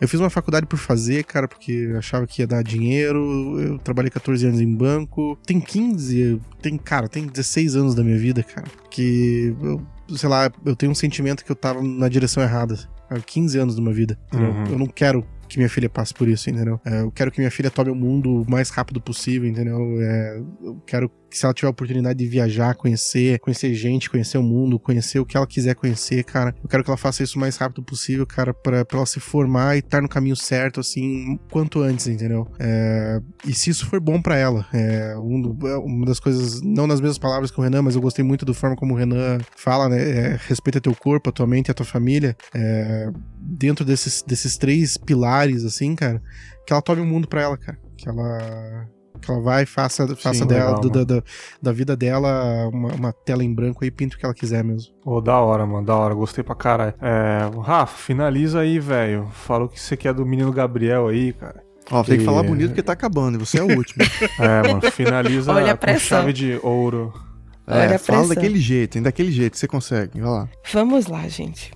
Eu fiz uma faculdade por fazer, cara, porque eu achava que ia dar dinheiro. Eu trabalhei 14 anos em banco. Tem 15, tem, cara, tem 16 anos da minha vida, cara. Que eu, sei lá, eu tenho um sentimento que eu tava na direção errada. Há 15 anos da minha vida. Uhum. Eu não quero que minha filha passe por isso, entendeu? É, eu quero que minha filha tome o mundo o mais rápido possível, entendeu? É, eu quero que se ela tiver a oportunidade de viajar, conhecer, conhecer gente, conhecer o mundo, conhecer o que ela quiser conhecer, cara, eu quero que ela faça isso o mais rápido possível, cara, pra, pra ela se formar e estar no caminho certo, assim, quanto antes, entendeu? É, e se isso for bom para ela, é, um, é, uma das coisas, não nas mesmas palavras que o Renan, mas eu gostei muito da forma como o Renan fala, né? É, respeita teu corpo, a tua mente a tua família. É, dentro desses, desses três pilares, assim, cara, que ela tome o mundo pra ela, cara. Que ela que ela vai faça, faça Sim, dela, legal, do, da, da vida dela uma, uma, tela em branco e pinta o que ela quiser mesmo. Ô, oh, da hora, mano, da hora, gostei pra caralho. É, Rafa, finaliza aí, velho. Fala o que você quer do menino Gabriel aí, cara. Ó, tem que falar bonito porque tá acabando, e você é o último. é, mano, finaliza com chave de ouro. É, fala daquele jeito, hein, daquele jeito, você consegue, vai lá. Vamos lá, gente.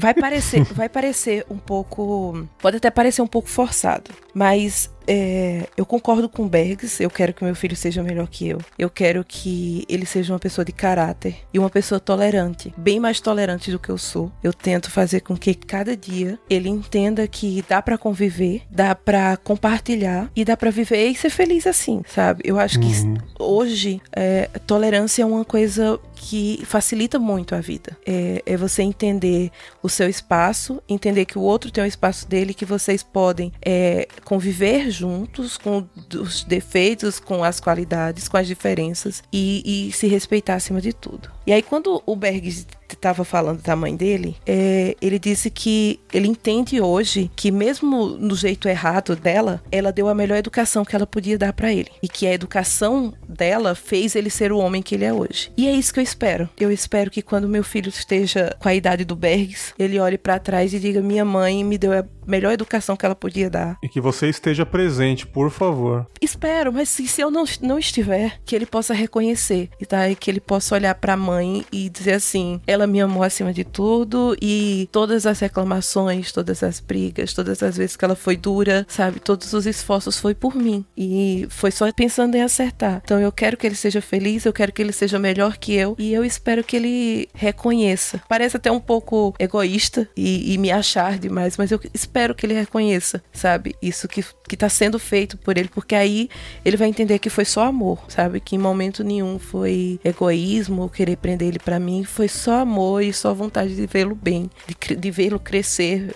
Vai parecer, vai parecer um pouco, pode até parecer um pouco forçado, mas é, eu concordo com o Bergs, eu quero que meu filho seja melhor que eu. Eu quero que ele seja uma pessoa de caráter e uma pessoa tolerante, bem mais tolerante do que eu sou. Eu tento fazer com que cada dia ele entenda que dá para conviver, dá para compartilhar e dá para viver e ser feliz assim, sabe? Eu acho que uhum. hoje é, tolerância é uma coisa que facilita muito a vida. É, é, você entender o seu espaço, entender que o outro tem o espaço dele, que vocês podem é, conviver juntos com os defeitos, com as qualidades, com as diferenças e, e se respeitar acima de tudo. E aí, quando o Berg estava falando da mãe dele, é, ele disse que ele entende hoje que mesmo no jeito errado dela, ela deu a melhor educação que ela podia dar para ele e que a educação dela fez ele ser o homem que ele é hoje. E é isso que eu espero. Eu espero que quando meu filho esteja com a idade do Bergs, ele olhe para trás e diga: minha mãe me deu a melhor educação que ela podia dar. E que você esteja presente, por favor. Espero, mas se, se eu não, não estiver, que ele possa reconhecer e tá? Que ele possa olhar para a mãe e dizer assim: ela me amou acima de tudo e todas as reclamações, todas as brigas, todas as vezes que ela foi dura, sabe? Todos os esforços foi por mim e foi só pensando em acertar. Então eu quero que ele seja feliz, eu quero que ele seja melhor que eu e eu espero que ele reconheça. Parece até um pouco egoísta e, e me achar demais, mas eu espero que ele reconheça, sabe? Isso que, que tá sendo feito por ele, porque aí ele vai entender que foi só amor, sabe? Que em momento nenhum foi egoísmo ou querer prender ele para mim, foi só amor e só vontade de vê-lo bem, de, de vê-lo crescer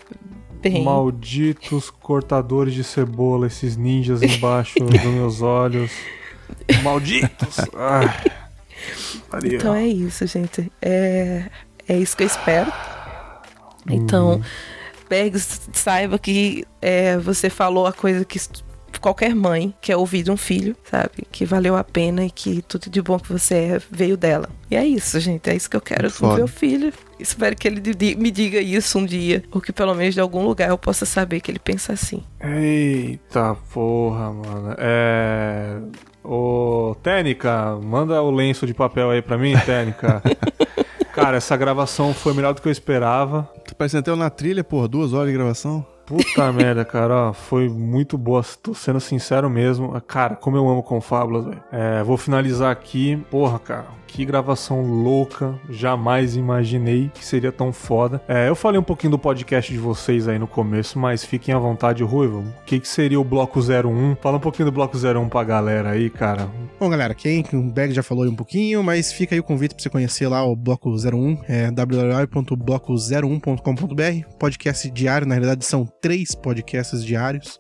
Bem. Malditos cortadores de cebola, esses ninjas embaixo dos meus olhos. Malditos! Ai, então é isso, gente. É, é isso que eu espero. Então, hum. Bergs, saiba que é, você falou a coisa que qualquer mãe quer ouvir de um filho, sabe? Que valeu a pena e que tudo de bom que você é veio dela. E é isso, gente. É isso que eu quero do meu filho. Espero que ele me diga isso um dia. Ou que pelo menos de algum lugar eu possa saber que ele pensa assim. Eita porra, mano. É. Ô, Técnica, manda o lenço de papel aí pra mim, Técnica. Cara, essa gravação foi melhor do que eu esperava. Tá parecendo até na trilha, porra, duas horas de gravação. Puta merda, cara, ó, foi muito boa, tô sendo sincero mesmo. Cara, como eu amo Confábulas, velho. É, vou finalizar aqui. Porra, cara, que gravação louca. Jamais imaginei que seria tão foda. É, eu falei um pouquinho do podcast de vocês aí no começo, mas fiquem à vontade, Ruivo. O que, que seria o Bloco 01? Fala um pouquinho do Bloco 01 pra galera aí, cara. Bom, galera, quem o Bag já falou aí um pouquinho, mas fica aí o convite pra você conhecer lá o Bloco 01, é www.bloco01.com.br, podcast diário, na realidade são três podcasts diários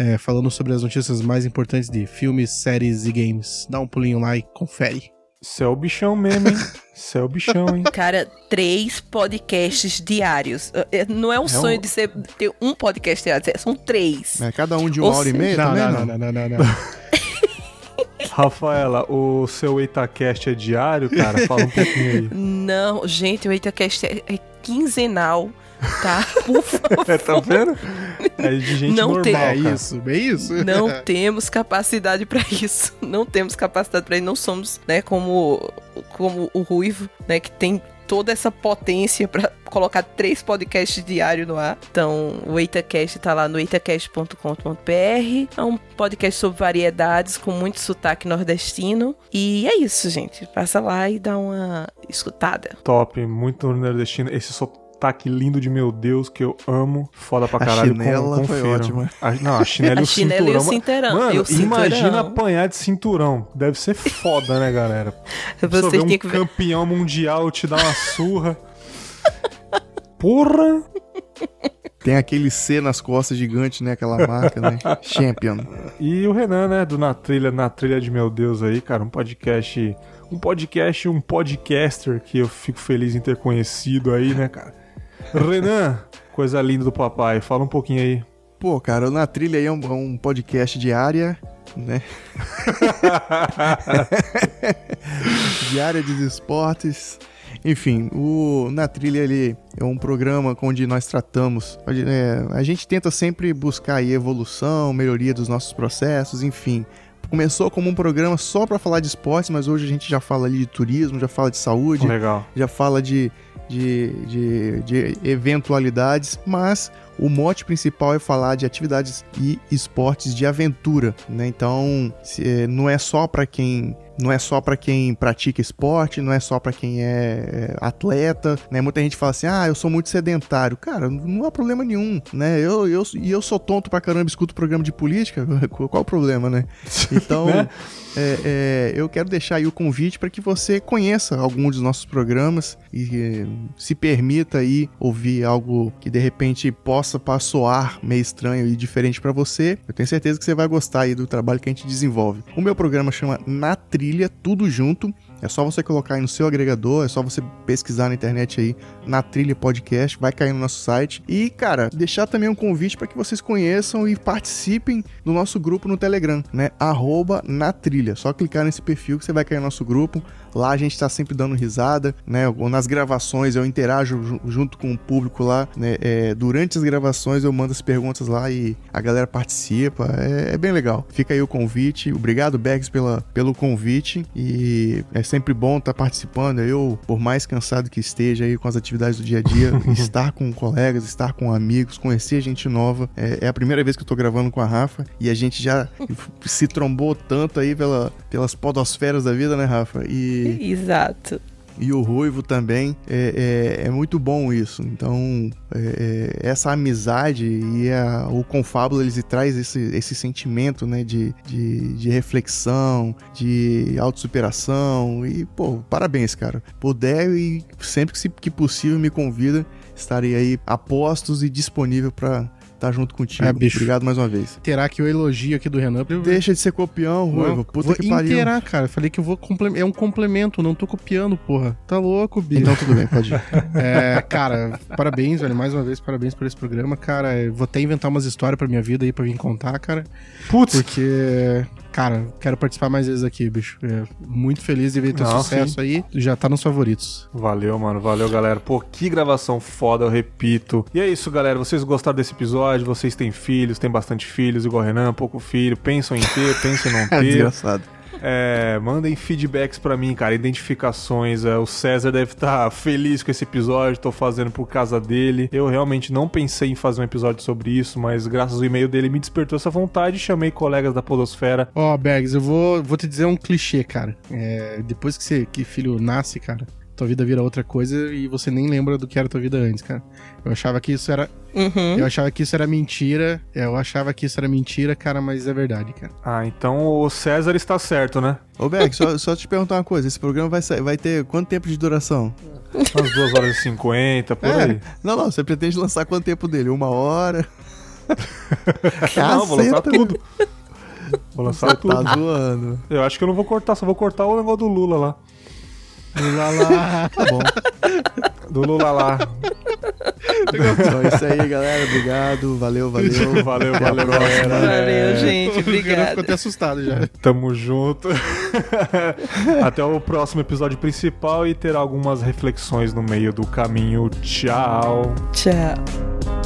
é, falando sobre as notícias mais importantes de filmes, séries e games. Dá um pulinho lá e confere. Você é o bichão mesmo, hein? Você é o bichão, hein? Cara, três podcasts diários. Não é um É sonho um- de ser, ter um podcast diário, são três. É, cada um de uma Ou hora e seja- meia Não, também, não, não? não, não, não, não, não. Rafaela, o seu Itacast é diário, cara? Fala um pouquinho aí. Não, gente, o EitaCast é, é quinzenal, tá? Por favor. É, tá vendo? É de gente Não normal, tem- É isso, é isso. Não temos capacidade pra isso. Não temos capacidade pra isso. Não somos, né, como, como o Ruivo, né, que tem toda essa potência pra colocar três podcasts diários no ar. Então, o EitaCast tá lá no eitacast.com.br. É um podcast sobre variedades com muito sotaque nordestino. E é isso, gente. Passa lá e dá uma escutada. Top, muito nordestino. Esse sotaque lindo de meu Deus que eu amo. Foda pra A caralho. chinela com, foi ótima. A, não, a chinela e A o chinela e cinturão. o cinturão. Mano, E o cinturão. imagina apanhar de cinturão. Deve ser foda, né, galera? Você um que ver. campeão mundial te dar uma surra. Porra! Tem aquele C nas costas gigante, né? Aquela marca, né? Champion. E o Renan, né, do Na Trilha, Na Trilha de Meu Deus aí, cara, um podcast, um podcast, um podcaster que eu fico feliz em ter conhecido aí, né, cara. Renan, coisa linda do papai, fala um pouquinho aí. Pô, cara, o Na Trilha aí é um, é um podcast diária, né? diária dos esportes. Enfim, o Na Trilha ele é um programa onde nós tratamos. onde, é, a gente tenta sempre buscar aí evolução, melhoria dos nossos processos, enfim. Começou como um programa só para falar de esportes, mas hoje a gente já fala ali de turismo, já fala de saúde, Legal. já fala de, de, de, de eventualidades, mas o mote principal é falar de atividades e esportes de aventura, né? Então, se- é, não é só para quem não é só para quem pratica esporte, não é só para quem é é, atleta, né? Muita gente fala assim: "Ah, eu sou muito sedentário". Cara, não há problema nenhum, né? Eu eu e eu sou tonto pra caramba, escuto programa de política, qual o problema, né? Então, Né? É, é, eu quero deixar aí o convite para que você conheça algum dos nossos programas e eh, se permita aí ouvir algo que de repente possa soar meio estranho e diferente para você. Eu tenho certeza que você vai gostar aí do trabalho que a gente desenvolve. O meu programa chama Na Trilha, tudo junto. É só você colocar aí no seu agregador, é só você pesquisar na internet aí, na Trilha Podcast, vai cair no nosso site. E, cara, deixar também um convite para que vocês conheçam e participem do nosso grupo no Telegram, né? Arroba na trilha. Só clicar nesse perfil que você vai cair no nosso grupo. Lá a gente tá sempre dando risada, né? Ou Nas gravações eu interajo ju- junto com o público lá, né? É, durante as gravações eu mando as perguntas lá e a galera participa. É, é bem legal. Fica aí o convite. Obrigado, Bags, pela, pelo convite. E é sempre bom estar participando. Eu, por mais cansado que esteja aí com as atividades do dia a dia, estar com colegas, estar com amigos, conhecer gente nova. É, é a primeira vez que eu tô gravando com a Rafa e a gente já se trombou tanto aí pela, pelas podosferas da vida, né, Rafa? E Exato. e o Ruivo também. É, é, é muito bom isso. Então, é, é, essa amizade e a- o Confábulo, eles traz esse, esse sentimento, né, de, de, de reflexão, de autossuperação. E, pô, parabéns, cara. Puder e sempre que, que possível me convida, estarei aí a postos e disponível pra estar junto contigo. É, bicho. Obrigado mais uma vez. Terá aqui o elogio aqui do Renan. Deixa de ser copião, Ruivo. Puta vou que pariu. inteirar, cara. Falei que eu vou. É um complemento, não tô copiando, porra. Tá louco, bicho. Então tudo bem, pode ir. É, cara, parabéns, velho. Mais uma vez, parabéns por esse programa, cara. Vou até inventar umas histórias pra minha vida aí pra vir contar, cara. Putz, Porque, cara, quero participar mais vezes aqui, bicho. É, muito feliz de ver teu Não, sucesso aí. Já tá nos favoritos. Valeu, mano. Valeu, galera. Pô, que gravação foda, eu repito. E é isso, galera. Vocês gostaram desse episódio? Vocês têm filhos, têm bastante filhos, igual o Renan, pouco filho. Pensam em ter, pensam em não É ter. desgraçado. É, mandem feedbacks pra mim, cara, identificações. É, o César deve estar tá feliz com esse episódio, tô fazendo por causa dele. Eu realmente não pensei em fazer um episódio sobre isso, mas graças ao e-mail dele me despertou essa vontade e chamei colegas da Podosfera. Ó, oh, Bergs, eu vou, vou te dizer um clichê, cara. É, depois que, você, que filho nasce, cara, tua vida vira outra coisa e você nem lembra do que era tua vida antes, cara. Eu achava que isso era. Uhum. Eu achava que isso era mentira. Eu achava que isso era mentira, cara, mas é verdade, cara. Ah, então o César está certo, né? Ô, Beck, só, só te perguntar uma coisa: esse programa vai, vai ter quanto tempo de duração? Umas 2 horas e 50, por é. aí. Não, não, você pretende lançar quanto tempo dele? Uma hora? não, vou lançar tudo. Vou lançar você tudo. Tá zoando. Eu acho que eu não vou cortar, só vou cortar o negócio do Lula lá. Lula lá. Tá bom. Do Lula lá. Então é isso aí, galera. Obrigado. Valeu, valeu. Valeu, valeu, galera. Valeu, gente. Obrigado. Ficou até assustado já. Tamo junto. Até o próximo episódio principal e terá algumas reflexões no meio do caminho. Tchau. Tchau.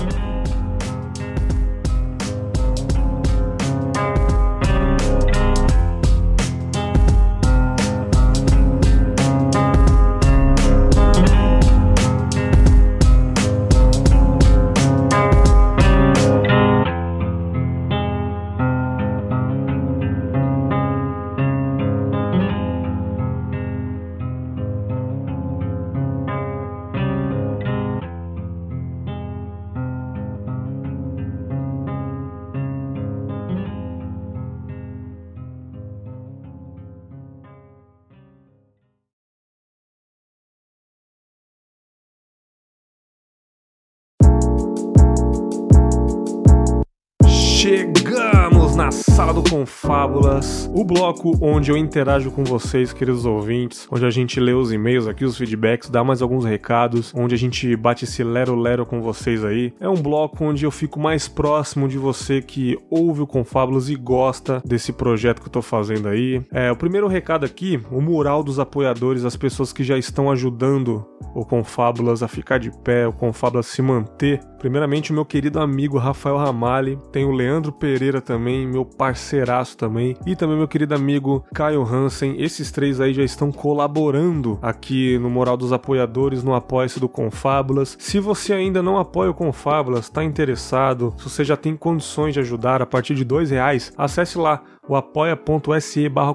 Sala do Confábulas, o bloco onde eu interajo com vocês, queridos ouvintes, onde a gente lê os e-mails aqui, os feedbacks, dá mais alguns recados, onde a gente bate esse lero-lero com vocês aí. É um bloco onde eu fico mais próximo de você que ouve o Confábulas e gosta desse projeto que eu tô fazendo aí. É, o primeiro recado aqui, o mural dos apoiadores, as pessoas que já estão ajudando o Confábulas a ficar de pé, o Confábulas se manter. Primeiramente, o meu querido amigo Rafael Ramalli, tem o Leandro Pereira também, meu parceiraço também, e também meu querido amigo Caio Hansen. Esses três aí já estão colaborando aqui no Moral dos Apoiadores, no Apoia-se do Confábulas. Se você ainda não apoia o Confábulas, está interessado, se você já tem condições de ajudar a partir de dois reais, acesse lá o apoia.se barra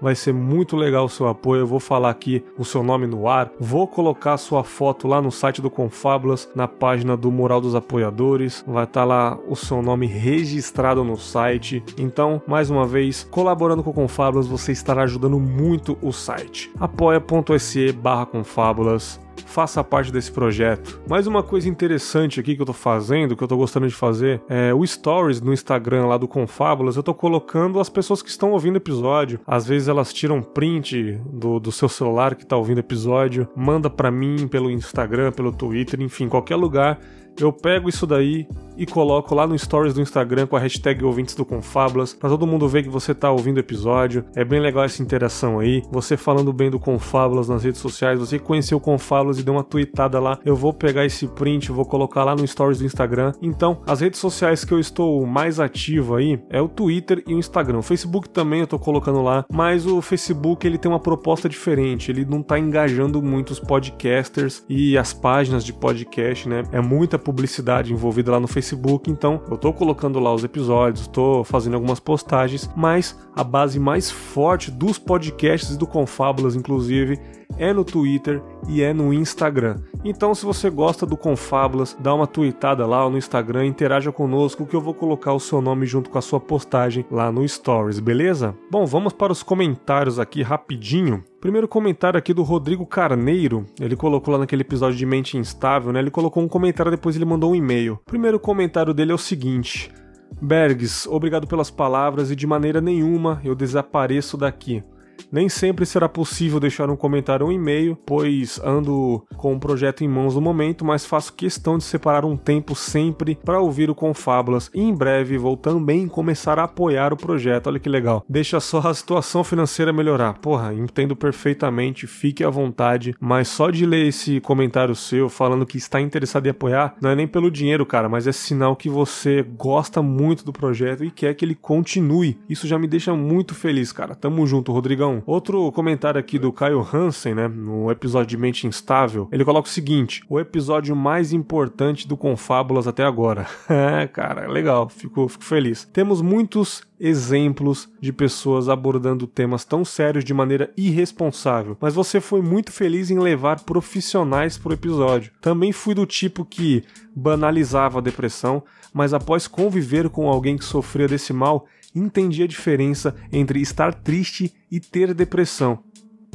Vai ser muito legal o seu apoio. Eu vou falar aqui o seu nome no ar. Vou colocar sua foto lá no site do Confábulas, na página do Mural dos Apoiadores. Vai estar tá lá o seu nome registrado no site. Então, mais uma vez, colaborando com o Confábulas, você estará ajudando muito o site. apoia.se barra Confábulas faça parte desse projeto. Mais uma coisa interessante aqui que eu tô fazendo, que eu tô gostando de fazer, é o stories no Instagram lá do Confábulas, eu tô colocando as pessoas que estão ouvindo o episódio. Às vezes elas tiram print do, do seu celular que tá ouvindo o episódio, manda para mim pelo Instagram, pelo Twitter, enfim, qualquer lugar eu pego isso daí e coloco lá no stories do Instagram com a hashtag ouvintes do Confábulas, para todo mundo ver que você tá ouvindo o episódio. É bem legal essa interação aí. Você falando bem do Confábulas nas redes sociais, você conheceu o Confábulas e deu uma tweetada lá, eu vou pegar esse print, vou colocar lá no stories do Instagram. Então, as redes sociais que eu estou mais ativo aí é o Twitter e o Instagram. O Facebook também eu tô colocando lá, mas o Facebook ele tem uma proposta diferente, ele não tá engajando muito os podcasters e as páginas de podcast, né? É muita publicidade envolvida lá no Facebook, então eu tô colocando lá os episódios, tô fazendo algumas postagens, mas a base mais forte dos podcasts e do Confábulas, inclusive, é no Twitter e é no Instagram. Então, se você gosta do Confábulas, dá uma tweetada lá no Instagram, interaja conosco que eu vou colocar o seu nome junto com a sua postagem lá no Stories, beleza? Bom, vamos para os comentários aqui rapidinho. Primeiro comentário aqui do Rodrigo Carneiro. Ele colocou lá naquele episódio de Mente Instável, né? Ele colocou um comentário, depois ele mandou um e-mail. Primeiro comentário dele é o seguinte: Bergs, obrigado pelas palavras e de maneira nenhuma eu desapareço daqui. Nem sempre será possível deixar um comentário ou um e-mail, pois ando com um projeto em mãos no momento, mas faço questão de separar um tempo sempre para ouvir o Confábulas e em breve vou também começar a apoiar o projeto. Olha que legal. Deixa só a situação financeira melhorar. Porra, entendo perfeitamente, fique à vontade, mas só de ler esse comentário seu falando que está interessado em apoiar, não é nem pelo dinheiro, cara, mas é sinal que você gosta muito do projeto e quer que ele continue. Isso já me deixa muito feliz, cara. Tamo junto, Rodrigão. Outro comentário aqui do Caio Hansen, né, no episódio de Mente Instável, ele coloca o seguinte: o episódio mais importante do Confábulas até agora. é, cara, legal, fico, fico feliz. Temos muitos exemplos de pessoas abordando temas tão sérios de maneira irresponsável, mas você foi muito feliz em levar profissionais pro episódio. Também fui do tipo que banalizava a depressão, mas após conviver com alguém que sofria desse mal, entendi a diferença entre estar triste e ter depressão.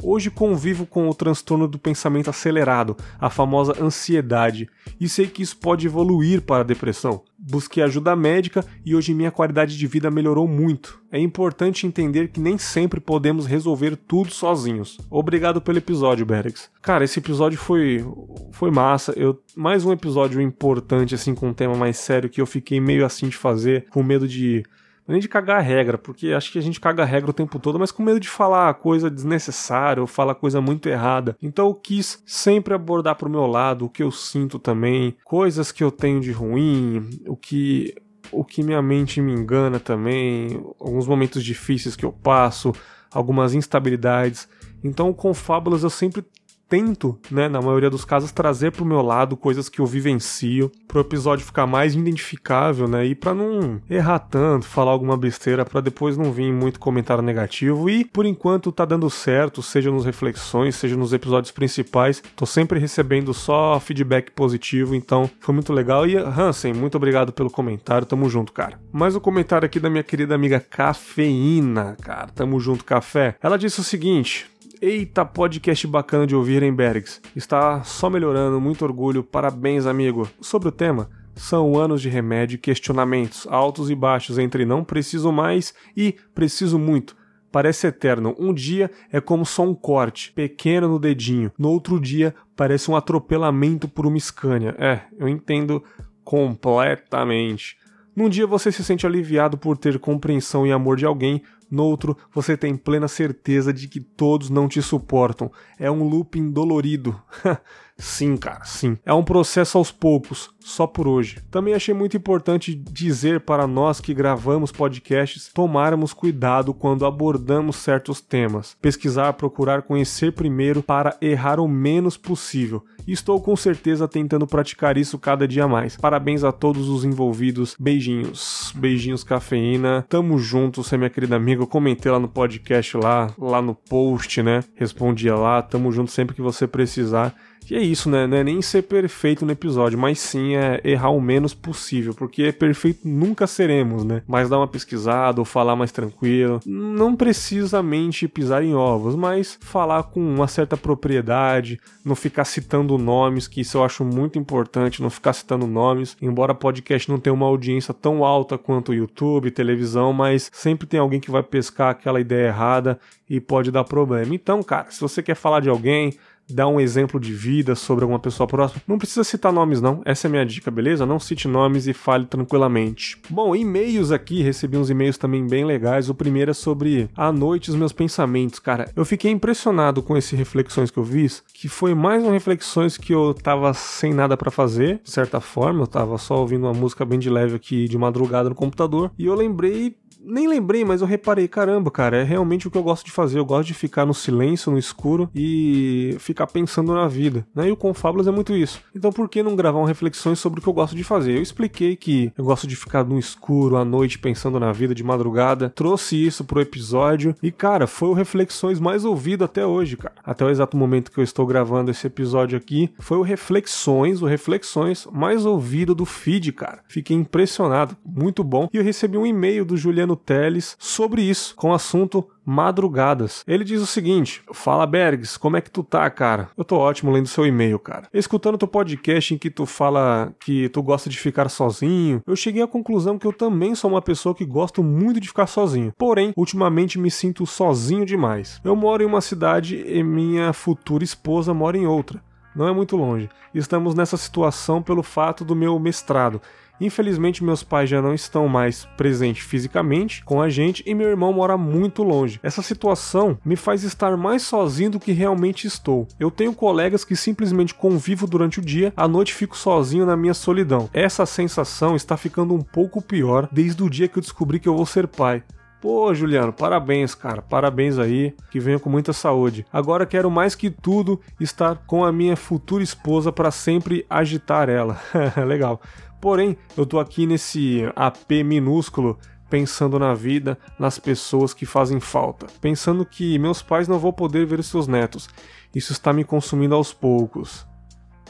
Hoje convivo com o transtorno do pensamento acelerado, a famosa ansiedade, e sei que isso pode evoluir para a depressão. Busquei ajuda médica e hoje minha qualidade de vida melhorou muito. É importante entender que nem sempre podemos resolver tudo sozinhos. Obrigado pelo episódio, Berex. Cara, esse episódio foi foi massa. Eu mais um episódio importante assim com um tema mais sério que eu fiquei meio assim de fazer, com medo de nem de cagar a regra, porque acho que a gente caga a regra o tempo todo, mas com medo de falar coisa desnecessária ou falar coisa muito errada. Então eu quis sempre abordar pro meu lado o que eu sinto também, coisas que eu tenho de ruim, o que o que minha mente me engana também, alguns momentos difíceis que eu passo, algumas instabilidades. Então, com fábulas eu sempre tento, né, na maioria dos casos, trazer pro meu lado coisas que eu vivencio, pro episódio ficar mais identificável, né, e para não errar tanto, falar alguma besteira, para depois não vir muito comentário negativo. E por enquanto tá dando certo, seja nos reflexões, seja nos episódios principais, tô sempre recebendo só feedback positivo, então foi muito legal. E Hansen, muito obrigado pelo comentário, tamo junto, cara. Mais um comentário aqui da minha querida amiga Cafeína, cara, tamo junto, café. Ela disse o seguinte: Eita, podcast bacana de ouvir, hein, Bergs? Está só melhorando, muito orgulho, parabéns, amigo. Sobre o tema, são anos de remédio e questionamentos, altos e baixos entre não preciso mais e preciso muito. Parece eterno. Um dia é como só um corte, pequeno no dedinho. No outro dia, parece um atropelamento por uma Scania. É, eu entendo completamente. Num dia você se sente aliviado por ter compreensão e amor de alguém, no outro, você tem plena certeza de que todos não te suportam. É um looping dolorido. sim, cara, sim. É um processo aos poucos, só por hoje. Também achei muito importante dizer para nós que gravamos podcasts tomarmos cuidado quando abordamos certos temas. Pesquisar, procurar conhecer primeiro para errar o menos possível estou com certeza tentando praticar isso cada dia mais. Parabéns a todos os envolvidos. Beijinhos. Beijinhos, cafeína. Tamo junto, você é minha querida amiga. Eu comentei lá no podcast, lá, lá no post, né? Respondia lá. Tamo junto sempre que você precisar. E é isso, né? Não é nem ser perfeito no episódio, mas sim é errar o menos possível, porque perfeito nunca seremos, né? Mas dar uma pesquisada ou falar mais tranquilo. Não precisamente pisar em ovos, mas falar com uma certa propriedade, não ficar citando nomes, que isso eu acho muito importante, não ficar citando nomes. Embora podcast não tenha uma audiência tão alta quanto YouTube, televisão, mas sempre tem alguém que vai pescar aquela ideia errada e pode dar problema. Então, cara, se você quer falar de alguém, dar um exemplo de vida sobre alguma pessoa próxima, não precisa citar nomes não. Essa é minha dica, beleza? Não cite nomes e fale tranquilamente. Bom, e-mails aqui, recebi uns e-mails também bem legais. O primeiro é sobre a noite os meus pensamentos, cara. Eu fiquei impressionado com esse reflexões que eu fiz, que foi mais uma reflexões que eu tava sem nada para fazer, de certa forma, eu tava só ouvindo uma música bem de leve aqui de madrugada no computador, e eu lembrei nem lembrei, mas eu reparei, caramba, cara, é realmente o que eu gosto de fazer. Eu gosto de ficar no silêncio, no escuro e ficar pensando na vida, né? E o Confábulas é muito isso. Então por que não gravar uma reflexões sobre o que eu gosto de fazer? Eu expliquei que eu gosto de ficar no escuro à noite pensando na vida de madrugada, trouxe isso pro episódio e, cara, foi o Reflexões mais ouvido até hoje, cara. Até o exato momento que eu estou gravando esse episódio aqui, foi o Reflexões, o Reflexões mais ouvido do feed, cara. Fiquei impressionado, muito bom. E eu recebi um e-mail do Juliano Juliano Teles sobre isso, com o assunto madrugadas. Ele diz o seguinte: Fala Bergs, como é que tu tá, cara? Eu tô ótimo lendo seu e-mail, cara. Escutando teu podcast em que tu fala que tu gosta de ficar sozinho, eu cheguei à conclusão que eu também sou uma pessoa que gosto muito de ficar sozinho. Porém, ultimamente me sinto sozinho demais. Eu moro em uma cidade e minha futura esposa mora em outra. Não é muito longe. Estamos nessa situação pelo fato do meu mestrado. Infelizmente, meus pais já não estão mais presentes fisicamente com a gente e meu irmão mora muito longe. Essa situação me faz estar mais sozinho do que realmente estou. Eu tenho colegas que simplesmente convivo durante o dia, à noite fico sozinho na minha solidão. Essa sensação está ficando um pouco pior desde o dia que eu descobri que eu vou ser pai. Pô, Juliano, parabéns, cara. Parabéns aí. Que venha com muita saúde. Agora quero mais que tudo estar com a minha futura esposa para sempre agitar ela. Legal. Porém, eu tô aqui nesse AP minúsculo pensando na vida, nas pessoas que fazem falta, pensando que meus pais não vão poder ver seus netos. Isso está me consumindo aos poucos.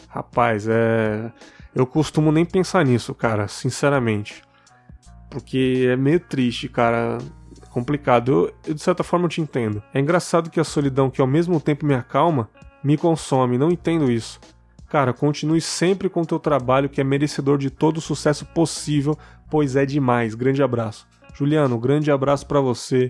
Rapaz, é. Eu costumo nem pensar nisso, cara, sinceramente. Porque é meio triste, cara complicado. Eu, eu, de certa forma, eu te entendo. É engraçado que a solidão, que ao mesmo tempo me acalma, me consome. Não entendo isso. Cara, continue sempre com o teu trabalho, que é merecedor de todo o sucesso possível, pois é demais. Grande abraço. Juliano, grande abraço para você.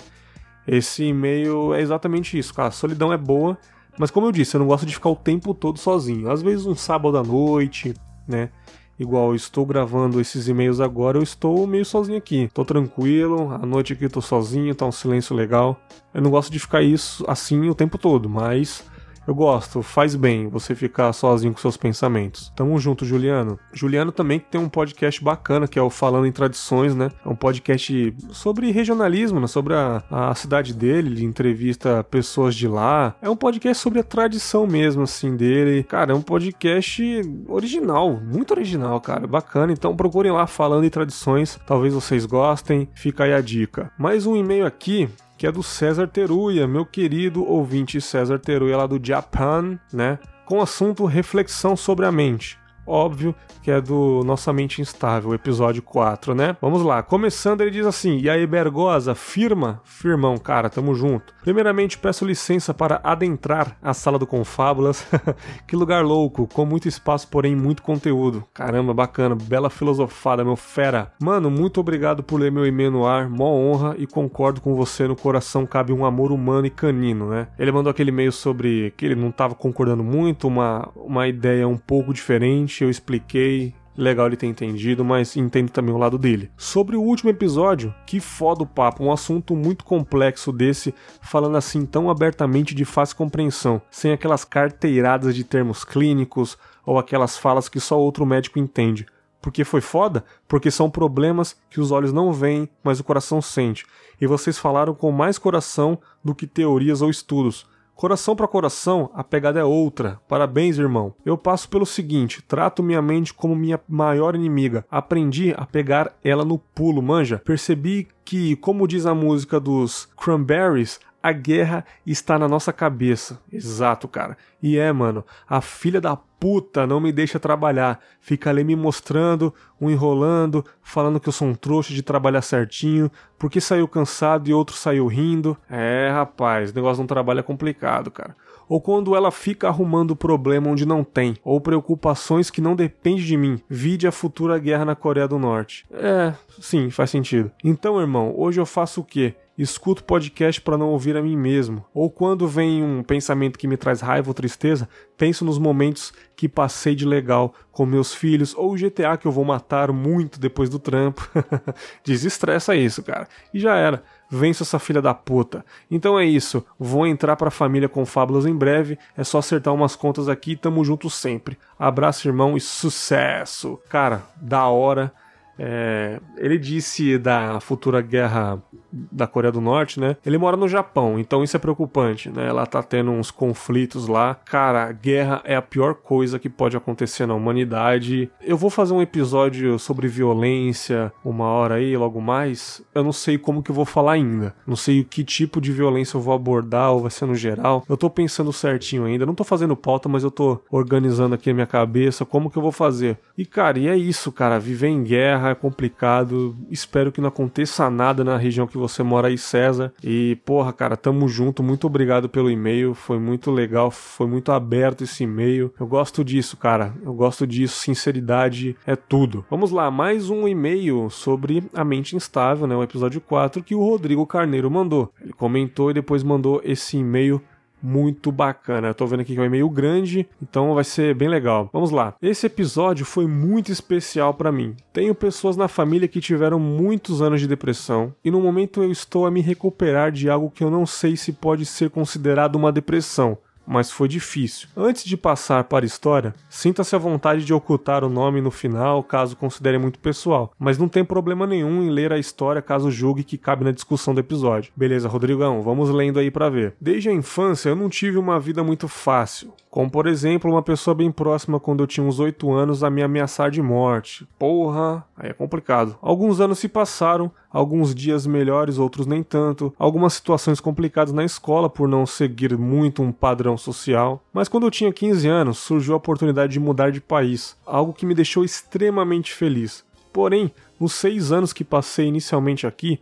Esse e-mail é exatamente isso, cara. Solidão é boa, mas como eu disse, eu não gosto de ficar o tempo todo sozinho. Às vezes um sábado à noite, né? Igual eu estou gravando esses e-mails agora, eu estou meio sozinho aqui. Tô tranquilo, à noite aqui eu tô sozinho, tá um silêncio legal. Eu não gosto de ficar isso assim o tempo todo, mas eu gosto, faz bem você ficar sozinho com seus pensamentos. Tamo junto, Juliano. Juliano também tem um podcast bacana que é o Falando em Tradições, né? É um podcast sobre regionalismo, né? sobre a, a cidade dele, ele entrevista pessoas de lá. É um podcast sobre a tradição mesmo, assim, dele. Cara, é um podcast original, muito original, cara. Bacana. Então procurem lá Falando em Tradições, talvez vocês gostem. Fica aí a dica. Mais um e-mail aqui que é do César Teruya, meu querido ouvinte César Teruya lá do Japan, né? Com o assunto reflexão sobre a mente. Óbvio que é do Nossa Mente Instável, episódio 4, né? Vamos lá. Começando, ele diz assim: E aí, Bergosa, firma? Firmão, cara, tamo junto. Primeiramente, peço licença para adentrar a sala do Confábulas. que lugar louco, com muito espaço, porém muito conteúdo. Caramba, bacana, bela filosofada, meu fera. Mano, muito obrigado por ler meu e-mail no ar, mó honra e concordo com você, no coração cabe um amor humano e canino, né? Ele mandou aquele e-mail sobre que ele não tava concordando muito, uma, uma ideia um pouco diferente, eu expliquei Legal ele ter entendido, mas entendo também o lado dele. Sobre o último episódio, que foda o papo, um assunto muito complexo desse, falando assim tão abertamente de fácil compreensão, sem aquelas carteiradas de termos clínicos ou aquelas falas que só outro médico entende. Porque foi foda? Porque são problemas que os olhos não veem, mas o coração sente. E vocês falaram com mais coração do que teorias ou estudos. Coração para coração, a pegada é outra. Parabéns, irmão. Eu passo pelo seguinte: trato minha mente como minha maior inimiga. Aprendi a pegar ela no pulo, manja. Percebi que, como diz a música dos Cranberries, a guerra está na nossa cabeça. Exato, cara. E é, mano, a filha da puta não me deixa trabalhar. Fica ali me mostrando, um enrolando, falando que eu sou um trouxa de trabalhar certinho, porque saiu cansado e outro saiu rindo. É, rapaz, o negócio não trabalho é complicado, cara. Ou quando ela fica arrumando problema onde não tem, ou preocupações que não dependem de mim. Vide a futura guerra na Coreia do Norte. É, sim, faz sentido. Então, irmão, hoje eu faço o quê? Escuto podcast para não ouvir a mim mesmo. Ou quando vem um pensamento que me traz raiva ou tristeza, penso nos momentos que passei de legal com meus filhos ou o GTA que eu vou matar muito depois do trampo. Desestressa isso, cara. E já era. Vença essa filha da puta. Então é isso. Vou entrar pra família com fábulas em breve. É só acertar umas contas aqui. Tamo junto sempre. Abraço, irmão, e sucesso. Cara, da hora é, ele disse da futura guerra da Coreia do Norte, né? Ele mora no Japão, então isso é preocupante, né? Ela tá tendo uns conflitos lá. Cara, guerra é a pior coisa que pode acontecer na humanidade. Eu vou fazer um episódio sobre violência uma hora aí, logo mais. Eu não sei como que eu vou falar ainda. Não sei o que tipo de violência eu vou abordar ou vai ser no geral. Eu tô pensando certinho ainda. Não tô fazendo pauta, mas eu tô organizando aqui a minha cabeça como que eu vou fazer. E cara, e é isso, cara. Viver em guerra guerra, é complicado. Espero que não aconteça nada na região que você mora aí, César. E, porra, cara, tamo junto. Muito obrigado pelo e-mail. Foi muito legal, foi muito aberto esse e-mail. Eu gosto disso, cara. Eu gosto disso. Sinceridade é tudo. Vamos lá, mais um e-mail sobre a mente instável, né? O episódio 4 que o Rodrigo Carneiro mandou. Ele comentou e depois mandou esse e-mail muito bacana. Eu tô vendo aqui que é um e-mail grande, então vai ser bem legal. Vamos lá. Esse episódio foi muito especial para mim. Tenho pessoas na família que tiveram muitos anos de depressão e no momento eu estou a me recuperar de algo que eu não sei se pode ser considerado uma depressão mas foi difícil. Antes de passar para a história, sinta-se à vontade de ocultar o nome no final, caso considere muito pessoal, mas não tem problema nenhum em ler a história caso julgue que cabe na discussão do episódio. Beleza, Rodrigão, vamos lendo aí para ver. Desde a infância eu não tive uma vida muito fácil, como por exemplo uma pessoa bem próxima quando eu tinha uns 8 anos a me ameaçar de morte. Porra, aí é complicado. Alguns anos se passaram, alguns dias melhores, outros nem tanto, algumas situações complicadas na escola por não seguir muito um padrão social. Mas quando eu tinha 15 anos, surgiu a oportunidade de mudar de país, algo que me deixou extremamente feliz. Porém, nos seis anos que passei inicialmente aqui,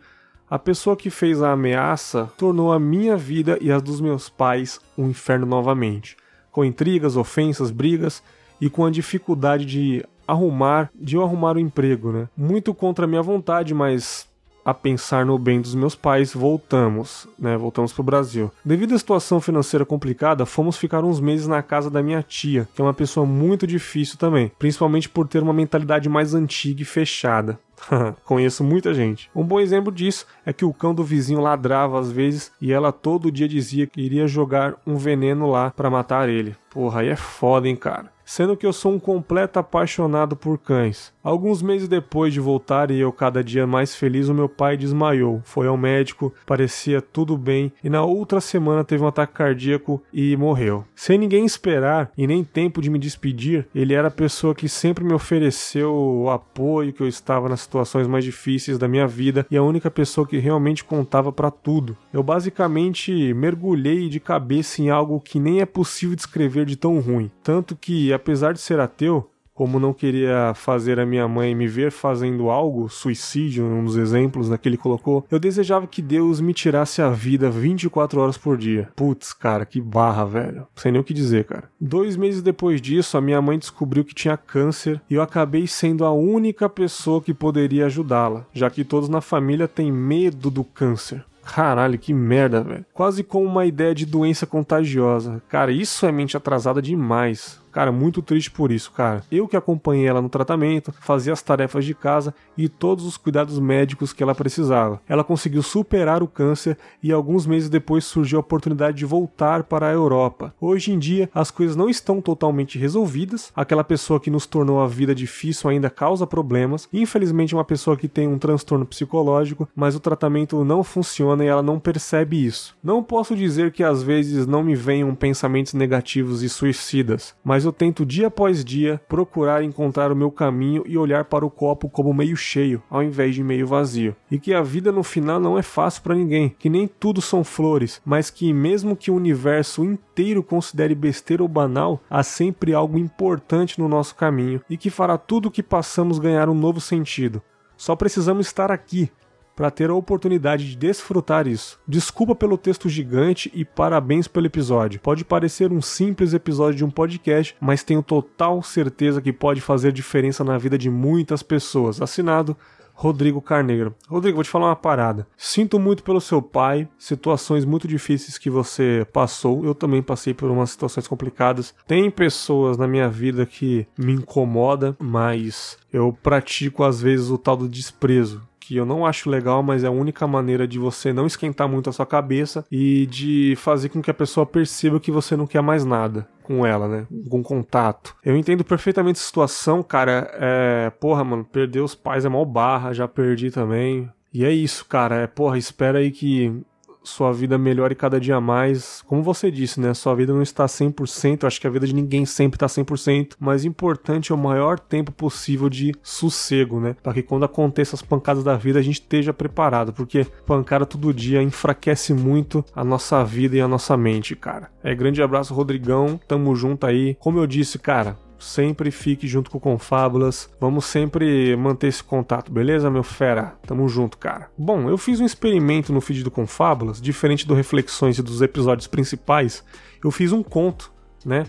a pessoa que fez a ameaça tornou a minha vida e as dos meus pais um inferno novamente, com intrigas, ofensas, brigas e com a dificuldade de arrumar, de eu arrumar o um emprego, né? Muito contra a minha vontade, mas a pensar no bem dos meus pais, voltamos, né? Voltamos pro Brasil. Devido à situação financeira complicada, fomos ficar uns meses na casa da minha tia, que é uma pessoa muito difícil também, principalmente por ter uma mentalidade mais antiga e fechada. Conheço muita gente. Um bom exemplo disso é que o cão do vizinho ladrava às vezes e ela todo dia dizia que iria jogar um veneno lá para matar ele. Porra, aí é foda, hein, cara sendo que eu sou um completo apaixonado por cães. Alguns meses depois de voltar e eu cada dia mais feliz, o meu pai desmaiou. Foi ao médico, parecia tudo bem e na outra semana teve um ataque cardíaco e morreu. Sem ninguém esperar e nem tempo de me despedir, ele era a pessoa que sempre me ofereceu o apoio que eu estava nas situações mais difíceis da minha vida e a única pessoa que realmente contava para tudo. Eu basicamente mergulhei de cabeça em algo que nem é possível descrever de tão ruim, tanto que apesar de ser ateu, como não queria fazer a minha mãe me ver fazendo algo, suicídio, um dos exemplos né, que ele colocou, eu desejava que Deus me tirasse a vida 24 horas por dia. Putz, cara, que barra, velho. Sem nem o que dizer, cara. Dois meses depois disso, a minha mãe descobriu que tinha câncer e eu acabei sendo a única pessoa que poderia ajudá-la, já que todos na família têm medo do câncer. Caralho, que merda, velho. Quase como uma ideia de doença contagiosa. Cara, isso é mente atrasada demais. Cara, muito triste por isso, cara. Eu que acompanhei ela no tratamento, fazia as tarefas de casa e todos os cuidados médicos que ela precisava. Ela conseguiu superar o câncer e alguns meses depois surgiu a oportunidade de voltar para a Europa. Hoje em dia, as coisas não estão totalmente resolvidas. Aquela pessoa que nos tornou a vida difícil ainda causa problemas. Infelizmente, uma pessoa que tem um transtorno psicológico, mas o tratamento não funciona e ela não percebe isso. Não posso dizer que às vezes não me venham pensamentos negativos e suicidas, mas mas eu tento dia após dia procurar encontrar o meu caminho e olhar para o copo como meio cheio, ao invés de meio vazio. E que a vida no final não é fácil para ninguém, que nem tudo são flores, mas que mesmo que o universo inteiro considere besteira ou banal, há sempre algo importante no nosso caminho e que fará tudo o que passamos ganhar um novo sentido. Só precisamos estar aqui, para ter a oportunidade de desfrutar isso. Desculpa pelo texto gigante e parabéns pelo episódio. Pode parecer um simples episódio de um podcast, mas tenho total certeza que pode fazer diferença na vida de muitas pessoas. Assinado Rodrigo Carneiro. Rodrigo, vou te falar uma parada. Sinto muito pelo seu pai, situações muito difíceis que você passou. Eu também passei por umas situações complicadas. Tem pessoas na minha vida que me incomoda, mas eu pratico às vezes o tal do desprezo que eu não acho legal, mas é a única maneira de você não esquentar muito a sua cabeça e de fazer com que a pessoa perceba que você não quer mais nada com ela, né? Com contato. Eu entendo perfeitamente a situação, cara. É. Porra, mano, perder os pais é mal barra, já perdi também. E é isso, cara. É, porra, espera aí que sua vida melhore cada dia mais. Como você disse, né? Sua vida não está 100%, acho que a vida de ninguém sempre está 100%, mas importante é o maior tempo possível de sossego, né? Para que quando aconteça as pancadas da vida a gente esteja preparado, porque pancada todo dia enfraquece muito a nossa vida e a nossa mente, cara. É grande abraço, Rodrigão. Tamo junto aí. Como eu disse, cara, sempre fique junto com o Confábulas. Vamos sempre manter esse contato, beleza, meu fera? Tamo junto, cara. Bom, eu fiz um experimento no feed do Confábulas, diferente do Reflexões e dos episódios principais. Eu fiz um conto, né?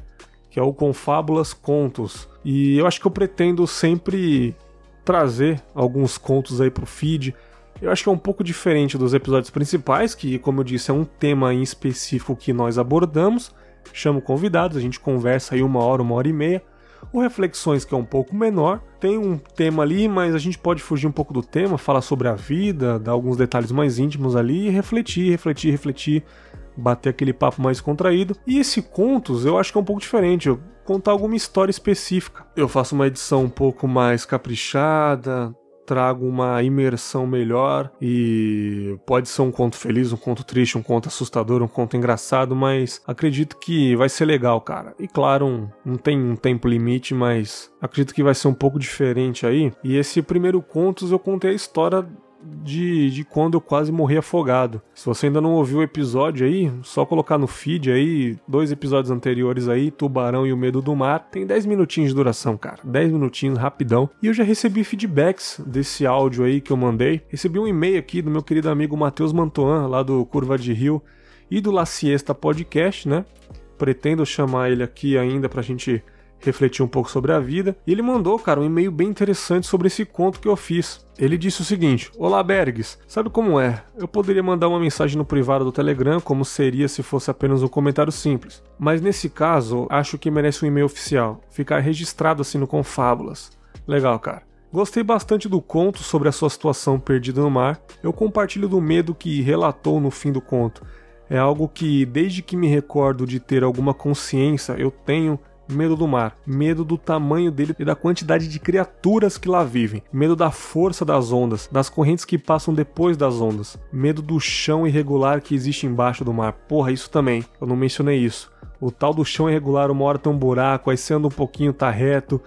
Que é o Confábulas Contos. E eu acho que eu pretendo sempre trazer alguns contos aí pro feed. Eu acho que é um pouco diferente dos episódios principais, que, como eu disse, é um tema em específico que nós abordamos. Chamo convidados, a gente conversa aí uma hora, uma hora e meia. O Reflexões, que é um pouco menor, tem um tema ali, mas a gente pode fugir um pouco do tema, falar sobre a vida, dar alguns detalhes mais íntimos ali e refletir, refletir, refletir, bater aquele papo mais contraído. E esse Contos eu acho que é um pouco diferente. Eu contar alguma história específica. Eu faço uma edição um pouco mais caprichada, trago uma imersão melhor e pode ser um conto feliz, um conto triste, um conto assustador, um conto engraçado, mas acredito que vai ser legal, cara. E claro, um, não tem um tempo limite, mas acredito que vai ser um pouco diferente aí. E esse primeiro contos eu contei a história de, de quando eu quase morri afogado. Se você ainda não ouviu o episódio aí, só colocar no feed aí, dois episódios anteriores aí, Tubarão e o Medo do Mar. Tem 10 minutinhos de duração, cara. 10 minutinhos, rapidão. E eu já recebi feedbacks desse áudio aí que eu mandei. Recebi um e-mail aqui do meu querido amigo Matheus Mantoan, lá do Curva de Rio, e do La Siesta Podcast, né? Pretendo chamar ele aqui ainda pra gente refletir um pouco sobre a vida. E ele mandou, cara, um e-mail bem interessante sobre esse conto que eu fiz. Ele disse o seguinte: Olá, Bergs. Sabe como é? Eu poderia mandar uma mensagem no privado do Telegram, como seria se fosse apenas um comentário simples. Mas nesse caso, acho que merece um e-mail oficial. Ficar registrado assim no Confábulas. Legal, cara. Gostei bastante do conto sobre a sua situação perdida no mar. Eu compartilho do medo que relatou no fim do conto. É algo que, desde que me recordo de ter alguma consciência, eu tenho medo do mar, medo do tamanho dele e da quantidade de criaturas que lá vivem, medo da força das ondas, das correntes que passam depois das ondas, medo do chão irregular que existe embaixo do mar. Porra, isso também, eu não mencionei isso. O tal do chão irregular, uma hora tem um buraco, aí você anda um pouquinho, tá reto,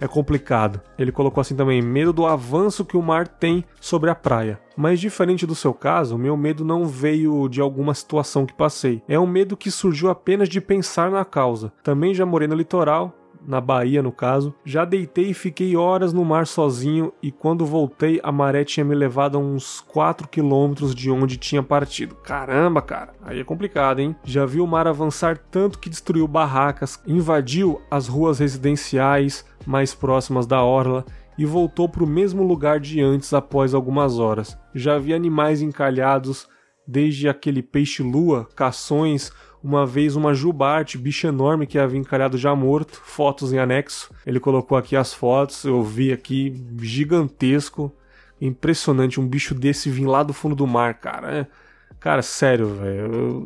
é complicado. Ele colocou assim também: medo do avanço que o mar tem sobre a praia. Mas diferente do seu caso, meu medo não veio de alguma situação que passei. É um medo que surgiu apenas de pensar na causa. Também já morei no litoral, na Bahia no caso. Já deitei e fiquei horas no mar sozinho e quando voltei a maré tinha me levado a uns 4 quilômetros de onde tinha partido. Caramba, cara, aí é complicado, hein? Já vi o mar avançar tanto que destruiu barracas, invadiu as ruas residenciais mais próximas da orla e voltou para o mesmo lugar de antes após algumas horas. Já vi animais encalhados, desde aquele peixe-lua, cações, uma vez uma jubarte, bicho enorme que havia encalhado já morto, fotos em anexo. Ele colocou aqui as fotos, eu vi aqui, gigantesco, impressionante, um bicho desse vir lá do fundo do mar, cara. É, cara, sério, velho.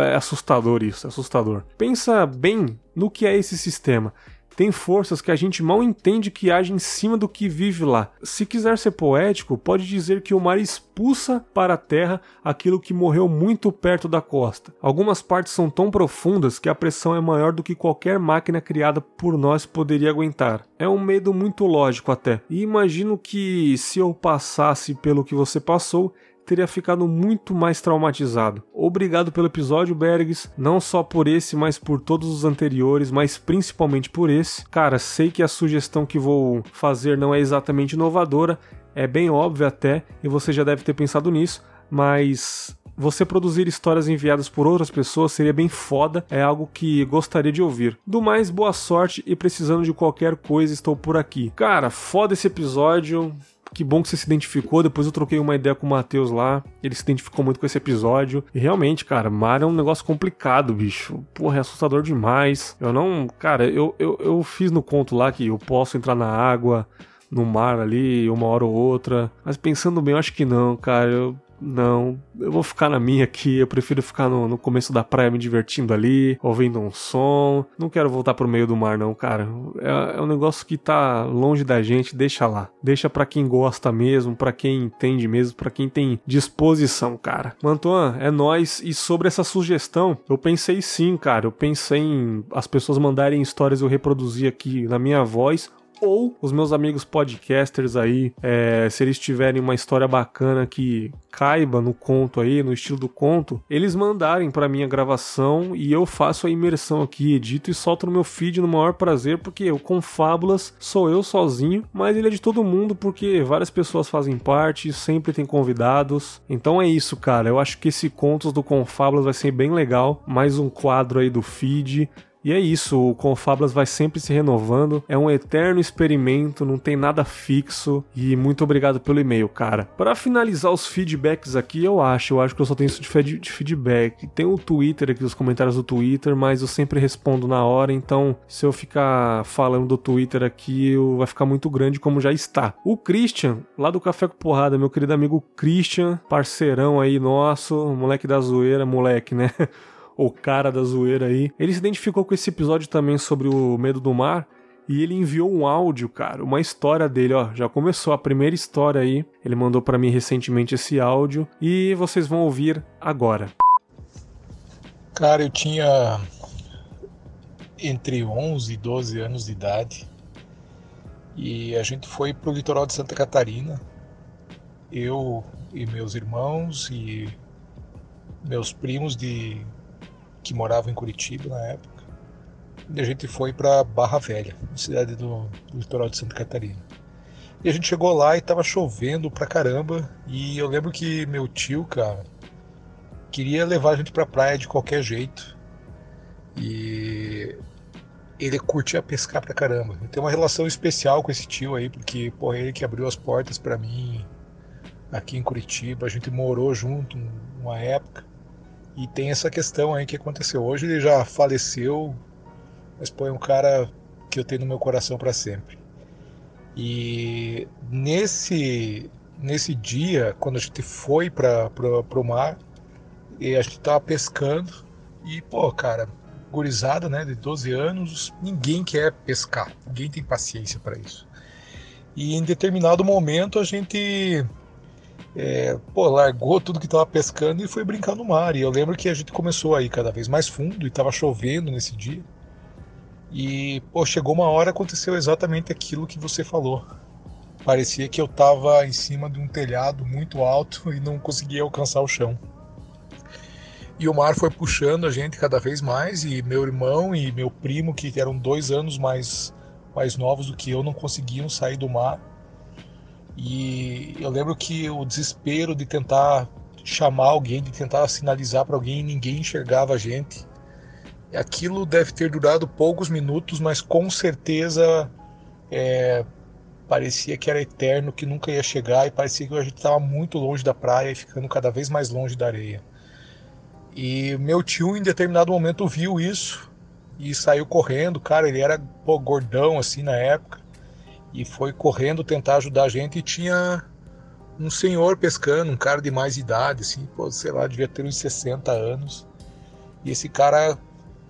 É assustador isso, é assustador. Pensa bem no que é esse sistema tem forças que a gente mal entende que agem em cima do que vive lá. Se quiser ser poético, pode dizer que o mar expulsa para a terra aquilo que morreu muito perto da costa. Algumas partes são tão profundas que a pressão é maior do que qualquer máquina criada por nós poderia aguentar. É um medo muito lógico até. E imagino que se eu passasse pelo que você passou, teria ficado muito mais traumatizado. Obrigado pelo episódio, Bergs, não só por esse, mas por todos os anteriores, mas principalmente por esse. Cara, sei que a sugestão que vou fazer não é exatamente inovadora, é bem óbvio até, e você já deve ter pensado nisso, mas você produzir histórias enviadas por outras pessoas seria bem foda, é algo que gostaria de ouvir. Do mais, boa sorte e precisando de qualquer coisa, estou por aqui. Cara, foda esse episódio. Que bom que você se identificou. Depois eu troquei uma ideia com o Matheus lá. Ele se identificou muito com esse episódio. E realmente, cara, mar é um negócio complicado, bicho. Porra, é assustador demais. Eu não. Cara, eu, eu, eu fiz no conto lá que eu posso entrar na água, no mar ali, uma hora ou outra. Mas pensando bem, eu acho que não, cara. Eu não, eu vou ficar na minha aqui. Eu prefiro ficar no, no, começo da praia me divertindo ali, ouvindo um som. Não quero voltar pro meio do mar, não, cara. É, é um negócio que tá longe da gente, deixa lá. Deixa para quem gosta mesmo, para quem entende mesmo, para quem tem disposição, cara. Mantuan, é nós. E sobre essa sugestão, eu pensei sim, cara. Eu pensei em as pessoas mandarem histórias eu reproduzir aqui na minha voz ou os meus amigos podcasters aí, é, se eles tiverem uma história bacana que caiba no conto aí, no estilo do conto, eles mandarem para mim a gravação e eu faço a imersão aqui, edito e solto no meu feed no maior prazer, porque o Confábulas sou eu sozinho, mas ele é de todo mundo porque várias pessoas fazem parte, sempre tem convidados. Então é isso, cara. Eu acho que esse Contos do Confábulas vai ser bem legal. Mais um quadro aí do feed. E é isso, o Confablas vai sempre se renovando, é um eterno experimento, não tem nada fixo. E muito obrigado pelo e-mail, cara. Para finalizar os feedbacks aqui, eu acho, eu acho que eu só tenho isso de feedback. Tem o Twitter aqui, os comentários do Twitter, mas eu sempre respondo na hora, então se eu ficar falando do Twitter aqui, vai ficar muito grande como já está. O Christian, lá do Café com Porrada, meu querido amigo Christian, parceirão aí nosso, moleque da zoeira, moleque, né? o cara da zoeira aí. Ele se identificou com esse episódio também sobre o medo do mar. E ele enviou um áudio, cara, uma história dele, ó. Já começou a primeira história aí. Ele mandou para mim recentemente esse áudio e vocês vão ouvir agora. Cara, eu tinha entre 11 e 12 anos de idade. E a gente foi pro litoral de Santa Catarina. Eu e meus irmãos e meus primos de que morava em Curitiba na época. E a gente foi para Barra Velha, cidade do, litoral de Santa Catarina. E a gente chegou lá e tava chovendo pra caramba. E eu lembro que meu tio, cara, queria levar a gente pra praia de qualquer jeito. E ele curtia pescar pra caramba. Eu tenho uma relação especial com esse tio aí, porque, porra, ele que abriu as portas para mim aqui em Curitiba. A gente morou junto uma época. E tem essa questão aí que aconteceu. Hoje ele já faleceu, mas põe um cara que eu tenho no meu coração para sempre. E nesse nesse dia, quando a gente foi para o mar, e a gente tava pescando e, pô, cara, gurizada, né, de 12 anos, ninguém quer pescar, ninguém tem paciência para isso. E em determinado momento a gente é, pô, largou tudo que estava pescando e foi brincar no mar. E eu lembro que a gente começou a ir cada vez mais fundo e estava chovendo nesse dia. E, pô, chegou uma hora aconteceu exatamente aquilo que você falou. Parecia que eu estava em cima de um telhado muito alto e não conseguia alcançar o chão. E o mar foi puxando a gente cada vez mais, e meu irmão e meu primo, que eram dois anos mais, mais novos do que eu, não conseguiam sair do mar e eu lembro que o desespero de tentar chamar alguém, de tentar sinalizar para alguém, ninguém enxergava a gente. Aquilo deve ter durado poucos minutos, mas com certeza é, parecia que era eterno, que nunca ia chegar e parecia que a gente estava muito longe da praia e ficando cada vez mais longe da areia. E meu tio, em determinado momento, viu isso e saiu correndo. Cara, ele era pô, gordão assim na época e foi correndo tentar ajudar a gente e tinha um senhor pescando, um cara de mais idade, assim, pô, sei lá, devia ter uns 60 anos. E esse cara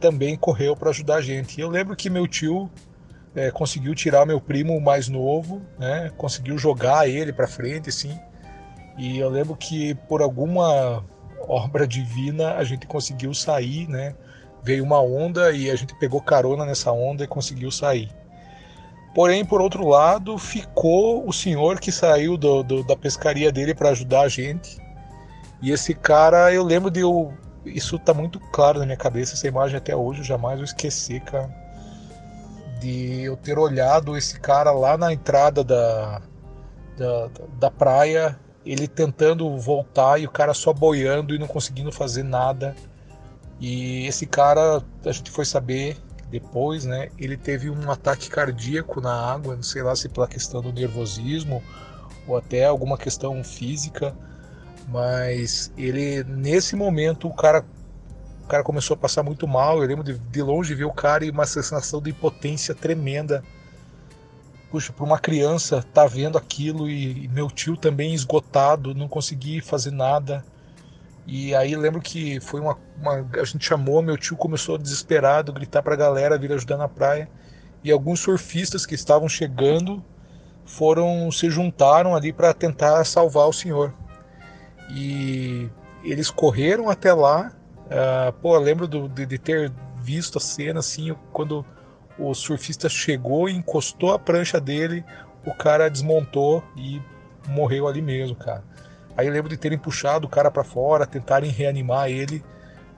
também correu para ajudar a gente. E eu lembro que meu tio é, conseguiu tirar meu primo mais novo, né? Conseguiu jogar ele para frente, assim. E eu lembro que por alguma obra divina a gente conseguiu sair, né? Veio uma onda e a gente pegou carona nessa onda e conseguiu sair. Porém, por outro lado, ficou o senhor que saiu do, do, da pescaria dele para ajudar a gente. E esse cara, eu lembro de eu. Isso tá muito claro na minha cabeça, essa imagem até hoje, eu jamais vou esquecer, cara. De eu ter olhado esse cara lá na entrada da, da, da praia, ele tentando voltar e o cara só boiando e não conseguindo fazer nada. E esse cara, a gente foi saber depois, né, ele teve um ataque cardíaco na água, não sei lá se pela questão do nervosismo ou até alguma questão física, mas ele nesse momento o cara o cara começou a passar muito mal. Eu lembro de, de longe ver o cara e uma sensação de impotência tremenda. Puxa, para uma criança tá vendo aquilo e, e meu tio também esgotado, não consegui fazer nada. E aí lembro que foi uma, uma, A gente chamou, meu tio começou desesperado, gritar pra galera vir ajudar na praia. E alguns surfistas que estavam chegando foram se juntaram ali para tentar salvar o senhor. E eles correram até lá. Uh, pô, lembro do, de, de, ter visto a cena assim, quando o surfista chegou e encostou a prancha dele, o cara desmontou e morreu ali mesmo, cara. Aí lembro de terem puxado o cara para fora, tentarem reanimar ele,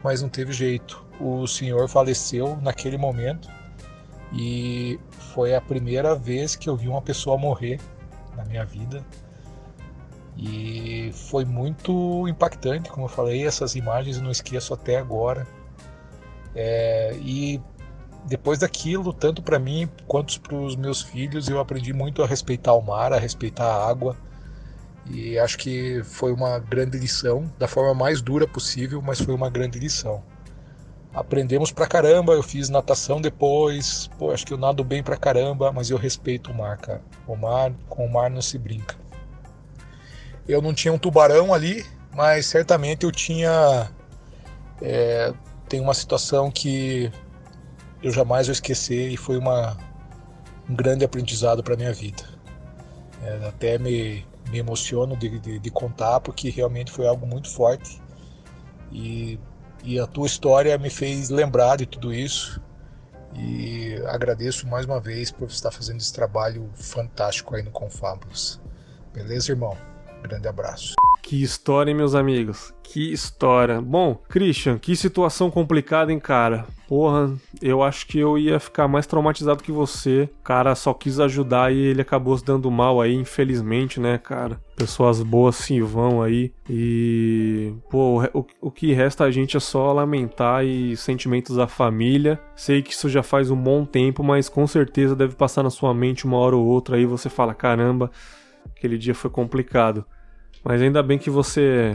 mas não teve jeito. O senhor faleceu naquele momento e foi a primeira vez que eu vi uma pessoa morrer na minha vida. E foi muito impactante, como eu falei, essas imagens eu não esqueço até agora. É, e depois daquilo, tanto para mim quanto para os meus filhos, eu aprendi muito a respeitar o mar, a respeitar a água. E acho que foi uma grande lição, da forma mais dura possível, mas foi uma grande lição. Aprendemos pra caramba, eu fiz natação depois, pô, acho que eu nado bem pra caramba, mas eu respeito o mar, cara. O mar, com o mar não se brinca. Eu não tinha um tubarão ali, mas certamente eu tinha. É, tem uma situação que eu jamais vou esquecer e foi uma, um grande aprendizado para minha vida. É, até me, me emociono de, de, de, contar porque realmente foi algo muito forte e, e a tua história me fez lembrar de tudo isso e agradeço mais uma vez por estar fazendo esse trabalho fantástico aí no Confabulous. Beleza, irmão? Grande abraço. Que história, hein, meus amigos? Que história. Bom, Christian, que situação complicada, hein, cara? Porra, eu acho que eu ia ficar mais traumatizado que você. O cara só quis ajudar e ele acabou se dando mal aí, infelizmente, né, cara? Pessoas boas se vão aí. E. Pô, o, o que resta a gente é só lamentar e sentimentos da família. Sei que isso já faz um bom tempo, mas com certeza deve passar na sua mente uma hora ou outra aí. Você fala: caramba, aquele dia foi complicado. Mas ainda bem que você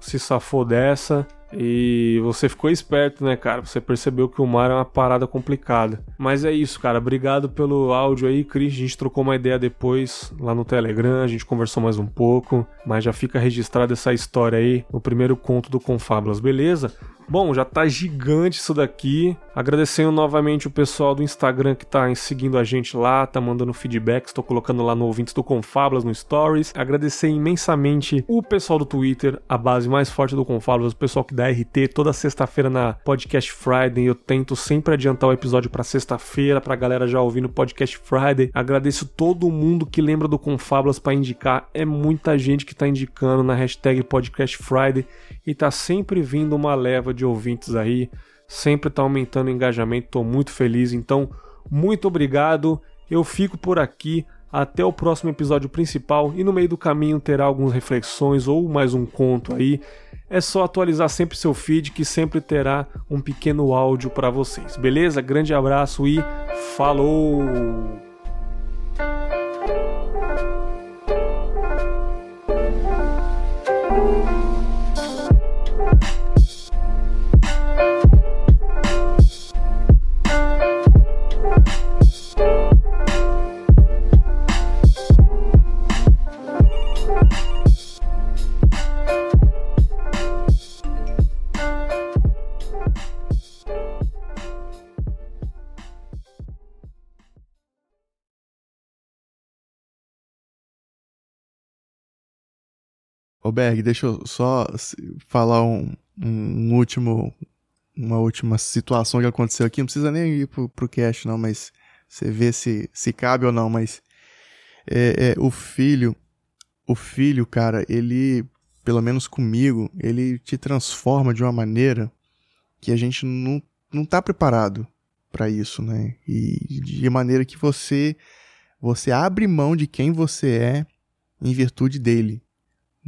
se safou dessa e você ficou esperto, né, cara? Você percebeu que o mar é uma parada complicada. Mas é isso, cara. Obrigado pelo áudio aí, Cris. A gente trocou uma ideia depois lá no Telegram, a gente conversou mais um pouco, mas já fica registrada essa história aí no primeiro conto do Confábulas, beleza? Bom, já tá gigante isso daqui. Agradecendo novamente o pessoal do Instagram que tá seguindo a gente lá, tá mandando feedback, estou colocando lá no Ouvintes do Confablas no Stories. Agradecer imensamente o pessoal do Twitter, a base mais forte do Confablas, o pessoal que dá RT toda sexta-feira na Podcast Friday. Eu tento sempre adiantar o episódio para sexta-feira, pra galera já ouvir no Podcast Friday. Agradeço todo mundo que lembra do Confablas para indicar. É muita gente que tá indicando na hashtag Podcast Friday e tá sempre vindo uma leva de ouvintes aí, sempre tá aumentando o engajamento, tô muito feliz, então muito obrigado. Eu fico por aqui até o próximo episódio principal e no meio do caminho terá algumas reflexões ou mais um conto aí. É só atualizar sempre seu feed que sempre terá um pequeno áudio para vocês. Beleza? Grande abraço e falou! Ô Berg, deixa eu só falar um, um, último, uma última situação que aconteceu aqui. Não precisa nem ir pro, pro cast, não, mas você vê se, se cabe ou não, mas é, é, o filho, o filho, cara, ele, pelo menos comigo, ele te transforma de uma maneira que a gente não, não tá preparado para isso, né? E de maneira que você você abre mão de quem você é em virtude dele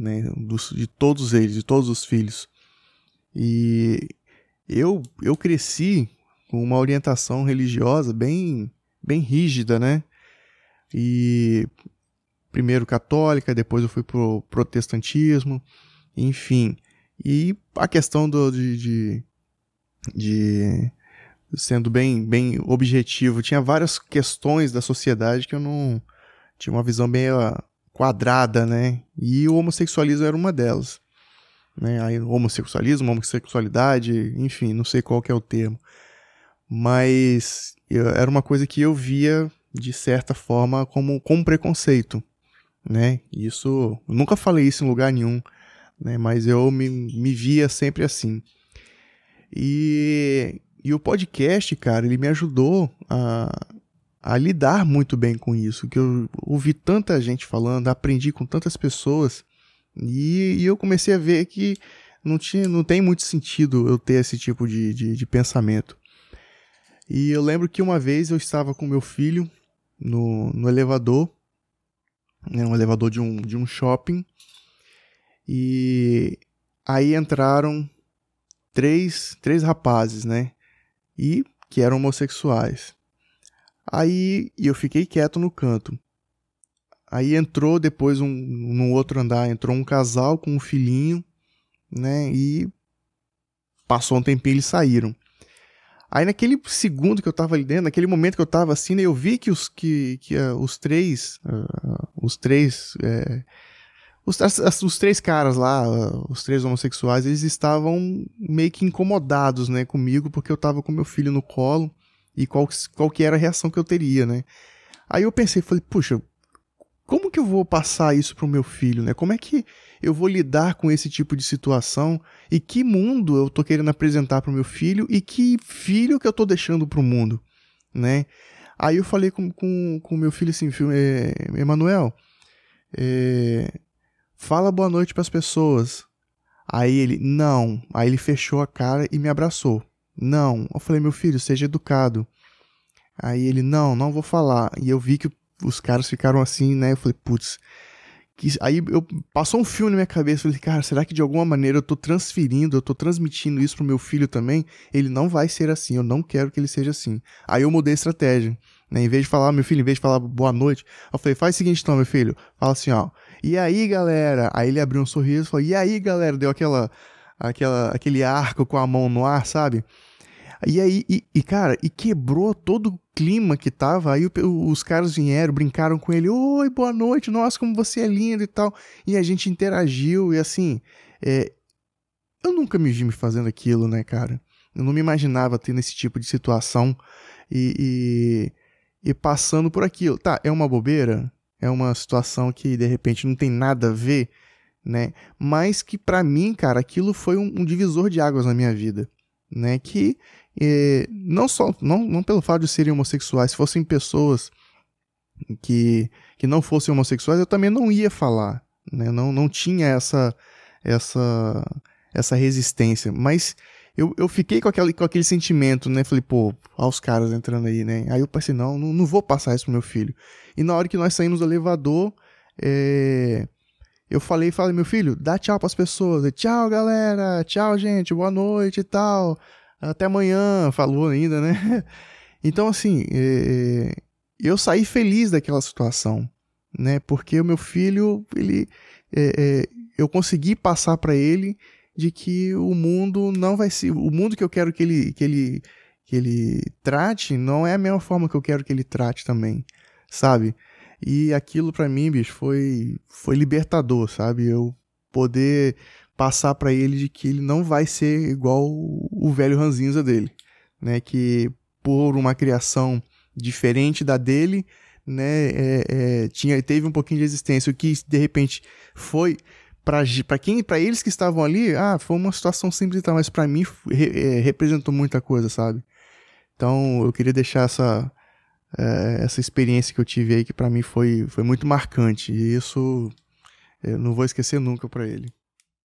né, dos, de todos eles, de todos os filhos. E eu, eu cresci com uma orientação religiosa bem, bem rígida, né? E primeiro católica, depois eu fui pro protestantismo, enfim. E a questão do, de, de, de sendo bem, bem objetivo, tinha várias questões da sociedade que eu não tinha uma visão bem quadrada, né? E o homossexualismo era uma delas. Né? Aí, homossexualismo, homossexualidade, enfim, não sei qual que é o termo. Mas eu, era uma coisa que eu via, de certa forma, como, como preconceito. Né? Isso, eu nunca falei isso em lugar nenhum, né? mas eu me, me via sempre assim. E E o podcast, cara, ele me ajudou a, a lidar muito bem com isso, que eu ouvi tanta gente falando, aprendi com tantas pessoas, e, e eu comecei a ver que não, tinha, não tem muito sentido eu ter esse tipo de, de, de pensamento. E eu lembro que uma vez eu estava com meu filho no, no elevador, né, um elevador de um, de um shopping, e aí entraram três, três rapazes, né? E que eram homossexuais. Aí eu fiquei quieto no canto. Aí entrou depois um, no outro andar, entrou um casal com um filhinho, né? E passou um tempinho eles saíram. Aí naquele segundo que eu tava ali dentro, naquele momento que eu tava assim, né, eu vi que os, que, que, uh, os três, uh, os três, é, os, as, os três caras lá, uh, os três homossexuais, eles estavam meio que incomodados, né, comigo, porque eu tava com meu filho no colo e qual, qual que era a reação que eu teria, né. Aí eu pensei, falei, puxa, como que eu vou passar isso pro meu filho, né? Como é que eu vou lidar com esse tipo de situação e que mundo eu tô querendo apresentar pro meu filho e que filho que eu tô deixando pro mundo, né? Aí eu falei com o com, com meu filho assim, é, Emanuel, é, fala boa noite para as pessoas. Aí ele, não. Aí ele fechou a cara e me abraçou. Não. Eu falei, meu filho, seja educado. Aí ele, não, não vou falar. E eu vi que os caras ficaram assim, né? Eu falei, putz, aí eu passou um filme na minha cabeça, falei, cara, será que de alguma maneira eu tô transferindo, eu tô transmitindo isso pro meu filho também? Ele não vai ser assim, eu não quero que ele seja assim. Aí eu mudei a estratégia, né? Em vez de falar, meu filho, em vez de falar boa noite, eu falei, faz o seguinte então, meu filho, fala assim, ó, e aí, galera? Aí ele abriu um sorriso, falou, e aí, galera? Deu aquela, aquela, aquele arco com a mão no ar, sabe? E aí, e, e, cara, e quebrou todo o clima que tava. Aí o, os caras vieram, brincaram com ele. Oi, boa noite, nossa, como você é lindo e tal. E a gente interagiu e assim. É, eu nunca me vi me fazendo aquilo, né, cara? Eu não me imaginava tendo esse tipo de situação e, e, e passando por aquilo. Tá, é uma bobeira? É uma situação que de repente não tem nada a ver, né? Mas que para mim, cara, aquilo foi um, um divisor de águas na minha vida, né? Que e não só não, não pelo fato de serem homossexuais, se fossem pessoas que, que não fossem homossexuais, eu também não ia falar, né? Não, não tinha essa essa essa resistência, mas eu, eu fiquei com aquele, com aquele sentimento, né? Falei, pô, olha os caras entrando aí, né? Aí eu pensei, não, não, não vou passar isso pro meu filho. E na hora que nós saímos do elevador, é... eu falei, falei, meu filho, dá tchau pras pessoas. Tchau, galera. Tchau, gente. Boa noite e tal até amanhã, falou ainda, né? Então, assim, é, eu saí feliz daquela situação, né? Porque o meu filho, ele, é, é, eu consegui passar para ele de que o mundo não vai ser, o mundo que eu quero que ele, que ele, que ele trate, não é a mesma forma que eu quero que ele trate também, sabe? E aquilo para mim, bicho, foi, foi libertador, sabe? Eu poder passar para ele de que ele não vai ser igual o velho ranzinza dele, né? Que por uma criação diferente da dele, né? É, é, tinha teve um pouquinho de existência, o que de repente foi para quem para eles que estavam ali, ah, foi uma situação simples e tal, mas para mim re, é, representou muita coisa, sabe? Então eu queria deixar essa é, essa experiência que eu tive aí que para mim foi foi muito marcante e isso eu não vou esquecer nunca para ele.